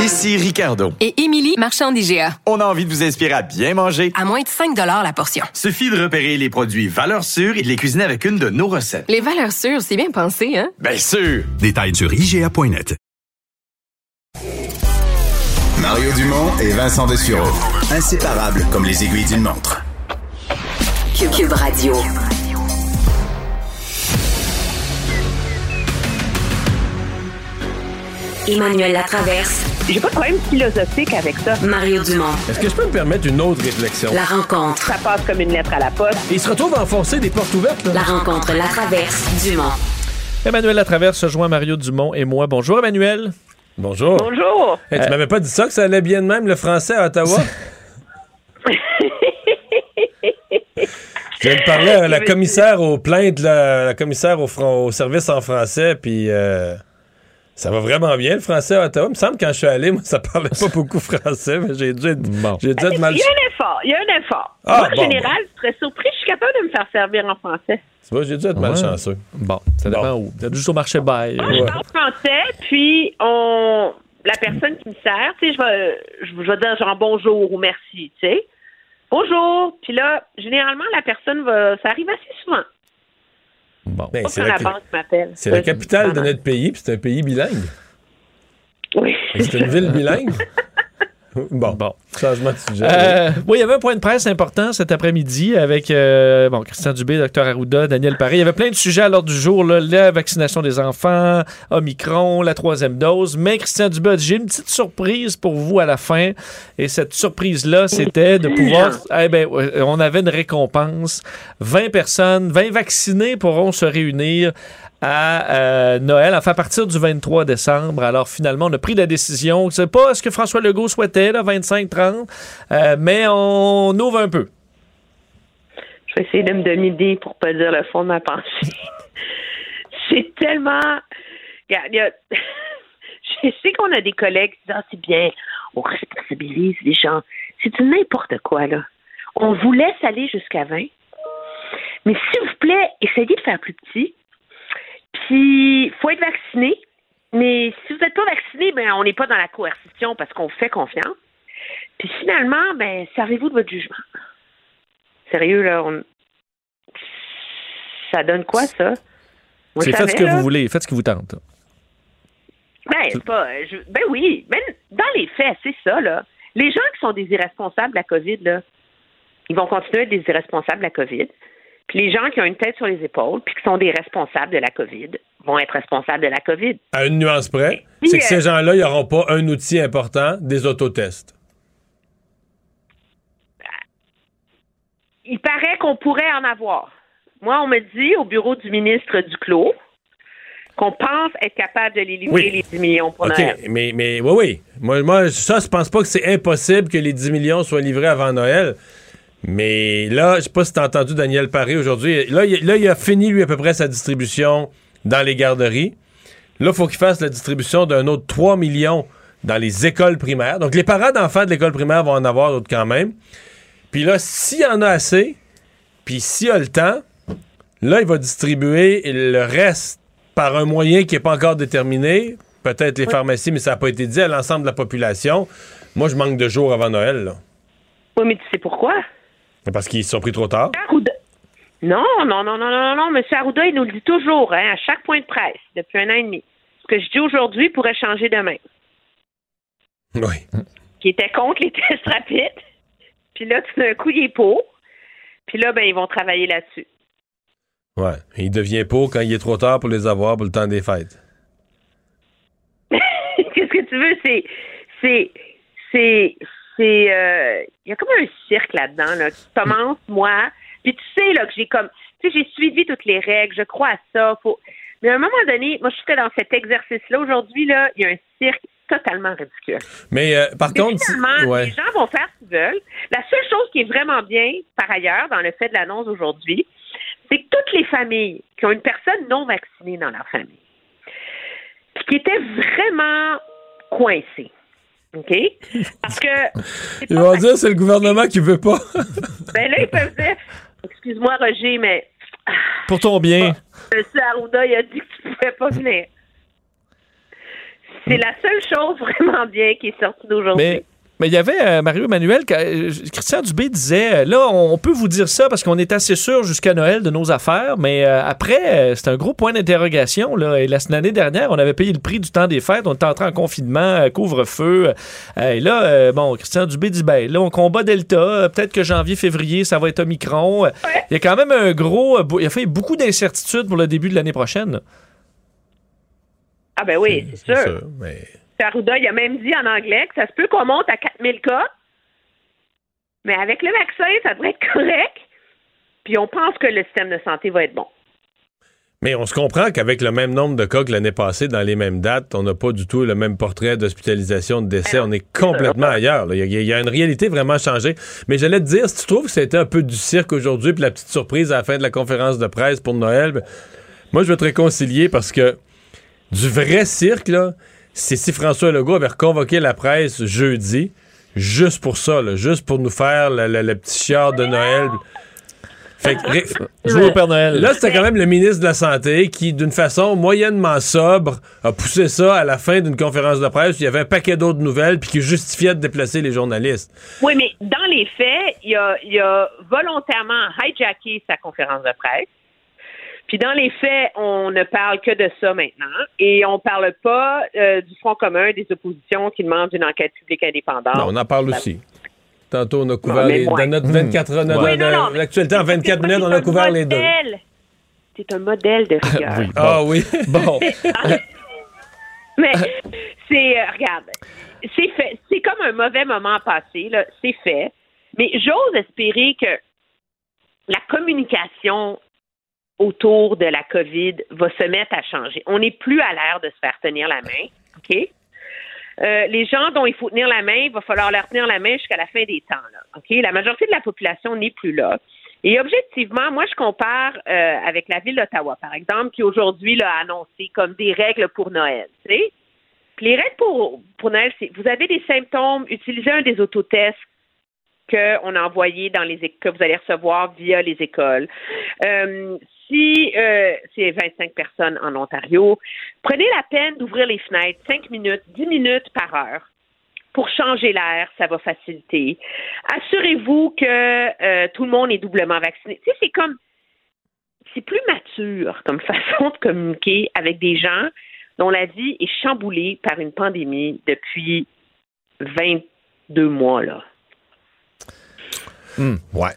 Ici Ricardo. Et Émilie, marchand d'IGA. On a envie de vous inspirer à bien manger. À moins de 5 la portion. Suffit de repérer les produits valeurs sûres et de les cuisiner avec une de nos recettes. Les valeurs sûres, c'est bien pensé, hein? Bien sûr! Détails sur IGA.net. Mario Dumont et Vincent Dessureau. Inséparables comme les aiguilles d'une montre. Cube, Cube Radio. Emmanuel Latraverse. J'ai pas de problème philosophique avec ça. Mario Dumont. Est-ce que je peux me permettre une autre réflexion? La rencontre. Ça passe comme une lettre à la poste. Et il se retrouve à enfoncer des portes ouvertes. Là. La rencontre Latraverse. Dumont. Emmanuel Latraverse se joint à Mario Dumont et moi. Bonjour, Emmanuel. Bonjour. Bonjour. Hey, tu m'avais pas dit ça que ça allait bien de même, le français à Ottawa? Je viens de parler à la commissaire aux plaintes, la, la commissaire au service en français, puis euh, ça va vraiment bien le français à Ottawa. Il me semble que quand je suis allé, moi, ça parlait pas beaucoup français, mais j'ai dû être, j'ai dû être mal. Il y a un effort. Il y a un effort. Ah, Moi, en bon, général, je serais surpris. Je suis capable de me faire servir en français. Tu vois, j'ai dû être malchanceux. Bon, ça dépend où. Peut-être juste au marché bail. Je parle français, puis on la personne qui me sert, tu sais, je vais, je, je vais dire genre bonjour ou merci, tu sais. Bonjour. Puis là, généralement, la personne va. Ça arrive assez souvent. Bon. Ben, c'est la, c'est la capitale de notre pays, puis c'est un pays bilingue. Oui. C'est une ville bilingue? Bon, bon. changement de sujet. Euh, oui, il y avait un point de presse important cet après-midi avec euh, bon, Christian Dubé, Dr Arruda, Daniel Paré. Il y avait plein de sujets à l'ordre du jour, là, la vaccination des enfants, Omicron, la troisième dose. Mais Christian Dubé a dit, j'ai une petite surprise pour vous à la fin. Et cette surprise-là, c'était de pouvoir... Eh ben, on avait une récompense. 20 personnes, 20 vaccinés pourront se réunir à euh, Noël, enfin à partir du 23 décembre. Alors finalement, on a pris la décision. C'est pas ce que François Legault souhaitait, là, 25-30, euh, mais on ouvre un peu. Je vais essayer de me demi pour pas dire le fond de ma pensée. c'est tellement. Regarde, il y a- Je sais qu'on a des collègues qui disent Ah, c'est bien, on responsabilise les gens. C'est du n'importe quoi, là. On vous laisse aller jusqu'à 20. Mais s'il vous plaît, essayez de faire plus petit. Puis, il faut être vacciné. Mais si vous n'êtes pas vacciné, ben, on n'est pas dans la coercition parce qu'on fait confiance. Puis finalement, ben, servez-vous de votre jugement. Sérieux, là, on... ça donne quoi, ça? C'est faites ce que là? vous voulez, faites ce qui vous tente. Ben, pas. je- ben oui. Ben, dans les faits, c'est ça, là. Les gens qui sont des irresponsables de la COVID, là, ils vont continuer à être des irresponsables de la COVID. Puis les gens qui ont une tête sur les épaules, puis qui sont des responsables de la COVID, vont être responsables de la COVID. À une nuance près, Puis, c'est que euh, ces gens-là, ils n'auront pas un outil important, des autotests. Il paraît qu'on pourrait en avoir. Moi, on me dit au bureau du ministre Duclos qu'on pense être capable de les livrer Oui. les 10 millions pour OK, Noël. mais, mais oui, oui. Moi, moi, ça, je pense pas que c'est impossible que les 10 millions soient livrés avant Noël. Mais là, je sais pas si t'as entendu Daniel Paré aujourd'hui. Là, il, là, il a fini, lui, à peu près sa distribution dans les garderies. Là, il faut qu'ils fassent la distribution d'un autre 3 millions dans les écoles primaires. Donc, les parents d'enfants de l'école primaire vont en avoir d'autres quand même. Puis là, s'il y en a assez, puis s'il y a le temps, là, il va distribuer le reste par un moyen qui n'est pas encore déterminé. Peut-être les pharmacies, mais ça n'a pas été dit à l'ensemble de la population. Moi, je manque de jours avant Noël. Là. Oui, mais tu sais pourquoi? Parce qu'ils se sont pris trop tard? Arruda- Non, non, non, non, non, non. M. Arruda, il nous le dit toujours, hein, à chaque point de presse, depuis un an et demi. Ce que je dis aujourd'hui pourrait changer demain. Oui. Qui était contre les tests rapides. Puis là, tout d'un coup, il est pour. Puis là, ben, ils vont travailler là-dessus. Ouais. Il devient pour quand il est trop tard pour les avoir pour le temps des fêtes. Qu'est-ce que tu veux? C'est. C'est. C'est. C'est. euh, Il y a comme un cirque là-dedans, là. Tu commences, moi. Puis tu sais, là, que j'ai comme. Tu sais, j'ai suivi toutes les règles. Je crois à ça. Faut... Mais à un moment donné, moi, je suis dans cet exercice-là. Aujourd'hui, là, il y a un cirque totalement ridicule. Mais euh, par Mais contre, finalement, ouais. les gens vont faire ce qu'ils veulent. La seule chose qui est vraiment bien, par ailleurs, dans le fait de l'annonce aujourd'hui, c'est que toutes les familles qui ont une personne non vaccinée dans leur famille, puis qui étaient vraiment coincées, OK? Parce que, ils vont dire c'est le gouvernement qui veut pas. ben là, ils peuvent dire, excuse-moi, Roger, mais Pour ton bien. M. Arruda, il a dit que tu pouvais pas venir. C'est la seule chose vraiment bien qui est sortie d'aujourd'hui. Mais mais il y avait euh, Mario Emmanuel, que, euh, Christian Dubé disait, euh, là, on, peut vous dire ça parce qu'on est assez sûr jusqu'à Noël de nos affaires, mais euh, après, euh, c'est un gros point d'interrogation. Là. Et la l'année dernière, on avait payé le prix du temps des fêtes, on était entré en confinement, euh, couvre-feu. Euh, et là, euh, bon, Christian Dubé dit, ben là, on combat Delta, peut-être que janvier, février, ça va être Omicron. Il y a quand même un gros, il a fait beaucoup d'incertitudes pour le début de l'année prochaine. Ah ben oui, c'est sûr. mais... Arruda, il a même dit en anglais que ça se peut qu'on monte à 4000 cas, mais avec le vaccin, ça devrait être correct. Puis on pense que le système de santé va être bon. Mais on se comprend qu'avec le même nombre de cas que l'année passée, dans les mêmes dates, on n'a pas du tout le même portrait d'hospitalisation, de décès. On est complètement ailleurs. Il y, a- une réalité vraiment changée. Mais j'allais te dire, si tu trouves que été un peu du cirque aujourd'hui, puis la petite surprise à la fin de la conférence de presse pour Noël, ben, moi, je vais te réconcilier parce que du vrai cirque, là, c'est si François Legault avait reconvoqué la presse jeudi, juste pour ça, là, juste pour nous faire le, le- le petit chiard de Noël. Fait que, Jouer au Père Noël. Là, c'était quand même le ministre de la Santé qui, d'une façon moyennement sobre, a poussé ça à la fin d'une conférence de presse. où Il y avait un paquet d'autres nouvelles puis qui justifiait de déplacer les journalistes. Oui, mais dans les faits, il a, il a volontairement hijacké sa conférence de presse. Puis dans les faits, on ne parle que de ça maintenant. Et on ne parle pas euh, du Front commun des oppositions qui demandent une enquête publique indépendante. Non, on en parle aussi. Tantôt, on a couvert les, dans notre 24 heures, dans- Oui, dans non, l'actualité en 24 minutes, on a couvert les deux. modèle. C'est un modèle de rigueur. Ah oui. Bon. Mais c'est, euh, regarde, c'est fait. C'est comme un mauvais moment passé, là. C'est fait. Mais j'ose espérer que la communication autour de la COVID va se mettre à changer. On n'est plus à l'ère de se faire tenir la main, OK? Euh, les gens dont il faut tenir la main, il va falloir leur tenir la main jusqu'à la fin des temps. Là? La majorité de la population n'est plus là. Et objectivement, moi, je compare euh, avec la ville d'Ottawa, par exemple, qui aujourd'hui a annoncé comme des règles pour Noël. Les règles pour, pour Noël, c'est vous avez des symptômes, utilisez un des autotests qu'on a envoyés dans les que vous allez recevoir via les écoles. Euh, si euh, c'est 25 personnes en Ontario, prenez la peine d'ouvrir les fenêtres 5 minutes, 10 minutes par heure pour changer l'air, ça va faciliter. Assurez-vous que euh, tout le monde est doublement vacciné. Tu sais, c'est comme c'est plus mature comme façon de communiquer avec des gens dont la vie est chamboulée par une pandémie depuis 22 mois là. Ouais.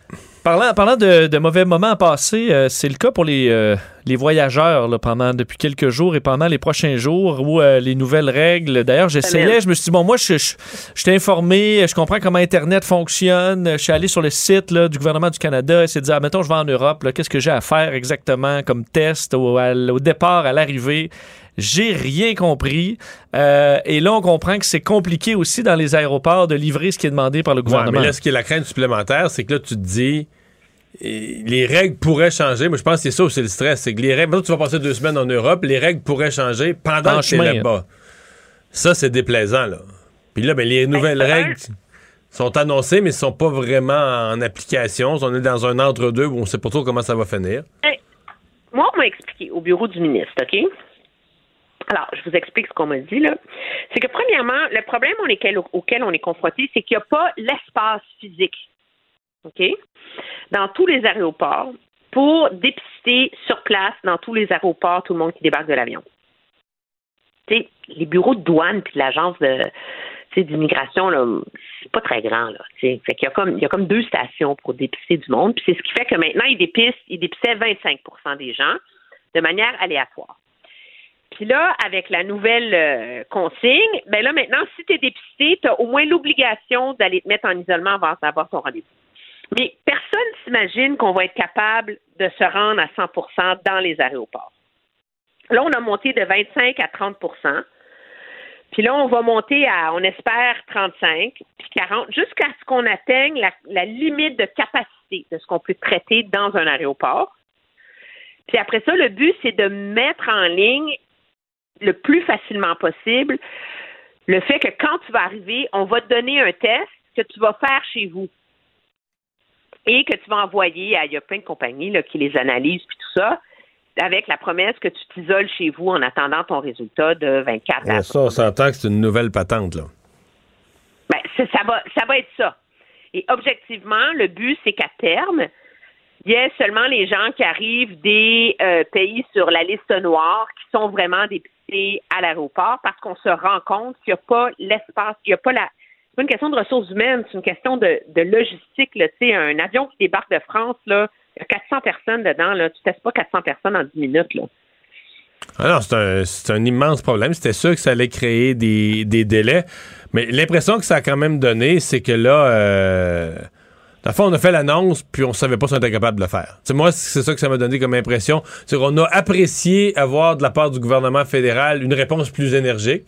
Parlant, parlant de, de mauvais moments passés, euh, c'est le cas pour les, euh, les voyageurs là, pendant depuis quelques jours et pendant les prochains jours où euh, les nouvelles règles. D'ailleurs, j'essayais, je me suis dit bon, moi, je, je, je t'ai informé, je comprends comment Internet fonctionne. Je suis allé sur le site là, du gouvernement du Canada, essayer de dire, ah, mettons, je vais en Europe, qu'est-ce que j'ai à faire exactement comme test au, à- au départ, à l'arrivée? J'ai rien compris. Euh, et là, on comprend que c'est compliqué aussi dans les aéroports de livrer ce qui est demandé par le Ouais, gouvernement. mais là, ce qui est la crainte supplémentaire, c'est que là, tu te dis, les règles pourraient changer. Moi, je pense que c'est ça aussi le stress. C'est que les règles. Maintenant, tu vas passer deux semaines en Europe, les règles pourraient changer pendant En que tu chemin. là-bas. Ça, c'est déplaisant, là. Puis là, ben, les nouvelles règles sont annoncées, mais ne sont pas vraiment en application. On est dans un entre-deux où on sait pas trop comment ça va finir. Hey, moi, on m'a expliqué au bureau du ministre, OK? Alors, je vous explique ce qu'on m'a dit, là. C'est que, premièrement, le problème auquel on est confronté, c'est qu'il n'y a pas l'espace physique, OK? Dans tous les aéroports pour dépister sur place, dans tous les aéroports, tout le monde qui débarque de l'avion. Tu les bureaux de douane puis de l'agence d'immigration, là, c'est pas très grand, là. Fait qu'il y a comme il y a comme deux stations pour dépister du monde. Puis c'est ce qui fait que maintenant, ils dépistent, ils dépistaient 25% des gens de manière aléatoire. Puis là, avec la nouvelle euh, consigne, ben là, maintenant, si tu es dépisté, tu as au moins l'obligation d'aller te mettre en isolement avant d'avoir ton rendez-vous. Mais personne s'imagine qu'on va être capable de se rendre à 100% dans les aéroports. Là, on a monté de 25 à 30% puis là, on va monter à, on espère, 35, puis 40, jusqu'à ce qu'on atteigne la, la limite de capacité de ce qu'on peut traiter dans un aéroport. Puis après ça, le but, c'est de mettre en ligne le plus facilement possible le fait que quand tu vas arriver, on va te donner un test que tu vas faire chez vous et que tu vas envoyer à, il y a plein de compagnies là, qui les analysent puis tout ça, avec la promesse que tu t'isoles chez vous en attendant ton résultat de 24 à Ouais, ça, on s'entend que c'est une nouvelle patente, là. Ben, ça va, ça va être ça. Et objectivement, le but, c'est qu'à terme, il y ait seulement les gens qui arrivent des euh, pays sur la liste noire qui sont vraiment à l'aéroport parce qu'on se rend compte qu'il n'y a pas l'espace, il n'y a pas la. C'est pas une question de ressources humaines, c'est une question de, logistique. Un avion qui débarque de France, là, il y a 400 personnes dedans. Là. Tu ne testes pas 400 personnes en 10 minutes. Là. Non, c'est un, immense problème. C'était sûr que ça allait créer des, des délais. Mais l'impression que ça a quand même donné, c'est que là, euh, la on a fait l'annonce, puis on savait pas si on était capable de le faire. Tu sais, moi, c'est ça que ça m'a donné comme impression. C'est qu'on a apprécié avoir de la part du gouvernement fédéral une réponse plus énergique.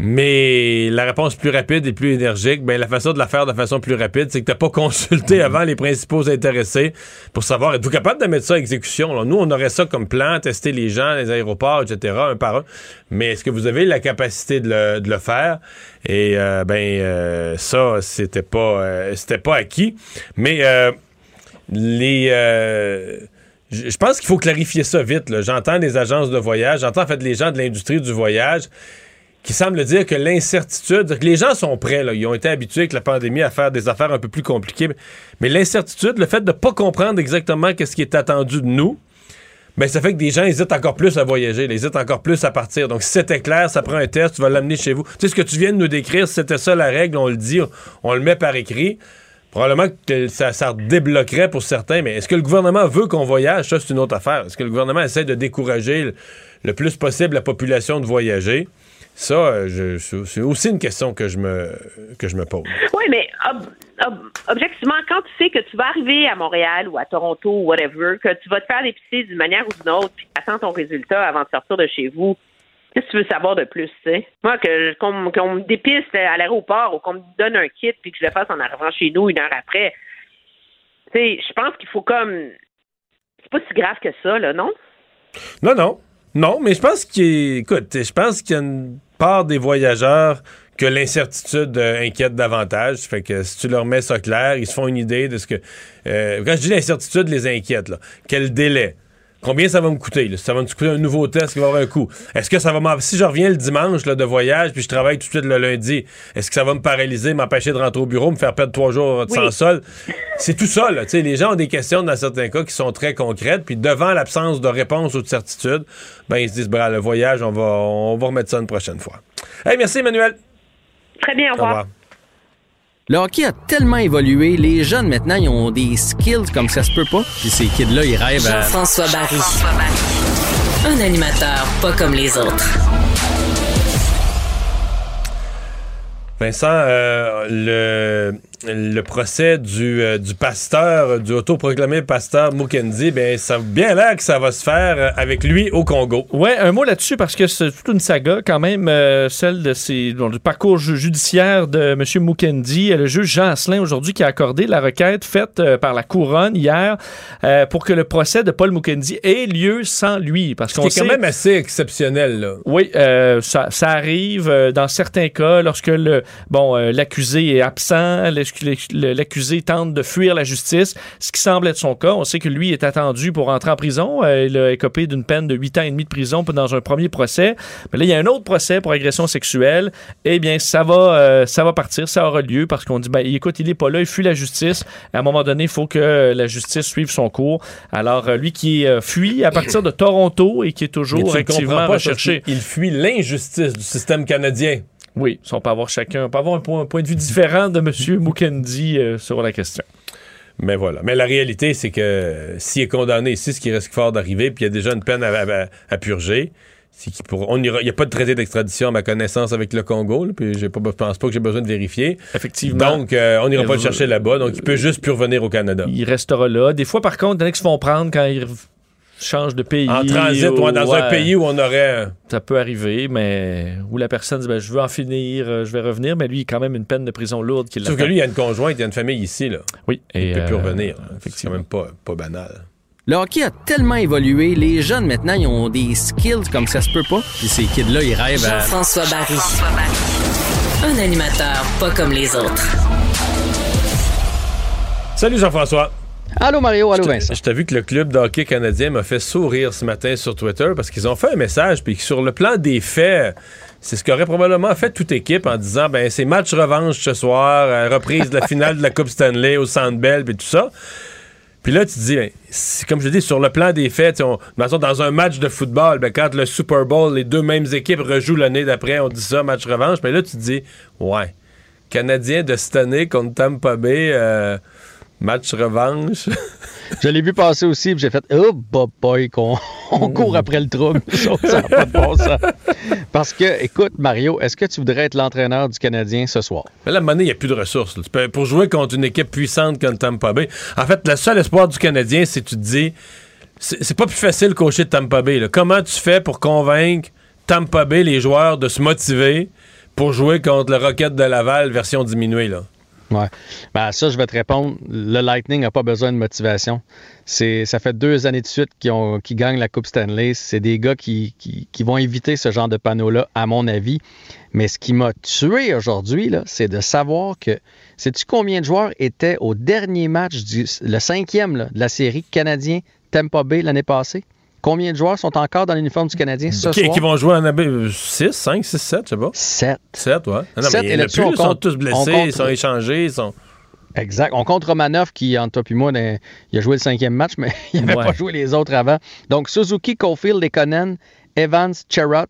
Mais la réponse plus rapide et plus énergique, ben la façon de la faire de façon plus rapide, c'est que t'as pas consulté avant les principaux intéressés pour savoir êtes-vous capable de mettre ça à exécution? Nous, on aurait ça comme plan, tester les gens, les aéroports, etc., un par un. Mais est-ce que vous avez la capacité de le, de le faire? Et euh, ben euh, ça, c'était pas, euh, c'était pas acquis. Mais euh, les euh, je pense qu'il faut clarifier ça vite. J'entends les agences de voyage, j'entends en fait les gens de l'industrie du voyage qui semblent dire que l'incertitude, les gens sont prêts, ils ont été habitués avec la pandémie à faire des affaires un peu plus compliquées, mais l'incertitude, le fait de ne pas comprendre exactement qu'est-ce qui est attendu de nous, ben ça fait que des gens hésitent encore plus à voyager, ils hésitent encore plus à partir. Donc si c'était clair, ça prend un test, tu vas l'amener chez vous. Tu sais ce que tu viens de nous décrire, c'était ça la règle, on le dit, on, le met par écrit. Probablement que ça, débloquerait pour certains, mais est-ce que le gouvernement veut qu'on voyage? Ça, c'est une autre affaire. Est-ce que le gouvernement essaie de décourager le plus possible la population de voyager? Ça, euh, je- c'est aussi une question que je me, que je me pose. Oui, mais ob- ob- objectivement, quand tu sais que tu vas arriver à Montréal ou à Toronto ou whatever, que tu vas te faire dépister d'une manière ou d'une autre, puis attends ton résultat avant de sortir de chez vous, qu'est-ce que tu veux savoir de plus, tu sais? Moi, que qu'on qu'on me dépiste à l'aéroport ou qu'on me donne un kit puis que je le fasse en arrivant chez nous une heure après, tu sais, je pense qu'il faut comme... C'est pas si grave que ça, là, non? Non, non. Non, mais je pense qu'il écoute, je pense qu'il y a une part des voyageurs que l'incertitude euh, inquiète davantage. Fait que si tu leur mets ça clair, ils se font une idée de ce que. euh, quand je dis l'incertitude, les inquiète. Là. Quel délai? Combien ça va me coûter? là? Ça va me coûter un nouveau test qui va avoir un coût. Est-ce que ça va Si je reviens le dimanche là, de voyage, puis je travaille tout de suite le lundi, est-ce que ça va me paralyser, m'empêcher de rentrer au bureau, me faire perdre trois jours de Oui. sans sol? C'est tout ça, là. Tu sais, les gens ont des questions dans certains cas qui sont très concrètes, puis devant l'absence de réponse ou de certitude, ben ils se disent, ben, le voyage, on va, on va remettre ça une prochaine fois. Hey, merci, Emmanuel. Très bien, au revoir. Le hockey a tellement évolué, les jeunes maintenant, ils ont des skills comme ça se peut pas. Puis ces kids-là, ils rêvent à... Jean-François Barry. Un animateur pas comme les autres. Vincent, euh, le, le procès du, euh, du pasteur, du autoproclamé pasteur Mukendi, ben ça bien l'air que ça va se faire euh, avec lui au Congo. Ouais, un mot là-dessus parce que c'est toute une saga quand même, euh, celle de ces, bon, du parcours ju- judiciaire de M. Mukendi. Le juge Jean Asselin aujourd'hui qui a accordé la requête faite euh, par la couronne hier pour que le procès de Paul Mukendi ait lieu sans lui. Parce Ce qu'on qui est quand même assez exceptionnel, là. Oui, ça, ça arrive dans certains cas lorsque le bon l'accusé est absent, l'ex- le- l'accusé tente de fuir la justice, ce qui semble être son cas. On sait que lui est attendu pour entrer en prison. Euh, il a écopé d'une peine de 8 ans et demi de prison dans un premier procès. Mais là, il y a un autre procès pour agression sexuelle. Eh bien, ça va, euh, ça va partir, ça aura lieu parce qu'on dit, ben, écoute, il est pas là, il fuit la justice. À un moment donné, il faut que la justice suive son cours. Alors, euh, lui qui euh, fuit à partir de Toronto et qui est toujours activement pas, recherché. Il fuit l'injustice du système canadien. Oui, on peut avoir chacun, on peut avoir un point, un point de vue différent de M. Mukendi euh, sur la question. Mais voilà. Mais la réalité, c'est que euh, s'il est condamné ici, ce qui risque fort d'arriver, puis il y a déjà une peine à, à- à purger, c'est qu'il on n'y a pas de traité d'extradition à ma connaissance avec le Congo, là, puis je pense pas que j'ai besoin de vérifier. Effectivement. Donc, euh, on n'ira pas le chercher là-bas, donc il peut juste plus revenir au Canada. Il restera là. Des fois, par contre, il y en a qui se font prendre quand ils changent de pays. En transit ou dans un pays où on aurait... Ça peut arriver, mais où la personne dit ben, Je veux en finir, euh, je vais revenir, mais lui, il a quand même une peine de prison lourde qui Sauf que lui, il y a une conjointe, il y a une famille ici, là. Oui. Il et, peut plus euh, revenir. C'est quand même pas, pas banal. Le hockey a tellement évolué, les jeunes maintenant, ils ont des skills comme ça se peut pas. Puis ces kids-là, ils rêvent à... Jean-François Barry. Un animateur pas comme les autres. Salut Jean-François. Allô Mario, allô Vincent. Je t'ai vu que le club de hockey canadien m'a fait sourire ce matin sur Twitter parce qu'ils ont fait un message puis que sur le plan des faits, c'est ce qu'aurait probablement fait toute équipe en disant ben c'est match revanche ce soir, euh, reprise de la finale de la Coupe Stanley au Centre Bell puis tout ça. Puis là, tu te dis, ben, comme je dis, sur le plan des faits, on, dans un match de football, ben, quand le Super Bowl, les deux mêmes équipes rejouent l'année d'après, on dit ça, match revanche. Mais là, tu te dis, ouais, Canadien de cette année contre Tampa Bay, euh, match revanche. Je l'ai vu passer aussi, puis j'ai fait Oh, boy, boy, qu'on on court après le trouble. ça n'a pas de bon sens. Parce que, écoute, Mario, est-ce que tu voudrais être l'entraîneur du Canadien ce soir? Mais là, donné, il n'y a plus de ressources. Tu peux- pour jouer contre une équipe puissante comme Tampa Bay, en fait, le seul espoir du Canadien, c'est que tu te dis, c'est pas plus facile coacher Tampa Bay. là. Comment tu fais pour convaincre Tampa Bay, les joueurs, de se motiver pour jouer contre le Rocket de Laval version diminuée? Là? Ouais. Ben, ça, je vais te répondre. Le Lightning n'a pas besoin de motivation. C'est, ça fait deux années de suite qu'ils, ont- qu'ils gagnent la Coupe Stanley. C'est des gars qui, vont éviter ce genre de panneau-là, à mon avis. Mais ce qui m'a tué aujourd'hui, là, c'est de savoir que. Sais-tu combien de joueurs étaient au dernier match, du, le cinquième là, de la série canadien Tampa Bay l'année passée? Combien de joueurs sont encore dans l'uniforme du Canadien ce Qui, soir? qui vont jouer en AB 6, 5, 6, 7, je sais pas. 7. 7, ouais. Non, mais et là-dessus, plus, on ils sont tous blessés, compte- ils sont échangés, ils sont... Exact. On compte Romanov qui, entre toi et moi, dans- il a joué le cinquième match, mais il n'avait Ouais. pas joué les autres avant. Donc, Suzuki, Caulfield, Lekonen, Evans, Cherrott,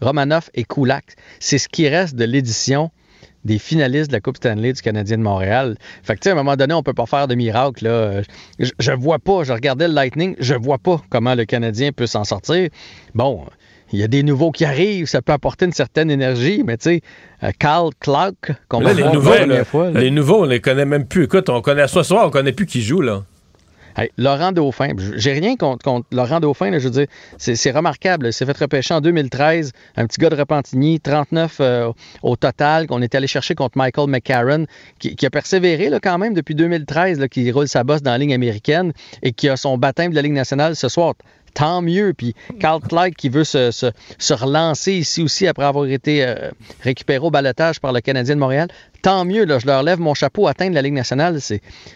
Romanov et Kulak. C'est ce qui reste de l'édition des finalistes de la Coupe Stanley du Canadien de Montréal. Fait que, tu sais, à un moment donné, on peut pas faire de miracle. Là. Je, je vois pas, je regardais le Lightning, je vois pas comment le Canadien peut s'en sortir. Bon, il y a des nouveaux qui arrivent, ça peut apporter une certaine énergie, mais tu sais, euh, Carl Clark, qu'on va les voir nouveaux, la première fois. là. les nouveaux, on les connaît même plus. Écoute, on connaît ce soir, on connaît plus qui joue, là. Laurent Dauphin, j'ai rien contre, Laurent Dauphin, là, je veux dire, c'est remarquable. Il s'est fait repêcher en 2013, un petit gars de Repentigny, 39 euh, au total, qu'on est allé chercher contre Michael McCarron, qui, a persévéré là, quand même depuis 2013, là, qui roule sa bosse dans la ligne américaine et qui a son baptême de la Ligue nationale ce soir. Tant mieux. Puis Carl Clyde qui veut se, se- se relancer ici aussi après avoir été euh, récupéré au balotage par le Canadien de Montréal. Tant mieux. Là, je leur lève mon chapeau. Atteindre la Ligue nationale,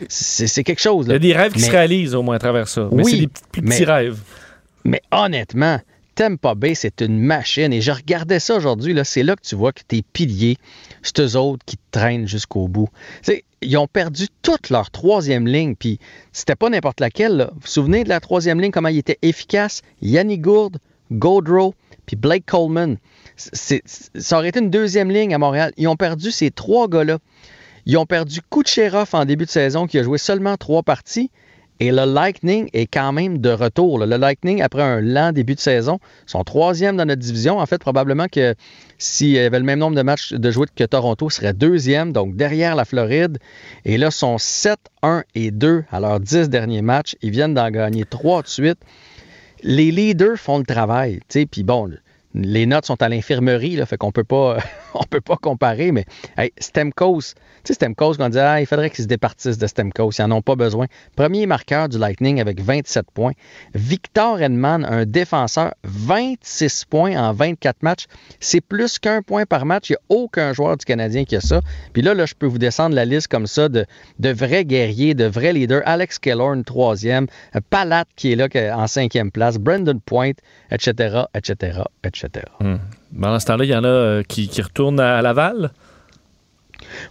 c'est quelque chose. Il y a des rêves qui se réalisent au moins à travers ça. Mais Oui, c'est des petits- plus petits mais- rêves. mais honnêtement, C'est une machine. Et je regardais ça aujourd'hui. C'est là que tu vois que tes piliers, c'est eux autres qui traînent jusqu'au bout. Ils ont perdu toute leur troisième ligne. Puis c'était pas n'importe laquelle. Vous vous souvenez de la troisième ligne, comment il était efficace? Yannick Gourde, Gaudreau, puis Blake Coleman. Ça aurait été une deuxième ligne à Montréal. Ils ont perdu ces trois gars-là. Ils ont perdu Kucherov en début de saison, qui a joué seulement trois parties. Et le Lightning est quand même de retour. Le Lightning, après un lent début de saison, sont troisième dans notre division. En fait, probablement que s'il y avait le même nombre de matchs de jouer que Toronto, serait deuxième, donc derrière la Floride. Et là, sont 7, 1 et 2 à leurs 10 derniers matchs. Ils viennent d'en gagner 3 de suite. Les leaders font le travail. Puis bon, les notes sont à l'infirmerie, fait qu'on peut pas, on peut pas comparer, mais hey, Stemkos, tu sais, Stemkos, on dit, ah, il faudrait qu'ils se départissent de Stemkos, ils n'en ont pas besoin. Premier marqueur du Lightning avec 27 points. Victor Edman, un défenseur, 26 points en 24 matchs. C'est plus qu'un point par match. Il n'y a aucun joueur du Canadien qui a ça. Puis là, là, je peux vous descendre la liste comme ça de, de vrais guerriers, de vrais leaders. Alex Killorn, troisième. Palat, qui est là en cinquième place. Brendan Point, etc., etc., etc. Hmm. Pendant ce temps-là, il y en a euh, qui, qui retournent à Laval.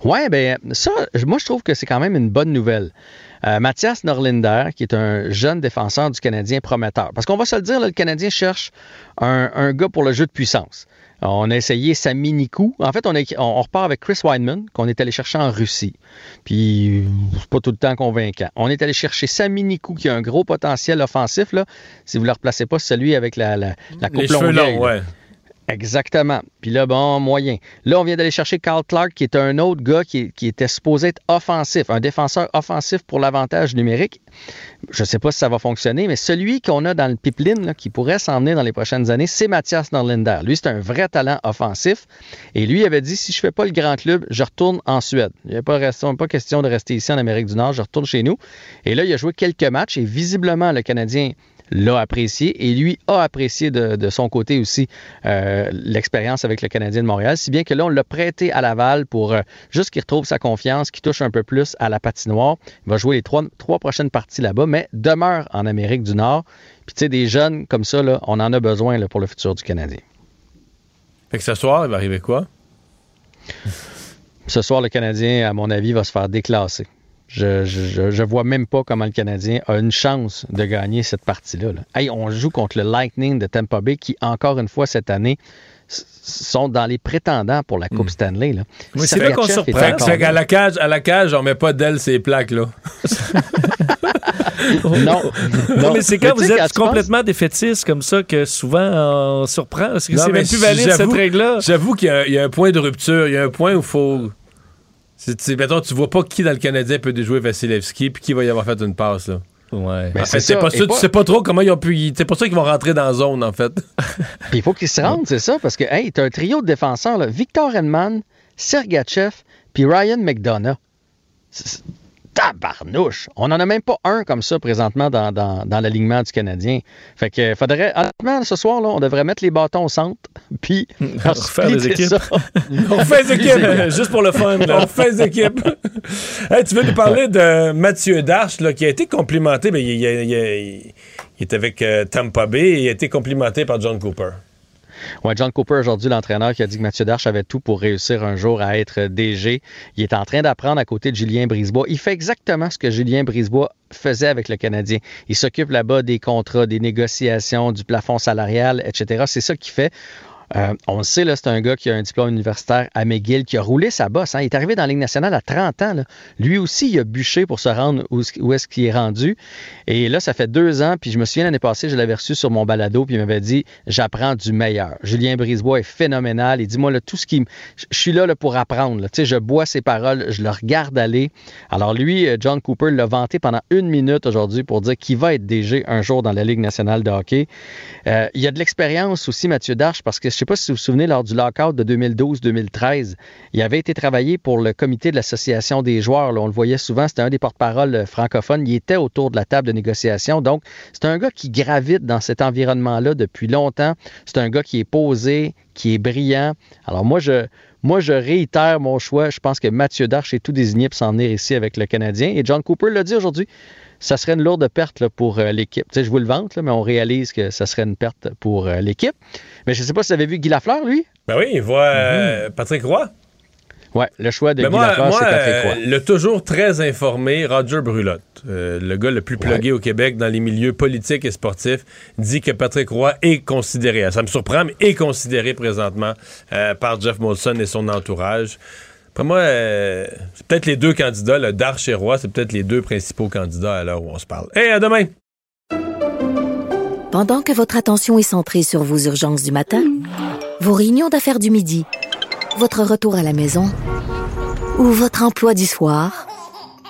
Ouais, ben ça, moi je trouve que c'est quand même une bonne nouvelle. Euh, Mathias Norlinder, qui est un jeune défenseur du Canadien prometteur. Parce qu'on va se le dire, là, le Canadien cherche un, un gars pour le jeu de puissance. On a essayé Sami Nikou. En fait, on, repart avec Chris Weidman, qu'on est allé chercher en Russie. Puis, c'est pas tout le temps convaincant. On est allé chercher Sami Nikou, qui a un gros potentiel offensif. Là. Si vous ne le replacez pas, c'est celui avec la, la, la coupe ouais. Exactement. Puis là, bon, moyen. Là, on vient d'aller chercher Carl Clark, qui est un autre gars qui, était supposé être offensif, un défenseur offensif pour l'avantage numérique. Je ne sais pas si ça va fonctionner, mais celui qu'on a dans le pipeline, qui pourrait s'en venir dans les prochaines années, c'est Mathias Norlinder. Lui, c'est un vrai talent offensif. Et lui avait dit, si je fais pas le grand club, je retourne en Suède. Il n'y pas, pas question de rester ici en Amérique du Nord, je retourne chez nous. Et là, il a joué quelques matchs et visiblement, le Canadien l'a apprécié et lui a apprécié de, de son côté aussi euh, l'expérience avec le Canadien de Montréal, si bien que là, on l'a prêté à Laval pour euh, juste qu'il retrouve sa confiance, qu'il touche un peu plus à la patinoire. Il va jouer les trois, trois prochaines parties là-bas, mais demeure en Amérique du Nord. Puis tu sais, des jeunes comme ça, là, on en a besoin là, pour le futur du Canadien. Fait que ce soir, il va arriver quoi? Ce soir, le Canadien, à mon avis, va se faire déclasser. Je, je, vois même pas comment le Canadien a une chance de gagner cette partie-là. là. Hey, on joue contre le Lightning de Tampa Bay qui, encore une fois, cette année, sont dans les prétendants pour la Coupe Stanley. Là. Oui, c'est vrai qu'on surprend. Fait qu'à là. la cage, à la cage, on met pas d'ailes ces plaques, là. Non. Non, mais c'est quand vous êtes quand tu penses- complètement défaitistes comme ça que souvent on surprend. Parce que Non, c'est mais même plus valide j'avoue- cette règle-là. J'avoue qu'il y a un point de rupture. Il y a un point où il faut. C'est, c'est- mettons, tu vois pas qui dans le Canadien peut déjouer Vasilevski puis qui va y avoir fait une passe, là. Ouais. Ben, en c'est fait, c'est ça. pas ça, pas- tu sais pas trop comment ils ont pu. y- C'est pour ça qu'ils vont rentrer dans la zone, en fait. Puis il faut qu'ils se rendent, c'est ça, parce que, hey, t'as un trio de défenseurs, là. Victor Henman, Sergachev, puis Ryan McDonough. Tabarnouche! On n'en a même pas un comme ça présentement dans, dans, dans l'alignement du Canadien. Fait que faudrait, honnêtement, ce soir, là, on devrait mettre les bâtons au centre, puis Refaire des équipes. ça. On fait les équipes. Juste pour le fun. là. On fait les équipes. Hey, tu veux nous parler de Mathieu Darche, là, qui a été complimenté. Il, il- il- il- il est avec euh, Tampa Bay et il a été complimenté par John Cooper. John Cooper, aujourd'hui, l'entraîneur qui a dit que Mathieu Darche avait tout pour réussir un jour à être DG. Il est en train d'apprendre à côté de Julien Brisebois. Il fait exactement ce que Julien Brisebois faisait avec le Canadien. Il s'occupe là-bas des contrats, des négociations, du plafond salarial, etc. C'est ça qu'il fait. Euh, on le sait, c'est un gars qui a un diplôme universitaire à McGill, qui a roulé sa bosse. hein. Il est arrivé dans la Ligue nationale à 30 ans. Lui aussi, il a bûché pour se rendre où, est-ce qu'il est rendu. Et là, ça fait deux ans, puis je me souviens l'année passée, je l'avais reçu sur mon balado, puis il m'avait dit J'apprends du meilleur. Julien Brisebois est phénoménal. Il dit Moi, là, tout ce qui. Je suis là, pour apprendre. Tu sais, je bois ses paroles, je le regarde aller. Alors, lui, euh, John Cooper l'a vanté pendant une minute aujourd'hui pour dire qu'il va être DG un jour dans la Ligue nationale de hockey. Euh, il y a de l'expérience aussi, Mathieu Darche, parce que sais pas si vous vous souvenez, lors du lockout de 2012-2013, il avait été travaillé pour le comité de l'Association des joueurs. on le voyait souvent, c'était un des porte-parole euh, francophones. Il était autour de la table de négociation. Donc, c'est un gars qui gravite dans cet environnement-là depuis longtemps. C'est un gars qui est posé, qui est brillant. Alors, moi, je. Moi, je réitère mon choix. Je pense que Mathieu Darche est tout désigné pour s'en venir ici avec le Canadien. Et John Cooper l'a dit aujourd'hui ça serait une lourde perte là, pour euh, l'équipe. Tu sais, je vous le vante, là, mais on réalise que ça serait une perte pour euh, l'équipe. Mais je ne sais pas si vous avez vu Guy Lafleur, lui? Ben oui, il voit euh, Patrick Roy. Ouais, le choix de Ben Guy moi, Lafleur, c'est Patrick Roy. le toujours très informé Roger Brulotte, le gars le plus plugué au Québec dans les milieux politiques et sportifs, dit que Patrick Roy est considéré, ça me surprend, mais est considéré présentement par Jeff Molson et son entourage. Après moi, euh, c'est peut-être les deux candidats, le Darche et c'est peut-être les deux principaux candidats à l'heure où on se parle. Et à demain! Pendant que votre attention est centrée sur vos urgences du matin, vos réunions d'affaires du midi, votre retour à la maison ou votre emploi du soir,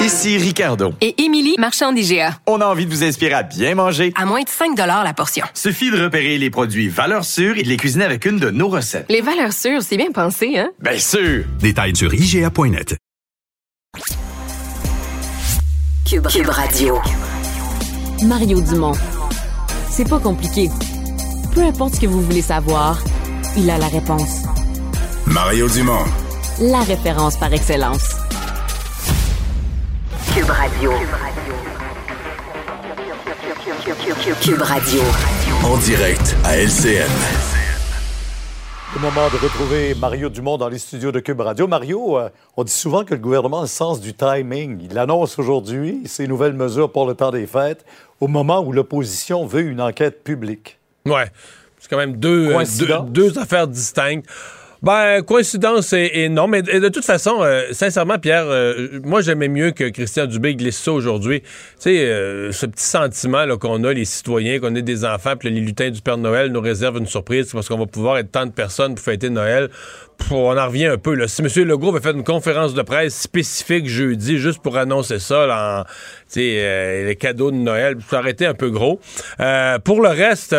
Ici Ricardo. Et Émilie, marchand d'IGA. On a envie de vous inspirer à bien manger. À moins de 5 la portion. Suffit de repérer les produits valeurs sûres et de les cuisiner avec une de nos recettes. Les valeurs sûres, c'est bien pensé, hein? Bien sûr! Détails sur IGA.net. Cube, Cube Radio. Mario Dumont. C'est pas compliqué. Peu importe ce que vous voulez savoir, il a la réponse. Mario Dumont. La référence par excellence. Cube Radio. Cube Radio. En direct à LCN. Le moment de retrouver Mario Dumont dans les studios de Cube Radio. Mario, euh, on dit souvent que le gouvernement a le sens du timing. Il annonce aujourd'hui ses nouvelles mesures pour le temps des fêtes au moment où l'opposition veut une enquête publique. Ouais. C'est quand même deux, deux, Coïncidence? deux affaires distinctes. Ben, coïncidence et, non, mais de toute façon, euh, sincèrement, Pierre, euh, moi j'aimais mieux que Christian Dubé glisse ça aujourd'hui. Tu sais, euh, ce petit sentiment qu'on a, les citoyens, qu'on est des enfants, puis les lutins du Père Noël nous réservent une surprise parce qu'on va pouvoir être tant de personnes pour fêter Noël. Pff, on en revient un peu. Là. Si M. Legault avait fait une conférence de presse spécifique jeudi juste pour annoncer ça, là, en, les cadeaux de Noël, ça aurait été un peu gros. Pour le reste...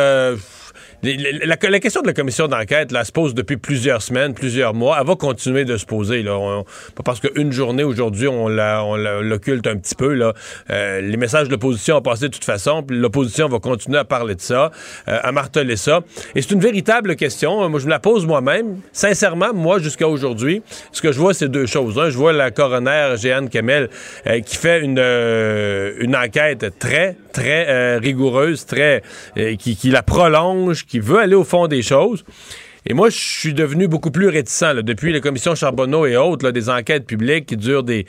euh, La, question de la commission d'enquête, là, se pose depuis plusieurs semaines, plusieurs mois. Elle va continuer de se poser. Là. Pas parce qu'une journée aujourd'hui, on l'occulte un petit peu. Là. Euh, les messages de l'opposition ont passé de toute façon, l'opposition va continuer à parler de ça, euh, à marteler ça. Et c'est une véritable question. Moi, je me la pose moi-même. Sincèrement, moi, jusqu'à aujourd'hui, ce que je vois, c'est deux choses. Un, je vois la coroner Jeanne Kemel euh, qui fait une, euh, une enquête très, très euh, rigoureuse, très euh, qui, qui la prolonge, qui veut aller au fond des choses. Et moi, je suis devenu beaucoup plus réticent là, depuis les commissions Charbonneau et autres, là, des enquêtes publiques qui durent des,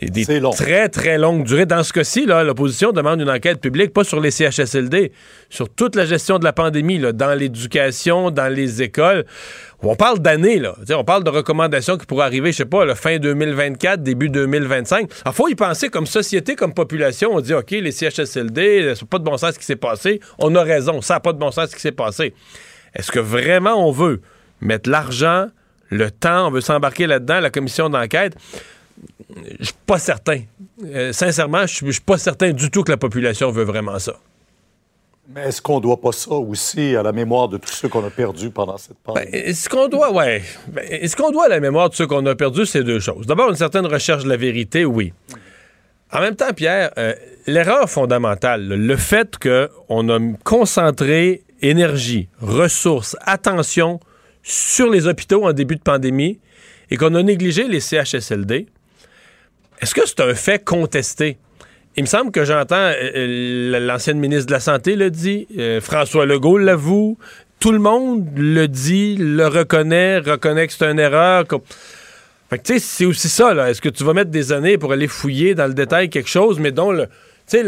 des très, très longues durées. Dans ce cas-ci, l'opposition demande une enquête publique, pas sur les CHSLD, sur toute la gestion de la pandémie, là, dans l'éducation, dans les écoles. On parle d'années, là. On parle de recommandations qui pourraient arriver, je sais pas, la fin 2024, début 2025. Il faut y penser comme société, comme population. On dit, OK, les CHSLD, c'est pas de bon sens ce qui s'est passé. On a raison, ça n'a pas de bon sens ce qui s'est passé. Est-ce que vraiment on veut mettre l'argent, le temps, on veut s'embarquer là-dedans, la commission d'enquête? Je suis pas certain. Euh, sincèrement, je suis pas certain du tout que la population veut vraiment ça. Mais est-ce qu'on ne doit pas ça aussi à la mémoire de tous ceux qu'on a perdus pendant cette pandémie? Ben, Est-ce qu'on doit, ouais. Ben, Est-ce doit à la mémoire de ceux qu'on a perdus, c'est deux choses. D'abord, une certaine recherche de la vérité, oui. En même temps, Pierre, euh, l'erreur fondamentale, le fait qu'on a concentré énergie, ressources, attention sur les hôpitaux en début de pandémie et qu'on a négligé les CHSLD, est-ce que c'est un fait contesté? Il me semble que j'entends euh, euh, l'ancienne ministre de la Santé le dit, euh, François Legault l'avoue, tout le monde le dit, le reconnaît, reconnaît que c'est une erreur. Fait que tu sais, c'est aussi ça, là. Est-ce que tu vas mettre des années pour aller fouiller dans le détail quelque chose, mais dont le. Sais,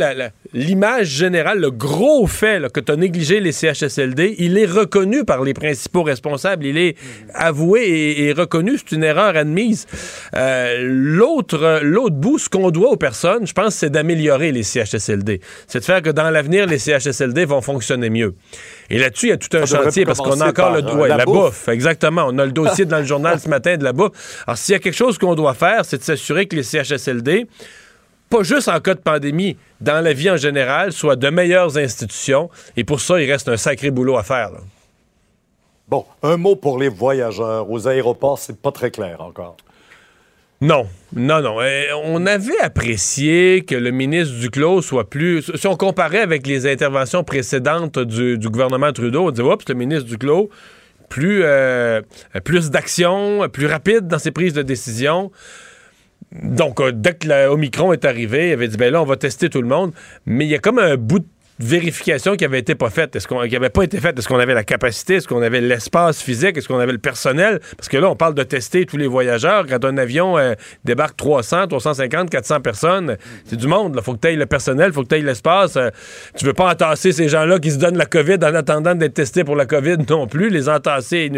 l'image générale, le gros fait là, que tu as négligé les CHSLD, il est reconnu par les principaux responsables. Il est avoué et, et reconnu. C'est une erreur admise. Euh, l'autre, l'autre bout, ce qu'on doit aux personnes, je pense, c'est d'améliorer les CHSLD. C'est de faire que dans l'avenir, les CHSLD vont fonctionner mieux. Et là-dessus, il y a tout un Ça chantier parce qu'on a encore le par, euh, ouais, la la, bouffe. bouffe. Exactement. On a le dossier dans le journal ce matin de la bouffe. Alors, s'il y a quelque chose qu'on doit faire, c'est de s'assurer que les CHSLD pas juste en cas de pandémie, dans la vie en général, soient de meilleures institutions. Et pour ça, il reste un sacré boulot à faire. là. Bon, un mot pour les voyageurs. Aux aéroports, c'est pas très clair encore. Non, non, non. Euh, on avait apprécié que le ministre Duclos soit plus. Si on comparait avec les interventions précédentes du, du gouvernement Trudeau, on dit oups, le ministre Duclos, plus, euh, plus d'action, plus rapide dans ses prises de décision. Donc, euh, dès que l'Omicron est arrivé, il avait dit ben là, on va tester tout le monde. Mais il y a comme un bout de vérification qui avait été pas faite. Est-ce qu'on qui pas été faite? Est-ce qu'on avait la capacité? Est-ce qu'on avait l'espace physique? Est-ce qu'on avait le personnel? Parce que là, on parle de tester tous les voyageurs. Quand un avion euh, débarque 300, 350, 400 personnes, c'est du monde. Il faut que tu aies le personnel, il faut que tu aies l'espace. Euh, tu veux pas entasser ces gens-là qui se donnent la COVID en attendant d'être testés pour la COVID non plus, les entasser.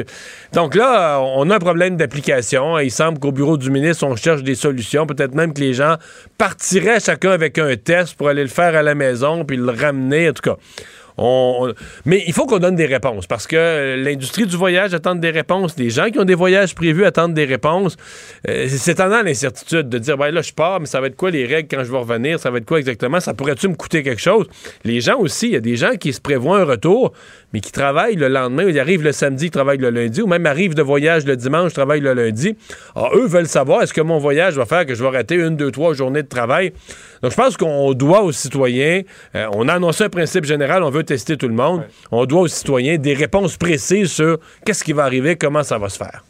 Donc là, on a un problème d'application. Il semble qu'au bureau du ministre, on cherche des solutions. Peut-être même que les gens partiraient chacun avec un test pour aller le faire à la maison puis le ramener en tout cas. Mais il faut qu'on donne des réponses parce que l'industrie du voyage attend des réponses. Les gens qui ont des voyages prévus attendent des réponses. Euh, c'est tendant l'incertitude de dire ben là, je pars, mais ça va être quoi les règles quand je vais revenir Ça va être quoi exactement Ça pourrait-tu me coûter quelque chose? Les gens aussi, il y a des gens qui se prévoient un retour, mais qui travaillent le lendemain. Ils arrivent le samedi, ils travaillent le lundi, ou même arrivent de voyage le dimanche, travaillent le lundi. Alors, eux veulent savoir est-ce que mon voyage va faire que je vais rater une, deux, trois journées de travail? Donc, je pense qu'on doit aux citoyens, euh, on a annoncé un principe général, on veut tester tout le monde. On doit aux citoyens des réponses précises sur qu'est-ce qui va arriver, comment ça va se faire.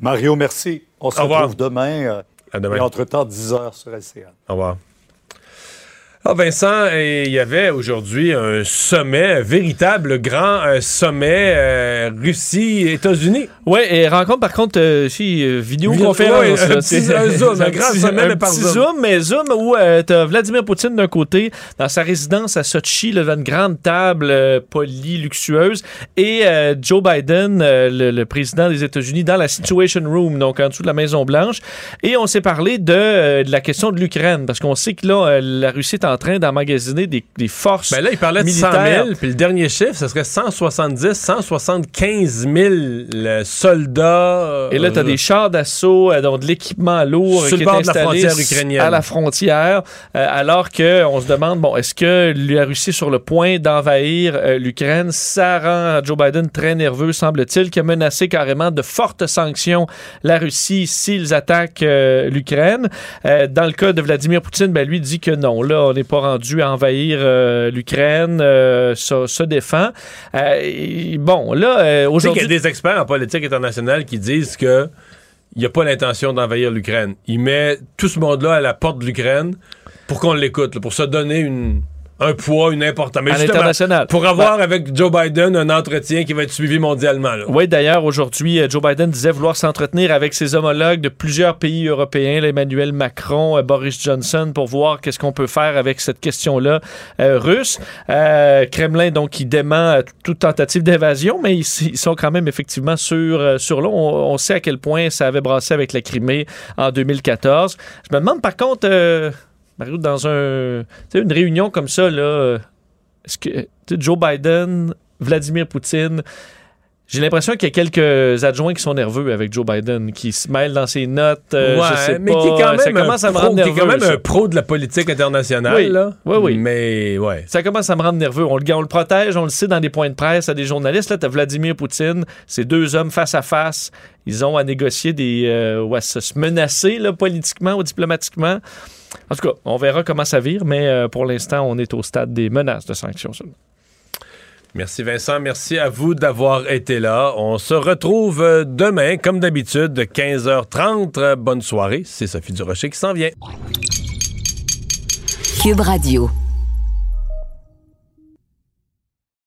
Mario, merci. On se Au revoir. retrouve demain. euh, À demain. Et entre-temps, 10 heures sur LCN. Au revoir. Ah Vincent, et il y avait aujourd'hui un sommet, un véritable grand euh, sommet euh, Russie-États-Unis. Oui, et rencontre par contre, euh, si, euh, vidéoconférence. Un petit- un zoom, un grand petit- sommet, un mais par petit zoom. zoom. mais zoom où euh, t'as Vladimir Poutine d'un côté, dans sa résidence à Sochi, devant une grande table euh, polie, luxueuse, et euh, Joe Biden, euh, le, le président des États-Unis, dans la Situation Room, donc en dessous de la Maison-Blanche. Et on s'est parlé de, de la question de l'Ukraine, parce qu'on sait que là, la Russie est en train d'emmagasiner des, des forces Ben là, il parlait de 100 militaires. 000, puis le dernier chiffre, ce serait 170, 175 000 euh, soldats. Et là, tu as euh, des chars d'assaut, euh, donc de l'équipement lourd Sur qui le est de la installé frontière à la frontière, euh, alors qu'on se demande, bon, est-ce que la Russie est sur le point d'envahir euh, l'Ukraine? Ça rend Joe Biden très nerveux, semble-t-il, qui a menacé carrément de fortes sanctions la Russie s'ils attaquent l'Ukraine. Dans le cas de Vladimir Poutine, ben, lui dit que non, là, on n'est pas rendu à envahir euh, l'Ukraine, euh, se, se défend. Euh, et bon, là, Tu sais qu'il aujourd'hui... y a des experts en politique internationale qui disent que il n'y a pas l'intention d'envahir l'Ukraine. Il met tout ce monde-là à la porte de l'Ukraine pour qu'on l'écoute, pour se donner une, un poids, une importance. Mais À l'international. Pour avoir avec Joe Biden un entretien qui va être suivi mondialement. là. Oui, d'ailleurs, aujourd'hui, euh, Joe Biden disait vouloir s'entretenir avec ses homologues de plusieurs pays européens, Emmanuel Macron, euh, Boris Johnson, pour voir qu'est-ce qu'on peut faire avec cette question-là euh, russe. Euh, Kremlin, donc, qui dément toute tentative d'invasion, mais ils, ils sont quand même effectivement sur, sur l'eau. On, on sait à quel point ça avait brassé avec la Crimée en 2014. Je me demande, par contre, euh, Mario, dans un, une réunion comme ça, là, est-ce que Joe Biden, Vladimir Poutine, j'ai l'impression qu'il y a quelques adjoints qui sont nerveux avec Joe Biden, qui se mêlent dans ses notes. euh, Ouais, je sais mais pas, qui est quand ça même, un commence à me pro, rendre qui est nerveux. quand même ça. un pro de la politique internationale. Oui, là. oui, oui. Mais ouais. Ça commence à me rendre nerveux. On le, on le protège, on le sait dans des points de presse à des journalistes. Là, t'as Vladimir Poutine, ces deux hommes face à face. Ils ont à négocier des. euh, ou à se se menacer là, politiquement ou diplomatiquement. En tout cas, on verra comment ça vire, mais euh, pour l'instant, on est au stade des menaces de sanctions seulement. Merci Vincent, merci à vous d'avoir été là. On se retrouve euh, demain, comme d'habitude, de 15h30. Euh, Bonne soirée, c'est Sophie Durocher qui s'en vient. Cube Radio.